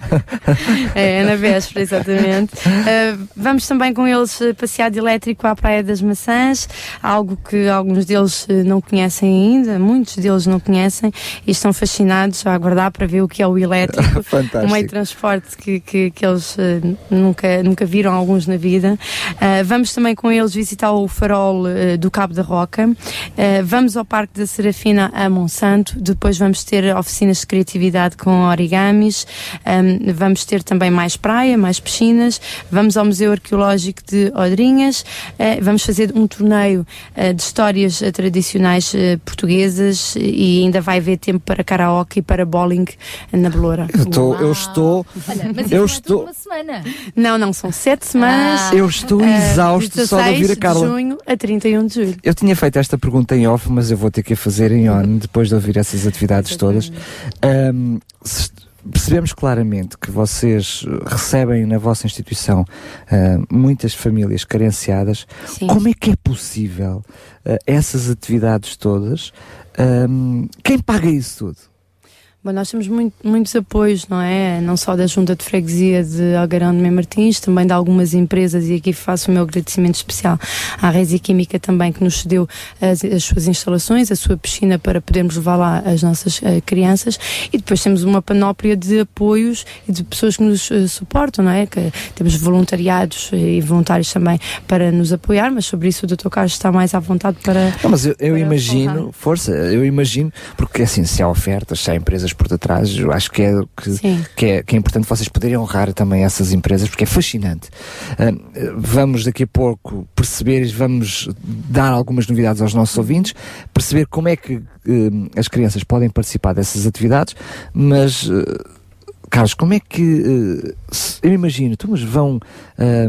Speaker 15: é, é na véspera, exatamente. Uh, vamos também com eles uh, passear de elétrico à Praia das Maçãs, algo que alguns deles uh, não conhecem ainda, muitos deles não conhecem e estão fascinados a aguardar para ver o que é o elétrico.
Speaker 1: Fantástico.
Speaker 15: Um meio de transporte que, que, que eles uh, nunca, nunca viram alguns na vida. Uh, vamos também com eles visitar o farol uh, do Cabo da Roca. Uh, vamos ao Parque da Serafina a Monsanto. Depois vamos ter oficinas de criatividade com origamis. Um, vamos ter também mais praia, mais piscinas. Vamos ao Museu Arqueológico de Odrinhas. Uh, vamos fazer um torneio uh, de histórias uh, tradicionais uh, portuguesas e ainda vai haver tempo para karaoke e para bowling na Beloura.
Speaker 1: Eu estou, eu estou,
Speaker 3: Olha, mas
Speaker 1: eu
Speaker 3: não é
Speaker 1: estou,
Speaker 3: uma semana.
Speaker 15: Não, não, são sete semanas.
Speaker 3: Ah.
Speaker 1: eu estou exausto só de ouvir a
Speaker 15: 16
Speaker 1: Carla.
Speaker 15: de junho a 31 de julho.
Speaker 1: Eu tinha feito esta pergunta em off, mas eu vou ter que a fazer em on depois de ouvir essas atividades todas. Se- percebemos claramente que vocês recebem na vossa instituição ah, muitas famílias carenciadas.
Speaker 15: Sim.
Speaker 1: Como é que é possível ah, essas atividades todas? Ahm, quem paga isso tudo?
Speaker 15: Bom, nós temos muito- muitos apoios, não é? Não só da Junta de Freguesia de Algarão de Mem Martins, também de algumas empresas, e aqui faço o meu agradecimento especial à Resi Química também, que nos cedeu as, as suas instalações, a sua piscina para podermos levar lá as nossas eh, crianças. E depois temos uma panóplia de apoios e de pessoas que nos eh, suportam, não é? Que temos voluntariados eh, e voluntários também para nos apoiar, mas sobre isso o Dr. Carlos está mais à vontade para.
Speaker 1: Não, mas eu, eu imagino,
Speaker 15: falar.
Speaker 1: força, eu imagino, porque assim, se há ofertas, se há empresas por detrás, eu acho que é, que, que é, que é importante vocês poderem honrar também essas empresas, porque é fascinante. Ah, vamos daqui a pouco perceber, vamos dar algumas novidades aos nossos ouvintes, perceber como é que ah, as crianças podem participar dessas atividades, mas. ah, Carlos, como é que eu imagino, então, mas vão ah,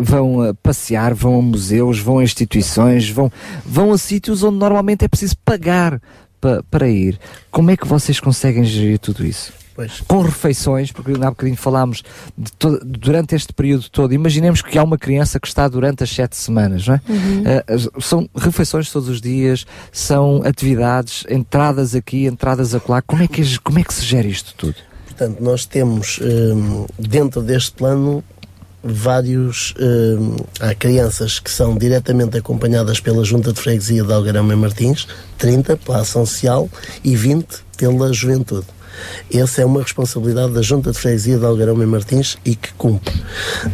Speaker 1: vão passear, vão a museus, vão a instituições, vão, vão a sítios onde normalmente é preciso pagar pa- para ir. Como é que vocês conseguem gerir tudo isso?
Speaker 14: Pois.
Speaker 1: Com refeições, porque há bocadinho falámos de to- durante este período todo. Imaginemos que há uma criança que está durante as sete semanas, não é?
Speaker 16: Uhum.
Speaker 1: As- são refeições todos os dias, são atividades, entradas aqui, entradas acolá. Como é que, como é que se gera isto tudo?
Speaker 14: Portanto, nós temos hum, dentro deste plano vários. hum, há crianças que são diretamente acompanhadas pela Junta de Freguesia de Algarama e Martins, 30 pela Ação Social e 20 pela Juventude. Essa é uma responsabilidade da Junta de Freguesia de Algarão e Martins e que cumpre.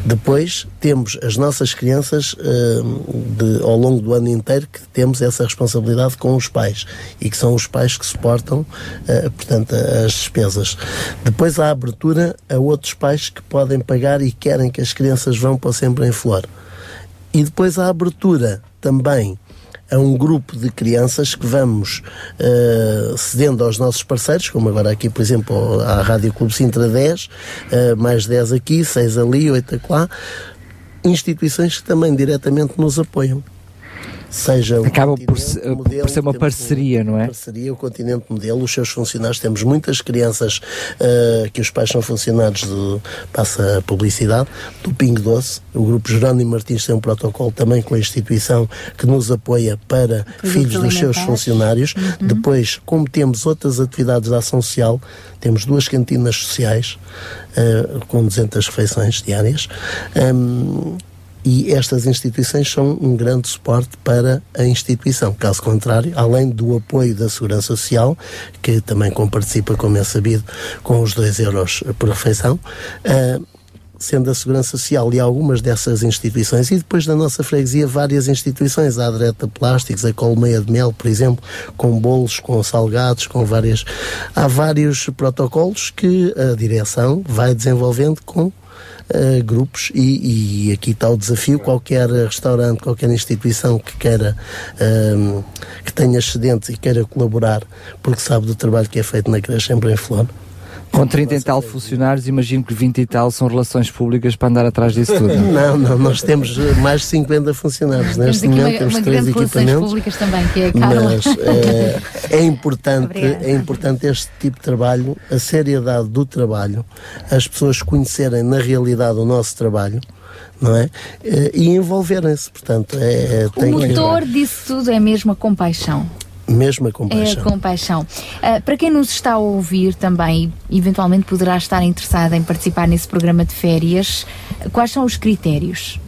Speaker 14: Depois temos as nossas crianças hum, de- ao longo do ano inteiro que temos essa responsabilidade com os pais e que são os pais que suportam, eh, portanto, as despesas. Depois há a abertura a outros pais que podem pagar e querem que as crianças vão para o Sempre em Flor. E depois há a abertura também a um grupo de crianças que vamos eh, cedendo aos nossos parceiros, como agora aqui, por exemplo, à Rádio Clube Sintra 10, eh, mais 10 aqui, 6 ali, 8 acolá, instituições que também diretamente nos apoiam. Seja o
Speaker 1: Acaba por,
Speaker 14: Modelo,
Speaker 1: por ser uma parceria, não é?
Speaker 14: parceria, o Continente Modelo, os seus funcionários, temos muitas crianças eh, que os pais são funcionários do, passa a publicidade, do Pingo Doce, o Grupo Jerónimo Martins tem um protocolo também com a instituição que nos apoia para
Speaker 16: Produtos
Speaker 14: filhos dos seus funcionários.
Speaker 16: Uhum.
Speaker 14: Depois, como temos outras atividades de ação social, temos duas cantinas sociais eh, com 200 refeições diárias. Hum, e estas instituições são um grande suporte para a instituição. Caso contrário, além do apoio da Segurança Social, que também comparticipa, como é sabido, com os 2 euros por refeição, ah, sendo a Segurança Social e algumas dessas instituições, e depois da nossa freguesia, várias instituições, a Adreta Plásticos, a Colmeia de Mel, por exemplo, com bolos, com salgados, com várias. Há vários protocolos que a direção vai desenvolvendo com eh, grupos e, e aqui está o desafio. Qualquer restaurante, qualquer instituição que queira ehm, que tenha excedentes e queira colaborar porque sabe do trabalho que é feito na creche sempre em Flor
Speaker 1: Com 30 e tal funcionários, imagino que 20 e tal são relações públicas para andar atrás disso tudo.
Speaker 14: não, não, nós temos eh, mais de 50 funcionários
Speaker 3: Temos
Speaker 14: neste
Speaker 3: aqui
Speaker 14: momento,
Speaker 3: uma,
Speaker 14: temos
Speaker 3: uma
Speaker 14: três equipamentos
Speaker 3: públicas também, que é a Carla.
Speaker 14: mas eh, é importante
Speaker 3: Obrigada.
Speaker 14: é importante este tipo de trabalho a seriedade do trabalho as pessoas conhecerem na realidade o nosso trabalho não é Eh, e envolverem-se portanto é, é
Speaker 3: O
Speaker 14: tem que-
Speaker 3: motor disso tudo é mesmo a compaixão.
Speaker 14: Mesmo a
Speaker 3: É
Speaker 14: compaixão
Speaker 3: a compaixão. Ah, para quem nos está a ouvir também, eventualmente poderá estar interessado em participar nesse programa de férias, quais são os critérios?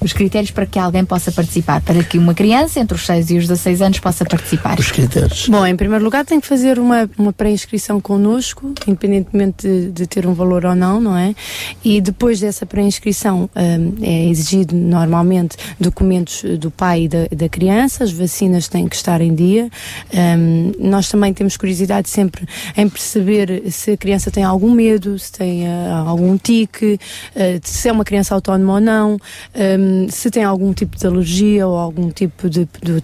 Speaker 3: Os critérios para que alguém possa participar, para que uma criança entre os 6 e os 16 anos possa participar.
Speaker 14: Os critérios.
Speaker 15: Bom, em primeiro lugar tem que fazer uma, uma pré-inscrição connosco, independentemente de, de ter um valor ou não, não é? E depois dessa pré-inscrição hum, é exigido normalmente documentos do pai e da, da criança, as vacinas têm que estar em dia. Hum, nós também temos curiosidade sempre em perceber se a criança tem algum medo, se tem ah, algum tique, ah, se é uma criança autónoma ou não, hum, se tem algum tipo de alergia ou algum tipo de- de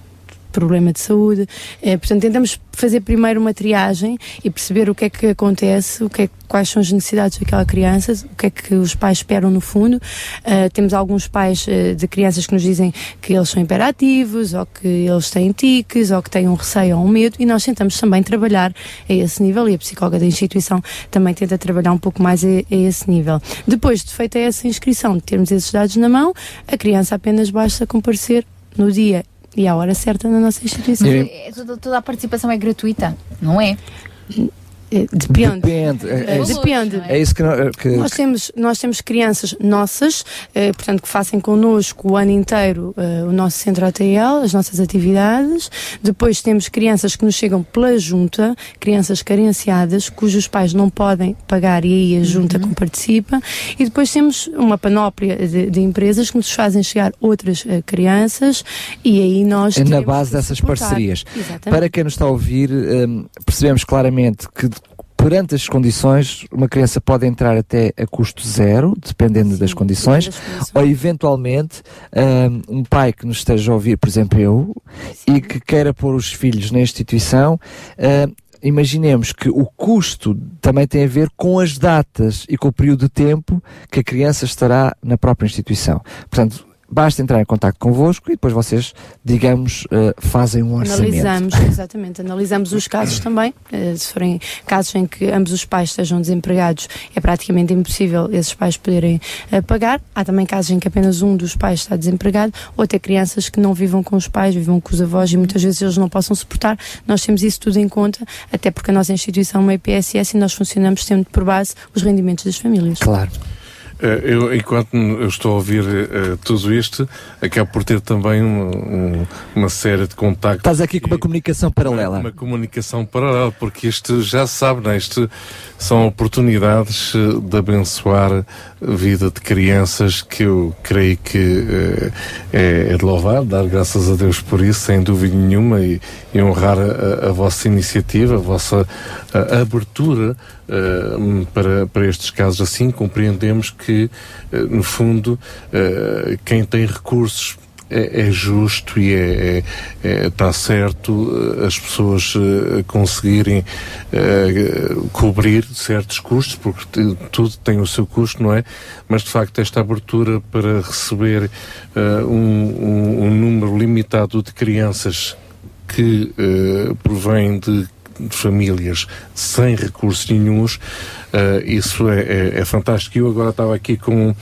Speaker 15: problema de saúde. Eh, portanto, tentamos fazer primeiro uma triagem e perceber o que é que acontece, o que é, quais são as necessidades daquela criança, o que é que os pais esperam no fundo. Eh, temos alguns pais eh, de crianças que nos dizem que eles são hiperativos, ou que eles têm tiques, ou que têm um receio ou um medo, e nós tentamos também trabalhar a esse nível, e a psicóloga da instituição também tenta trabalhar um pouco mais a, a esse nível. Depois de feita essa inscrição, de termos esses dados na mão, a criança apenas basta comparecer no dia e à hora certa na nossa instituição.
Speaker 3: É, toda, toda a participação é gratuita, não é?
Speaker 15: Depende.
Speaker 1: Depende. É, é,
Speaker 15: Depende.
Speaker 1: é isso que, não- que-
Speaker 15: Nós temos, nós temos crianças nossas, eh, portanto, que fazem connosco o ano inteiro eh, o nosso centro ATL, as nossas atividades. Depois temos crianças que nos chegam pela junta, crianças carenciadas, cujos pais não podem pagar e aí a junta comparticipa. E depois temos uma panóplia de, de empresas que nos fazem chegar outras eh, crianças e aí nós.
Speaker 1: É na base dessas
Speaker 15: suportar.
Speaker 1: parcerias.
Speaker 15: Exatamente.
Speaker 1: Para quem nos está a ouvir, hum, percebemos claramente que perante as condições, uma criança pode entrar até a custo zero, dependendo das condições, ou eventualmente hum, um pai que nos esteja a ouvir, por exemplo eu, e que queira pôr os filhos na instituição, hum, imaginemos que o custo também tem a ver com as datas e com o período de tempo que a criança estará na própria instituição. Portanto, basta entrar em contato convosco e depois vocês, digamos, uh, fazem um orçamento.
Speaker 15: Analisamos, exatamente, analisamos os casos também. Uh, se forem casos em que ambos os pais estejam desempregados, é praticamente impossível esses pais poderem uh, pagar. Há também casos em que apenas um dos pais está desempregado, ou até crianças que não vivam com os pais, vivam com os avós e muitas vezes eles não possam suportar. Nós temos isso tudo em conta, até porque a nossa instituição é uma IPSS e nós funcionamos tendo por base os rendimentos das famílias.
Speaker 1: Claro.
Speaker 6: Eh, Eu, enquanto eu estou a ouvir eh, tudo isto, acabo por ter também um- um- uma série de contactos.
Speaker 1: Estás aqui com uma comunicação paralela.
Speaker 6: Uma comunicação paralela, porque isto já sabe, não é? Isto são oportunidades eh, de abençoar a vida de crianças que eu creio que eh, é, é de louvar, dar graças a Deus por isso, sem dúvida nenhuma, e, e honrar a, a vossa iniciativa, a vossa a, abertura eh, para, para estes casos assim. Compreendemos que, eh, no fundo, eh, quem tem recursos é, é justo e é, é- é- está certo as pessoas conseguirem cobrir certos custos, porque tudo tem o seu custo, não é? Mas de facto esta abertura para receber um, um- um número limitado de crianças que provém de de famílias sem recursos nenhuns, eh, isso é, é, é fantástico. Eu agora estava aqui com,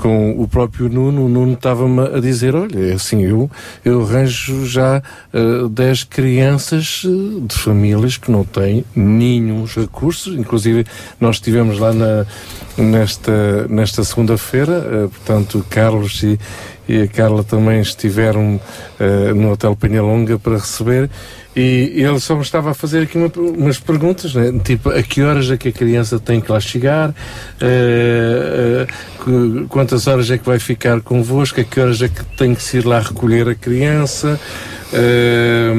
Speaker 6: com o próprio Nuno, o Nuno estava-me a dizer, olha, é assim, eu, eu arranjo já eh, 10 crianças eh, de famílias que não têm nenhum recursos, inclusive nós estivemos lá na, nesta, nesta segunda-feira, eh, portanto, Carlos e, e a Carla também estiveram eh, no Hotel Penhalonga para receber e ele só me estava a fazer aqui uma- umas perguntas, né? tipo, a que horas é que a criança tem que lá chegar, eh, que- quantas horas é que vai ficar convosco, a que horas é que tem que se ir lá recolher a criança, Eh,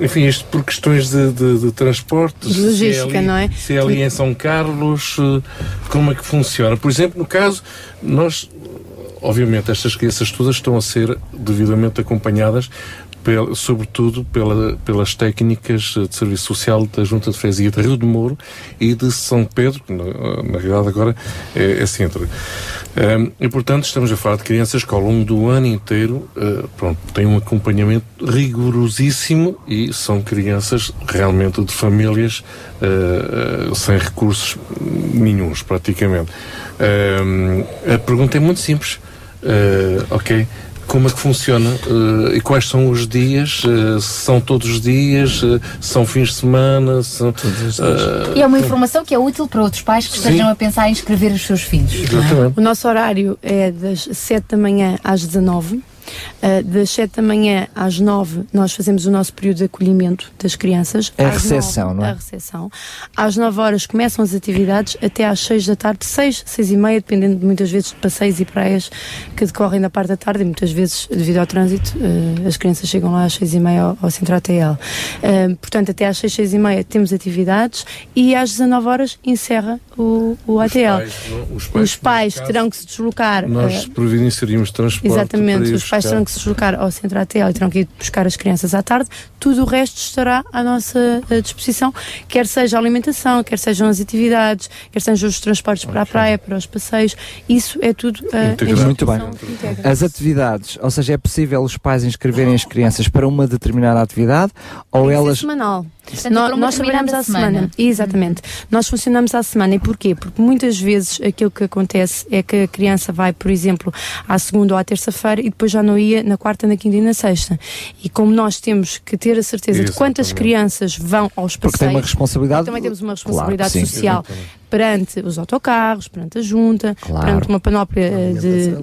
Speaker 6: enfim, isto por questões de, de, de transporte.
Speaker 15: De
Speaker 6: é
Speaker 15: logística,
Speaker 6: ali-
Speaker 15: não é?
Speaker 6: Se é ali em São Carlos, como é que funciona? Por exemplo, no caso, nós obviamente estas crianças todas estão a ser devidamente acompanhadas pel- sobretudo pela- pelas técnicas de serviço social da Junta de Freguesia de Rio de Moro e de São Pedro, que na, na realidade agora é, é Sintra. Ehm, e portanto estamos a falar de crianças que ao longo do ano inteiro eh, pronto, têm um acompanhamento rigorosíssimo e são crianças realmente de famílias eh, eh, sem recursos nenhuns praticamente. Ehm, a pergunta é muito simples. Eh, ok, como é que funciona Eh, e quais são os dias? Eh, são todos os dias? São fins de semana? São,
Speaker 3: E é uma informação que é útil para outros pais que
Speaker 6: Sim.
Speaker 3: estejam a pensar em inscrever os seus filhos. é?
Speaker 15: O nosso horário é das 7 da manhã às 19 Uh, das 7 da manhã às 9 nós fazemos o nosso período de acolhimento das crianças.
Speaker 1: É a recepção,
Speaker 15: 9,
Speaker 1: não é?
Speaker 15: A recepção. Às 9 horas começam as atividades até às 6 da tarde, 6, 6 e meia, dependendo de muitas vezes de passeios e praias que decorrem na parte da tarde e muitas vezes, devido ao trânsito, uh, as crianças chegam lá às 6 e meia ao, ao centro ATL. Uh, portanto, até às 6, 6 e meia temos atividades e às 19 horas encerra o, o ATL.
Speaker 6: pais, não? Os pais,
Speaker 15: Os pais terão que se deslocar.
Speaker 6: Nós providenciaríamos transporte.
Speaker 15: Exatamente, os pais
Speaker 6: buscar.
Speaker 15: terão que se deslocar ao centro ATL e terão que ir buscar as crianças à tarde. Tudo o resto estará à nossa eh, disposição, quer seja a alimentação, quer sejam as atividades, quer sejam os transportes para a praia, para os passeios. Isso é tudo a
Speaker 1: Muito bem.
Speaker 15: integra.
Speaker 1: As atividades, ou seja, é possível os pais inscreverem as crianças para uma determinada atividade ou elas.
Speaker 15: semanal.
Speaker 3: Portanto,
Speaker 15: Nó-
Speaker 3: para uma
Speaker 15: nós trabalhamos à semana.
Speaker 3: semana.
Speaker 15: Exatamente. Nós funcionamos à semana. E porquê? Porque muitas vezes aquilo que acontece é que a criança vai, por exemplo, à segunda ou à terça-feira e depois já não ia na quarta, na quinta e na sexta. E como nós temos que ter a certeza de quantas
Speaker 1: Exatamente.
Speaker 15: crianças vão aos
Speaker 1: Porque tem
Speaker 15: passeios.
Speaker 1: uma responsabilidade-
Speaker 15: Também temos uma
Speaker 1: Claro
Speaker 15: responsabilidade
Speaker 1: sim.
Speaker 15: social perante os autocarros, perante a junta,
Speaker 1: Claro.
Speaker 15: perante uma panóplia eh,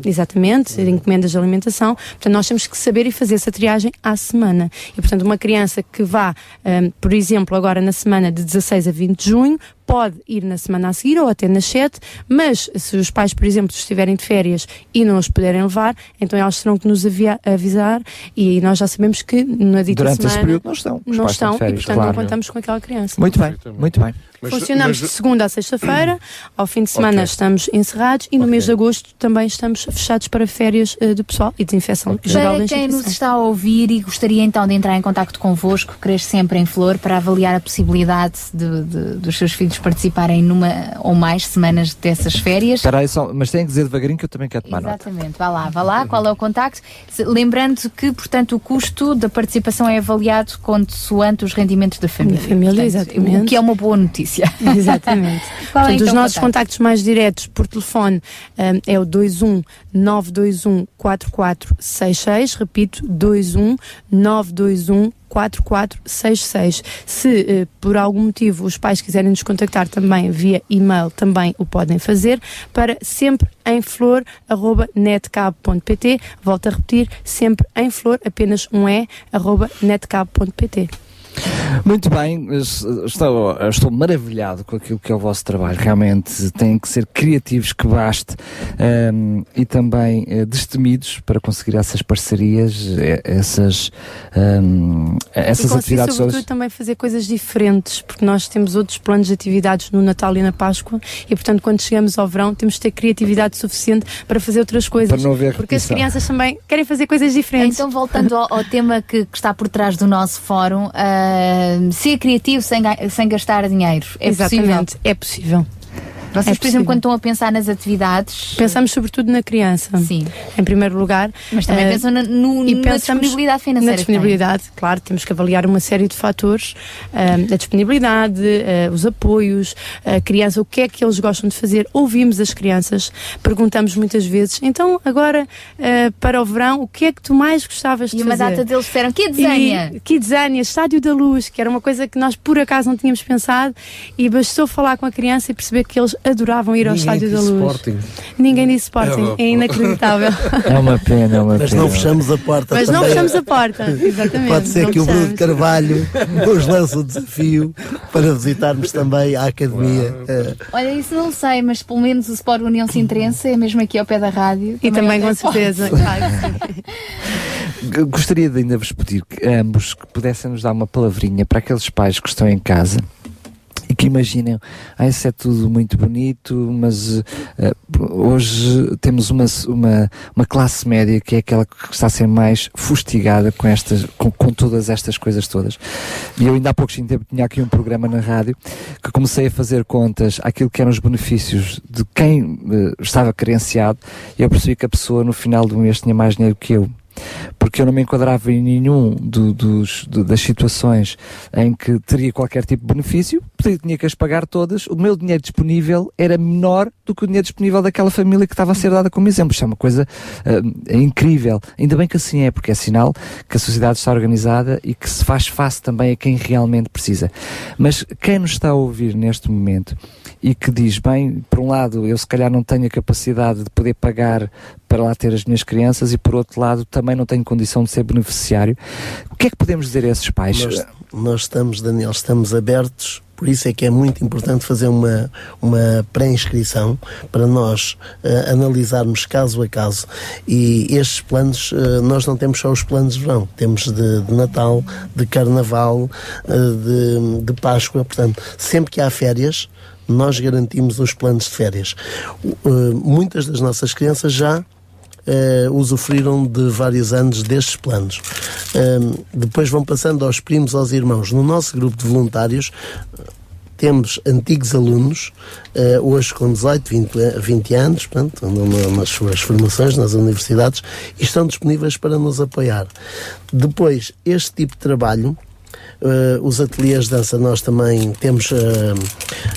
Speaker 15: de exatamente, de encomendas de alimentação. Portanto, nós temos que saber e fazer essa triagem à semana. E portanto, uma criança que vá, ehm, por exemplo, agora na semana de 16 a 20 de junho, pode ir na semana a seguir ou até nas 7, mas se os pais, por exemplo, estiverem de férias e não os puderem levar, então eles terão que nos avisar e nós já sabemos que na dita
Speaker 1: Durante esse
Speaker 15: semana
Speaker 1: período não estão. Os
Speaker 15: não
Speaker 1: pais estão férias,
Speaker 15: e portanto
Speaker 1: claro.
Speaker 15: não contamos com aquela criança.
Speaker 1: Muito bem, muito bem.
Speaker 6: Mas-
Speaker 15: Funcionamos
Speaker 6: mas-
Speaker 15: de segunda a sexta-feira, ao fim de semana
Speaker 6: Ok.
Speaker 15: estamos encerrados e no mês de agosto também estamos fechados para férias eh, do pessoal e desinfecção geral da
Speaker 3: Para quem nos está a ouvir e gostaria então de entrar em contato convosco, Cresce Sempre em Flor, para avaliar a possibilidade de, de- dos seus filhos participarem numa ou mais semanas dessas férias.
Speaker 1: Espera aí só, mas tem que dizer devagarinho que eu também quero tomar nota.
Speaker 3: Exatamente, vá lá, vá lá, qual é o contacto? Lembrando que, portanto, o custo da participação é avaliado consoante os rendimentos da família.
Speaker 15: Da família,
Speaker 3: Portanto,
Speaker 15: exatamente.
Speaker 3: O que é uma boa notícia.
Speaker 15: Exatamente.
Speaker 3: Qual é,
Speaker 15: Portanto, os
Speaker 3: então, o
Speaker 15: nossos
Speaker 3: contacto?
Speaker 15: contactos mais diretos por telefone hum, é o 21 921 4466, repito, 21 921 4466. Se eh, por algum motivo os pais quiserem nos contactar também via e-mail, também o podem fazer para sempre em flor arroba netcab.pt. Volto a repetir, sempre em flor, apenas um é, arroba netcab.pt.
Speaker 1: Muito bem, es- estou, estou maravilhado com aquilo que é o vosso trabalho. Realmente têm que ser criativos que baste ehm, e também eh, destemidos para conseguir essas parcerias, eh, essas, ehm, essas
Speaker 15: e conseguir,
Speaker 1: atividades
Speaker 15: sobretudo,
Speaker 1: todas.
Speaker 15: também fazer coisas diferentes, porque nós temos outros planos de atividades no Natal e na Páscoa, e portanto, quando chegamos ao verão, temos de ter criatividade suficiente para fazer outras coisas.
Speaker 1: Para não haver
Speaker 15: porque as crianças também querem fazer coisas diferentes.
Speaker 3: Então, voltando ao, ao tema que, que está por trás do nosso fórum, ser criativo sem, sem gastar dinheiro. É
Speaker 15: Exatamente,
Speaker 3: possível?
Speaker 15: é possível.
Speaker 3: Vocês,
Speaker 15: É
Speaker 3: por exemplo, quando estão a pensar nas atividades.
Speaker 15: Pensamos sobretudo na criança.
Speaker 3: Sim.
Speaker 15: Em primeiro lugar.
Speaker 3: Mas também
Speaker 15: eh,
Speaker 3: pensam na, no-
Speaker 15: e
Speaker 3: na disponibilidade financeira.
Speaker 15: Na disponibilidade, claro, temos que avaliar uma série de fatores, ah, a disponibilidade, ah, os apoios, a criança, o que é que eles gostam de fazer. Ouvimos as crianças, perguntamos muitas vezes, então agora ah, para o verão, o que é que tu mais gostavas de
Speaker 3: E uma
Speaker 15: fazer?
Speaker 3: data deles disseram, que desenha?
Speaker 15: Que desenha, Estádio da Luz, que era uma coisa que nós por acaso não tínhamos pensado e bastou falar com a criança e perceber que eles adoravam ir ao Estádio da
Speaker 14: disse
Speaker 15: Luz.
Speaker 14: Sporting.
Speaker 15: Ninguém disse Sporting, é inacreditável.
Speaker 1: É uma pena, é uma
Speaker 14: Mas
Speaker 1: pena.
Speaker 14: não fechamos a porta.
Speaker 15: Mas não
Speaker 14: também.
Speaker 15: fechamos a porta, exatamente.
Speaker 14: Pode ser
Speaker 15: não
Speaker 14: que o Bruno
Speaker 15: fechamos.
Speaker 14: Carvalho nos lance o desafio para visitarmos também a academia. Eh,
Speaker 3: Olha, isso não sei, mas pelo menos o Sport União Sintrense é mesmo aqui ao pé da rádio.
Speaker 15: E também
Speaker 3: é
Speaker 15: com certeza, claro
Speaker 1: Gostaria de ainda vos pedir que ambos que pudessem nos dar uma palavrinha para aqueles pais que estão em casa e que imaginem, ah, isso é tudo muito bonito, mas eh, hoje temos uma, uma, uma classe média que é aquela que está a ser mais fustigada com, estas, com, com todas estas coisas todas. E eu ainda há pouco tempo tinha aqui um programa na rádio que comecei a fazer contas àquilo que eram os benefícios de quem eh, estava carenciado e eu percebi que a pessoa no final do mês tinha mais dinheiro que eu porque eu não me enquadrava em nenhum do- dos, do- das situações em que teria qualquer tipo de benefício, podia- tinha que as pagar todas, o meu dinheiro disponível era menor do que o dinheiro disponível daquela família que estava a ser dada como exemplo. Isto é uma coisa ah, incrível. Ainda bem que assim é, porque é sinal que a sociedade está organizada e que se faz face também a quem realmente precisa. Mas quem nos está a ouvir neste momento e que diz, bem, por um lado, eu se calhar não tenho a capacidade de poder pagar para lá ter as minhas crianças e por outro lado também não tenho condição de ser beneficiário. O que é que podemos dizer a esses pais?
Speaker 14: Nós, nós estamos, Daniel, estamos abertos, por isso é que é muito importante fazer uma, uma pré-inscrição para nós eh, analisarmos caso a caso. E estes planos, eh, nós não temos só os planos de verão, temos de, de Natal, de Carnaval, eh, de, de Páscoa, portanto, sempre que há férias, nós garantimos os planos de férias. Muitas das nossas crianças já eh, usufruíram de vários anos destes planos. Ehm, depois vão passando aos primos, aos irmãos. No nosso grupo de voluntários temos antigos alunos, eh, hoje com 18, 20, a- 20 anos, portanto, andam na- nas suas formações, nas universidades, e estão disponíveis para nos apoiar. Depois, este tipo de trabalho Uh, os ateliês de dança, nós também temos uh,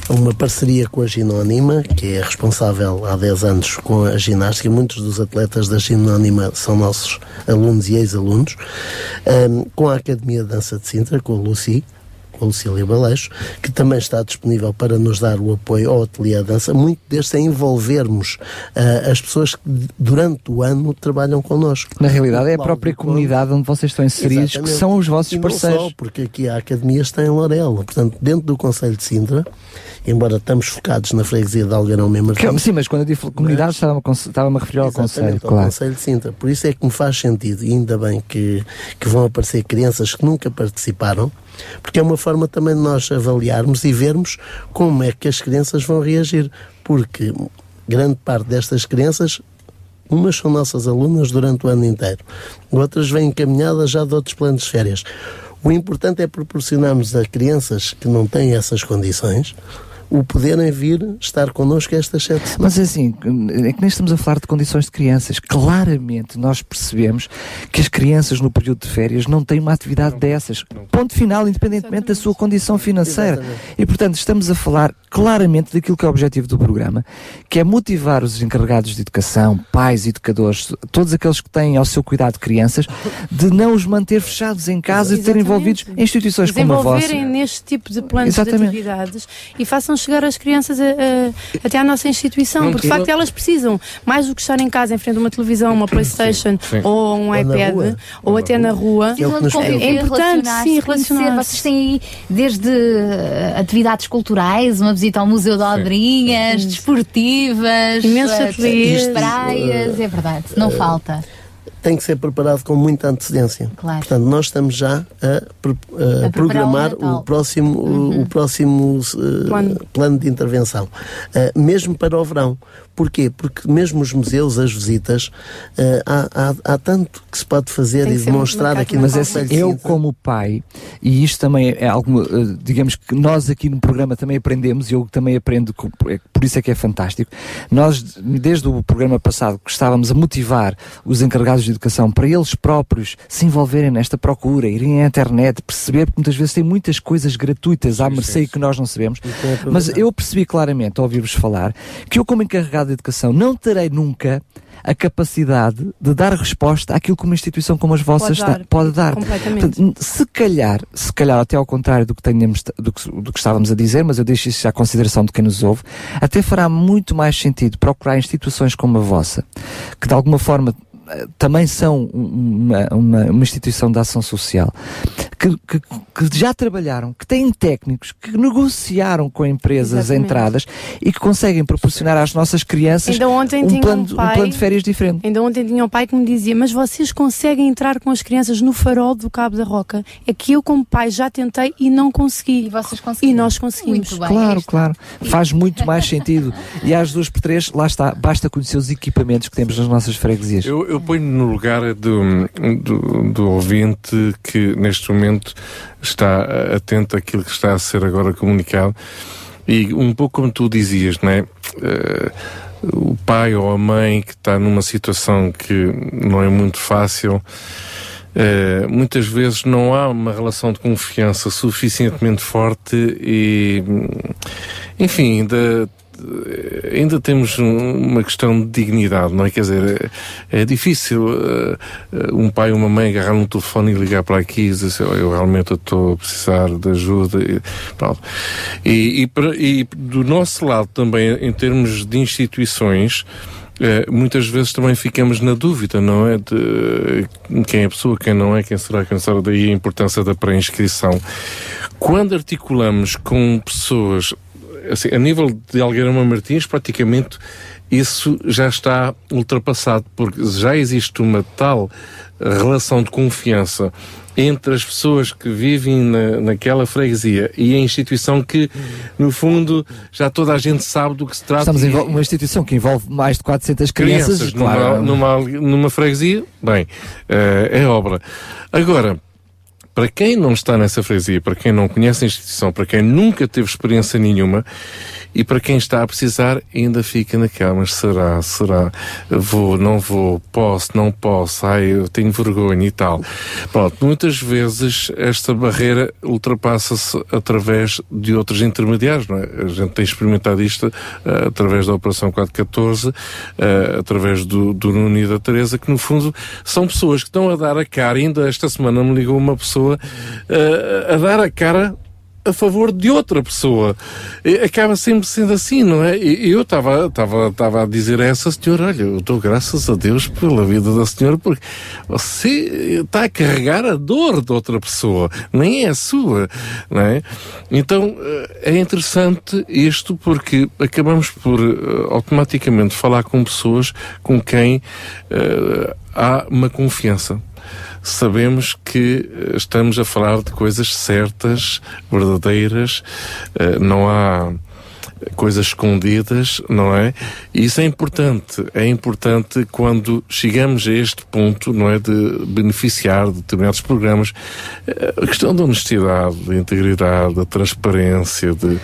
Speaker 14: uma parceria com a Ginónima, que é responsável há 10 anos com a ginástica. Muitos dos atletas da Ginónima são nossos alunos e ex-alunos. Um, com a Academia de Dança de Sintra, com a Lucy, com a Lucília Baleixo, que também está disponível para nos dar o apoio ao ateliê de dança. Muito deste é envolvermos uh, as pessoas que durante o ano trabalham connosco.
Speaker 1: Na realidade é a própria comunidade onde vocês estão inseridos que
Speaker 14: Exatamente.
Speaker 1: são os vossos
Speaker 14: e não
Speaker 1: parceiros.
Speaker 14: Só, porque aqui a Academia está em Larela. Portanto, dentro do Conselho de Sintra, embora estamos focados na freguesia de Algarão mesmo.
Speaker 1: Que- sim, mas quando eu digo comunidade estava-me a conce- estava-me a referir ao Conselho,
Speaker 14: Exatamente, ao
Speaker 1: claro.
Speaker 14: Conselho de Sintra. Por isso é que me faz sentido, e ainda bem que, que vão aparecer crianças que nunca participaram, porque é uma forma também de nós avaliarmos e vermos como é que as crianças vão reagir, porque grande parte destas crianças umas são nossas alunas durante o ano inteiro, outras vêm encaminhadas já de outros planos de férias. O importante é proporcionarmos a crianças que não têm essas condições o poderem vir estar connosco estas sete semanas.
Speaker 1: Mas assim, é que nem estamos a falar de condições de crianças. Claramente nós percebemos que as crianças no período de férias não têm uma atividade não, dessas. Não. Ponto final, independentemente da sua condição financeira. Exatamente. E portanto estamos a falar claramente daquilo que é o objetivo do programa, que é motivar os encarregados de educação, pais, educadores, todos aqueles que têm ao seu cuidado crianças, de não os manter fechados em casa Exatamente. e terem envolvidos em instituições como a vossa.
Speaker 15: Desenvolverem neste tipo de planos Exatamente. de atividades e façam chegar as crianças a, a, até à nossa instituição, não, porque de facto elas precisam, mais do que estar em casa em frente a uma televisão, uma Playstation sim, sim. ou um ou iPad, rua, ou, ou até na rua.
Speaker 3: É, é importante, sim, relacionar. Vocês têm aí desde uh, atividades culturais, uma visita ao Museu de Obrinhas, desportivas,
Speaker 15: imensas
Speaker 3: uh, praias, é verdade, não uh, falta
Speaker 14: tem que ser preparado com muita antecedência.
Speaker 3: Claro.
Speaker 14: Portanto, nós estamos já a, a, a programar o, o próximo, uhum. o, próximo uh, plano. plano. de intervenção, uh, mesmo para o verão. Porquê? Porque mesmo os museus, as visitas, uh, há, há, há, tanto que se pode fazer e demonstrar aqui
Speaker 1: Mas é assim, eu como pai, e isto também é algo, uh, digamos que nós aqui no programa também aprendemos, e eu também aprendo, é, por isso é que é fantástico, nós desde o programa passado que estávamos a motivar os encarregados de educação para eles próprios se envolverem nesta procura, irem à internet, perceber, porque muitas vezes tem muitas coisas gratuitas à mercê que nós não sabemos, mas eu percebi claramente, ao ouvir-vos falar, que eu como encarregado de Educação não terei nunca a capacidade de dar resposta àquilo que uma instituição como as vossas pode dar. Pode dar. Portanto, se calhar, se calhar até ao contrário do que, tenhamos, do que, do que estávamos a dizer, mas eu deixo isso à consideração de quem nos ouve, até fará muito mais sentido procurar instituições como a vossa, que de alguma forma também são uma, uma, uma, instituição de ação social que, que, que, já trabalharam, que têm técnicos, que negociaram com empresas Exatamente. entradas e que conseguem proporcionar às nossas crianças um plano, um, pai, um plano de férias diferente.
Speaker 15: Ainda ontem tinha um pai que me dizia, mas vocês conseguem entrar com as crianças no farol do Cabo da Roca? É que eu como pai já tentei e não consegui.
Speaker 3: E vocês conseguiram?
Speaker 15: E nós conseguimos.
Speaker 1: Bem, claro, claro. Faz muito mais sentido. E às duas por três, lá está, basta conhecer os equipamentos que temos nas nossas freguesias.
Speaker 6: Eu, eu ponho no lugar do, do, do ouvinte que neste momento está atento àquilo que está a ser agora comunicado e um pouco como tu dizias, não é? Uh, o pai ou a mãe que está numa situação que não é muito fácil, uh, muitas vezes não há uma relação de confiança suficientemente forte e, enfim, ainda ainda temos uma questão de dignidade, não é? Quer dizer, é, é difícil uh, um pai ou uma mãe agarrar um telefone e ligar para aqui e dizer assim, oh, eu realmente estou a precisar de ajuda. E, e, e, para, e do nosso lado também, em termos de instituições, é, muitas vezes também ficamos na dúvida, não é? De quem é a pessoa, quem não é, quem será, quem será. Daí a importância da pré-inscrição. Quando articulamos com pessoas assim, a nível de Algueirama Martins, praticamente isso já está ultrapassado, porque já existe uma tal relação de confiança entre as pessoas que vivem na, naquela freguesia e a instituição que, no fundo, já toda a gente sabe do que se trata.
Speaker 1: Estamos em uma instituição que envolve mais de 400 crianças. crianças
Speaker 6: claro. numa, numa, numa freguesia, bem, uh, é obra. Agora, para quem não está nessa freguesia, para quem não conhece a instituição, para quem nunca teve experiência nenhuma, e para quem está a precisar, ainda fica naquela, mas será, será, vou, não vou, posso, não posso, ai, eu tenho vergonha e tal. Pronto, muitas vezes esta barreira ultrapassa-se através de outros intermediários, não é? A gente tem experimentado isto uh, através da Operação 414, uh, através do, do Nuno e da Teresa, que no fundo são pessoas que estão a dar a cara, ainda esta semana me ligou uma pessoa uh, a dar a cara a favor de outra pessoa. Acaba sempre sendo assim, não é? E eu estava estava a dizer a essa senhora, olha, eu dou graças a Deus pela vida da senhora, porque você está a carregar a dor de outra pessoa, nem é a sua, não é? Então, eh, é interessante isto porque acabamos por uh, automaticamente falar com pessoas com quem uh, há uma confiança. Sabemos que eh, estamos a falar de coisas certas, verdadeiras, eh, não há coisas escondidas, não é? E isso é importante. É importante quando chegamos a este ponto, não é? De beneficiar de determinados programas. eh, A questão da honestidade, da integridade, da transparência, de.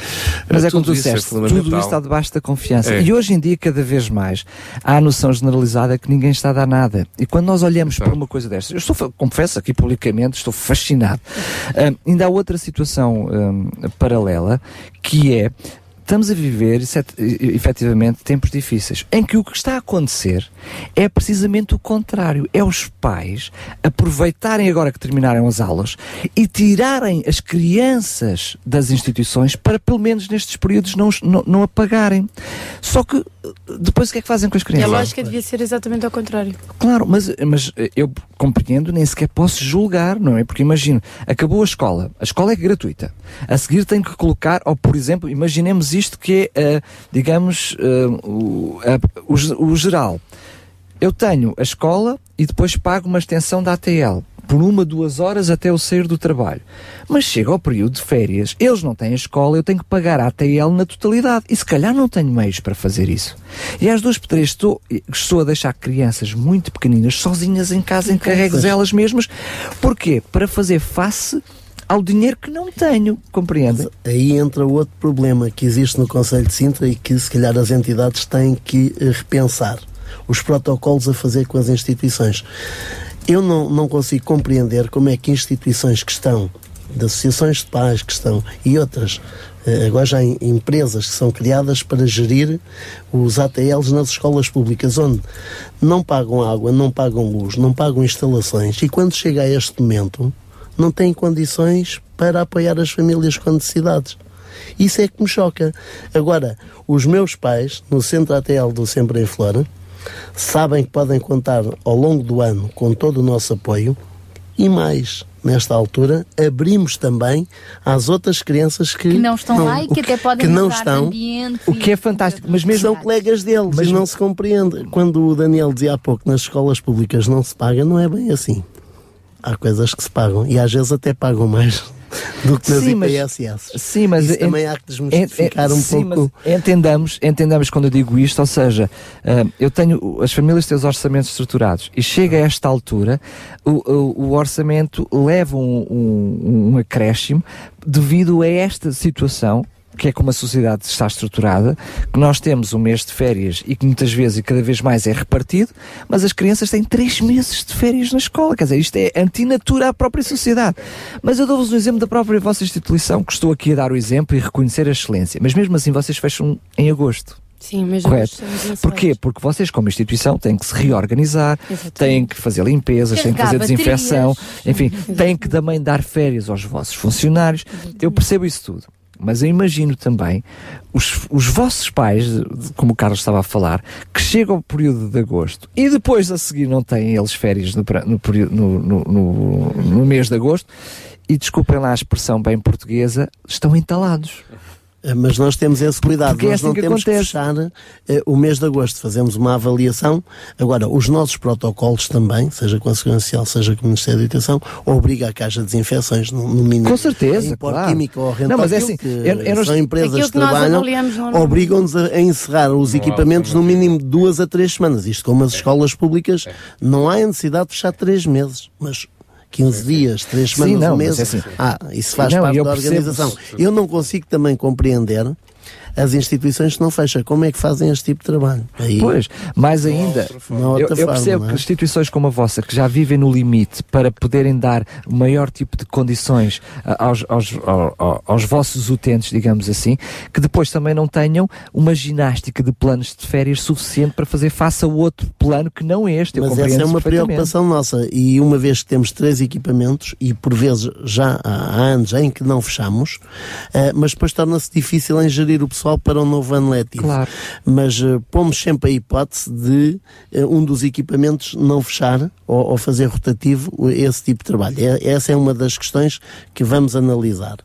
Speaker 1: Mas
Speaker 6: eh,
Speaker 1: é como tu
Speaker 6: tudo é
Speaker 1: disseste, tudo
Speaker 6: fundamental.
Speaker 1: isso está debaixo da confiança.
Speaker 6: É.
Speaker 1: E hoje em dia, cada vez mais, há a noção generalizada que ninguém está a dar nada. E quando nós olhamos para uma coisa destas, eu estou, confesso aqui publicamente, estou fascinado. Ahm, ainda há outra situação ahm, paralela, que é, estamos a viver, e- efetivamente, tempos difíceis, em que o que está a acontecer é precisamente o contrário. É os pais aproveitarem agora que terminaram as aulas e tirarem as crianças das instituições para, pelo menos nestes períodos, não, não, não apagarem. Só que, depois o que é que fazem com as
Speaker 15: E a
Speaker 1: crianças?
Speaker 15: lógica devia ser exatamente ao contrário.
Speaker 1: Claro, mas, mas eh, eu compreendo, nem sequer posso julgar, não é? Porque imagino, acabou a escola, a escola é gratuita. A seguir tem que colocar, ou por exemplo, imaginemos isto que é, eh, digamos, eh, o, a- o o geral. Eu tenho a escola e depois pago uma extensão da ATL por uma, duas horas até eu sair do trabalho. Mas chega ao período de férias, eles não têm a escola, eu tenho que pagar a ATL na totalidade. E se calhar não tenho meios para fazer isso. E às duas por três estou, estou a deixar crianças muito pequeninas sozinhas em casa, encarregues elas mesmas. Porquê? Para fazer face ao dinheiro que não tenho, compreende?
Speaker 14: Aí entra outro problema que existe no Conselho de Sintra e que se calhar as entidades têm que eh, repensar. Os protocolos a fazer com as instituições. Eu não, não consigo compreender como é que instituições que estão, de associações de pais que estão e outras, eh, agora já em empresas que são criadas para gerir os ATLs nas escolas públicas, onde não pagam água, não pagam luz, não pagam instalações e quando chega a este momento não têm condições para apoiar as famílias com necessidades. Isso é que me choca. Agora, os meus pais, no Centro ATL do Sempre em Flora, sabem que podem contar ao longo do ano com todo o nosso apoio e mais. Nesta altura, abrimos também às outras crianças que,
Speaker 3: Que não estão lá e que até podem
Speaker 14: que não estão,
Speaker 3: ambiente
Speaker 1: O que é fantástico, mas mesmo
Speaker 14: são colegas deles, mas não se compreende. Quando o Daniel dizia há pouco nas escolas públicas não se paga, não é bem assim. Há coisas que se pagam e às vezes até pagam mais do que nas
Speaker 1: Sim, mas-
Speaker 14: IPSS.
Speaker 1: Sim, mas
Speaker 14: Isso também há que desmistificar um
Speaker 1: sim,
Speaker 14: pouco.
Speaker 1: mas entendamos, entendamos quando eu digo isto, ou seja, ah, eu tenho as famílias têm os orçamentos estruturados e chega a esta altura o, o, o orçamento leva um, um, um acréscimo devido a esta situação que é como a sociedade está estruturada, que nós temos um mês de férias e que muitas vezes e cada vez mais é repartido, mas as crianças têm três meses de férias na escola. Quer dizer, isto é antinatura à própria sociedade. Mas eu dou-vos um exemplo da própria vossa instituição, que estou aqui a dar o exemplo e reconhecer a excelência. Mas mesmo assim vocês fecham em agosto.
Speaker 15: Sim, mas
Speaker 1: Correto. Porquê? Porque vocês, como instituição, têm que se reorganizar, têm que fazer limpezas, têm que fazer
Speaker 15: Carregar
Speaker 1: desinfecção,
Speaker 15: baterias.
Speaker 1: enfim, têm que também dar férias aos vossos funcionários. Eu percebo isso tudo. Mas eu imagino também os, os vossos pais, como o Carlos estava a falar, que chegam ao período de agosto e depois a seguir não têm eles férias no, no, no, no mês de agosto e desculpem lá a expressão bem portuguesa, estão entalados.
Speaker 14: Eh, Mas nós temos esse cuidado.
Speaker 1: Porque é
Speaker 14: nós
Speaker 1: assim
Speaker 14: não
Speaker 1: que
Speaker 14: temos que
Speaker 1: acontece.
Speaker 14: fechar eh, o mês de agosto. Fazemos uma avaliação. Agora, os nossos protocolos também, seja com a Segurança Social, seja com o Ministério da Educação, obriga a que haja desinfecções no, no mínimo.
Speaker 1: Com certeza, claro.
Speaker 14: química ou
Speaker 1: Não, mas é assim,
Speaker 14: que
Speaker 1: eu- eu não-
Speaker 14: são empresas que
Speaker 15: que nós
Speaker 14: trabalham,
Speaker 15: normalmente.
Speaker 14: obrigam-nos a, a encerrar os equipamentos no mínimo de duas a três semanas. Isto como as escolas públicas, não há necessidade de fechar três meses, mas 15 dias, três
Speaker 1: Sim,
Speaker 14: semanas,
Speaker 1: não,
Speaker 14: um mês.
Speaker 1: é assim.
Speaker 14: Ah, isso faz
Speaker 1: Não,
Speaker 14: parte da
Speaker 1: percebo-
Speaker 14: organização. Eu não consigo também compreender as instituições que não fecham. Como é que fazem este tipo de trabalho? Aí,
Speaker 1: Pois, mais ainda, eu, eu
Speaker 14: forma,
Speaker 1: percebo
Speaker 14: não é?
Speaker 1: que instituições como a vossa, que já vivem no limite para poderem dar o maior tipo de condições ah, aos, aos, ao- ao- aos vossos utentes, digamos assim, que depois também não tenham uma ginástica de planos de férias suficiente para fazer face a outro plano que não é este. Eu
Speaker 14: Mas essa é uma preocupação nossa. E uma vez que temos três equipamentos, e por vezes já há há anos em que não fechamos, eh, mas depois torna-se difícil em gerir o pessoal para o novo ano letivo.
Speaker 1: Claro.
Speaker 14: Mas eh, pomos sempre a hipótese de eh, um dos equipamentos não fechar ou, ou fazer rotativo esse tipo de trabalho. É- essa é uma das questões que vamos analisar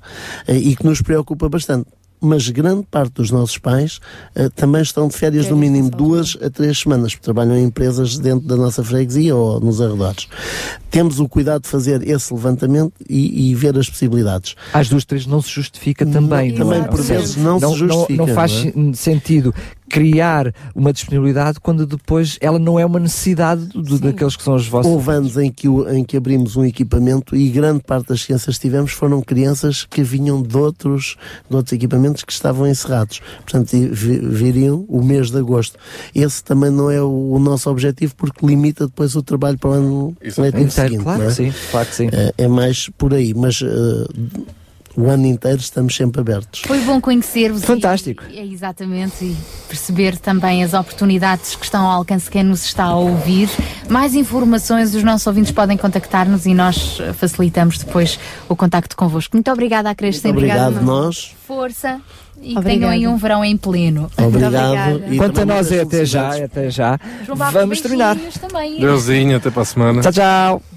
Speaker 14: eh, e que nos preocupa bastante. Mas grande parte dos nossos pais eh, também estão de férias no mínimo duas a três semanas, porque trabalham em empresas dentro da nossa freguesia ou nos arredores. temos o cuidado de fazer esse levantamento e, e ver as possibilidades.
Speaker 1: Às duas, três não se justifica também.
Speaker 14: Não, também
Speaker 1: é?
Speaker 14: por vezes não, se justifica.
Speaker 1: Não, faz
Speaker 14: não é?
Speaker 1: sentido criar uma disponibilidade quando depois ela não é uma necessidade do, daqueles que são os vossos.
Speaker 14: Houve anos em que, em que abrimos um equipamento e grande parte das crianças que tivemos foram crianças que vinham de outros, de outros equipamentos que estavam encerrados. Portanto, vi- viriam o mês de agosto. Esse também não é o, o nosso objetivo porque limita depois o trabalho para o ano letivo
Speaker 1: Inteiro,
Speaker 14: seguinte.
Speaker 1: claro
Speaker 14: não é?
Speaker 1: que sim, claro que sim.
Speaker 14: É, é mais por aí, mas eh, o ano inteiro estamos sempre abertos.
Speaker 3: Foi bom conhecer-vos.
Speaker 1: Fantástico.
Speaker 3: E, é exatamente, e perceber também as oportunidades que estão ao alcance de quem nos está a ouvir. Mais informações, os nossos ouvintes podem contactar-nos e nós eh, facilitamos depois o contacto convosco. Muito obrigada, Crescem.
Speaker 14: Obrigado, nós.
Speaker 3: Força e tenham aí um verão em pleno.
Speaker 14: Obrigado. E
Speaker 1: Quanto a nós é até já, é até já. Vamos terminar.
Speaker 3: Também.
Speaker 6: Deusinho, até para a semana.
Speaker 1: Tchau, tchau.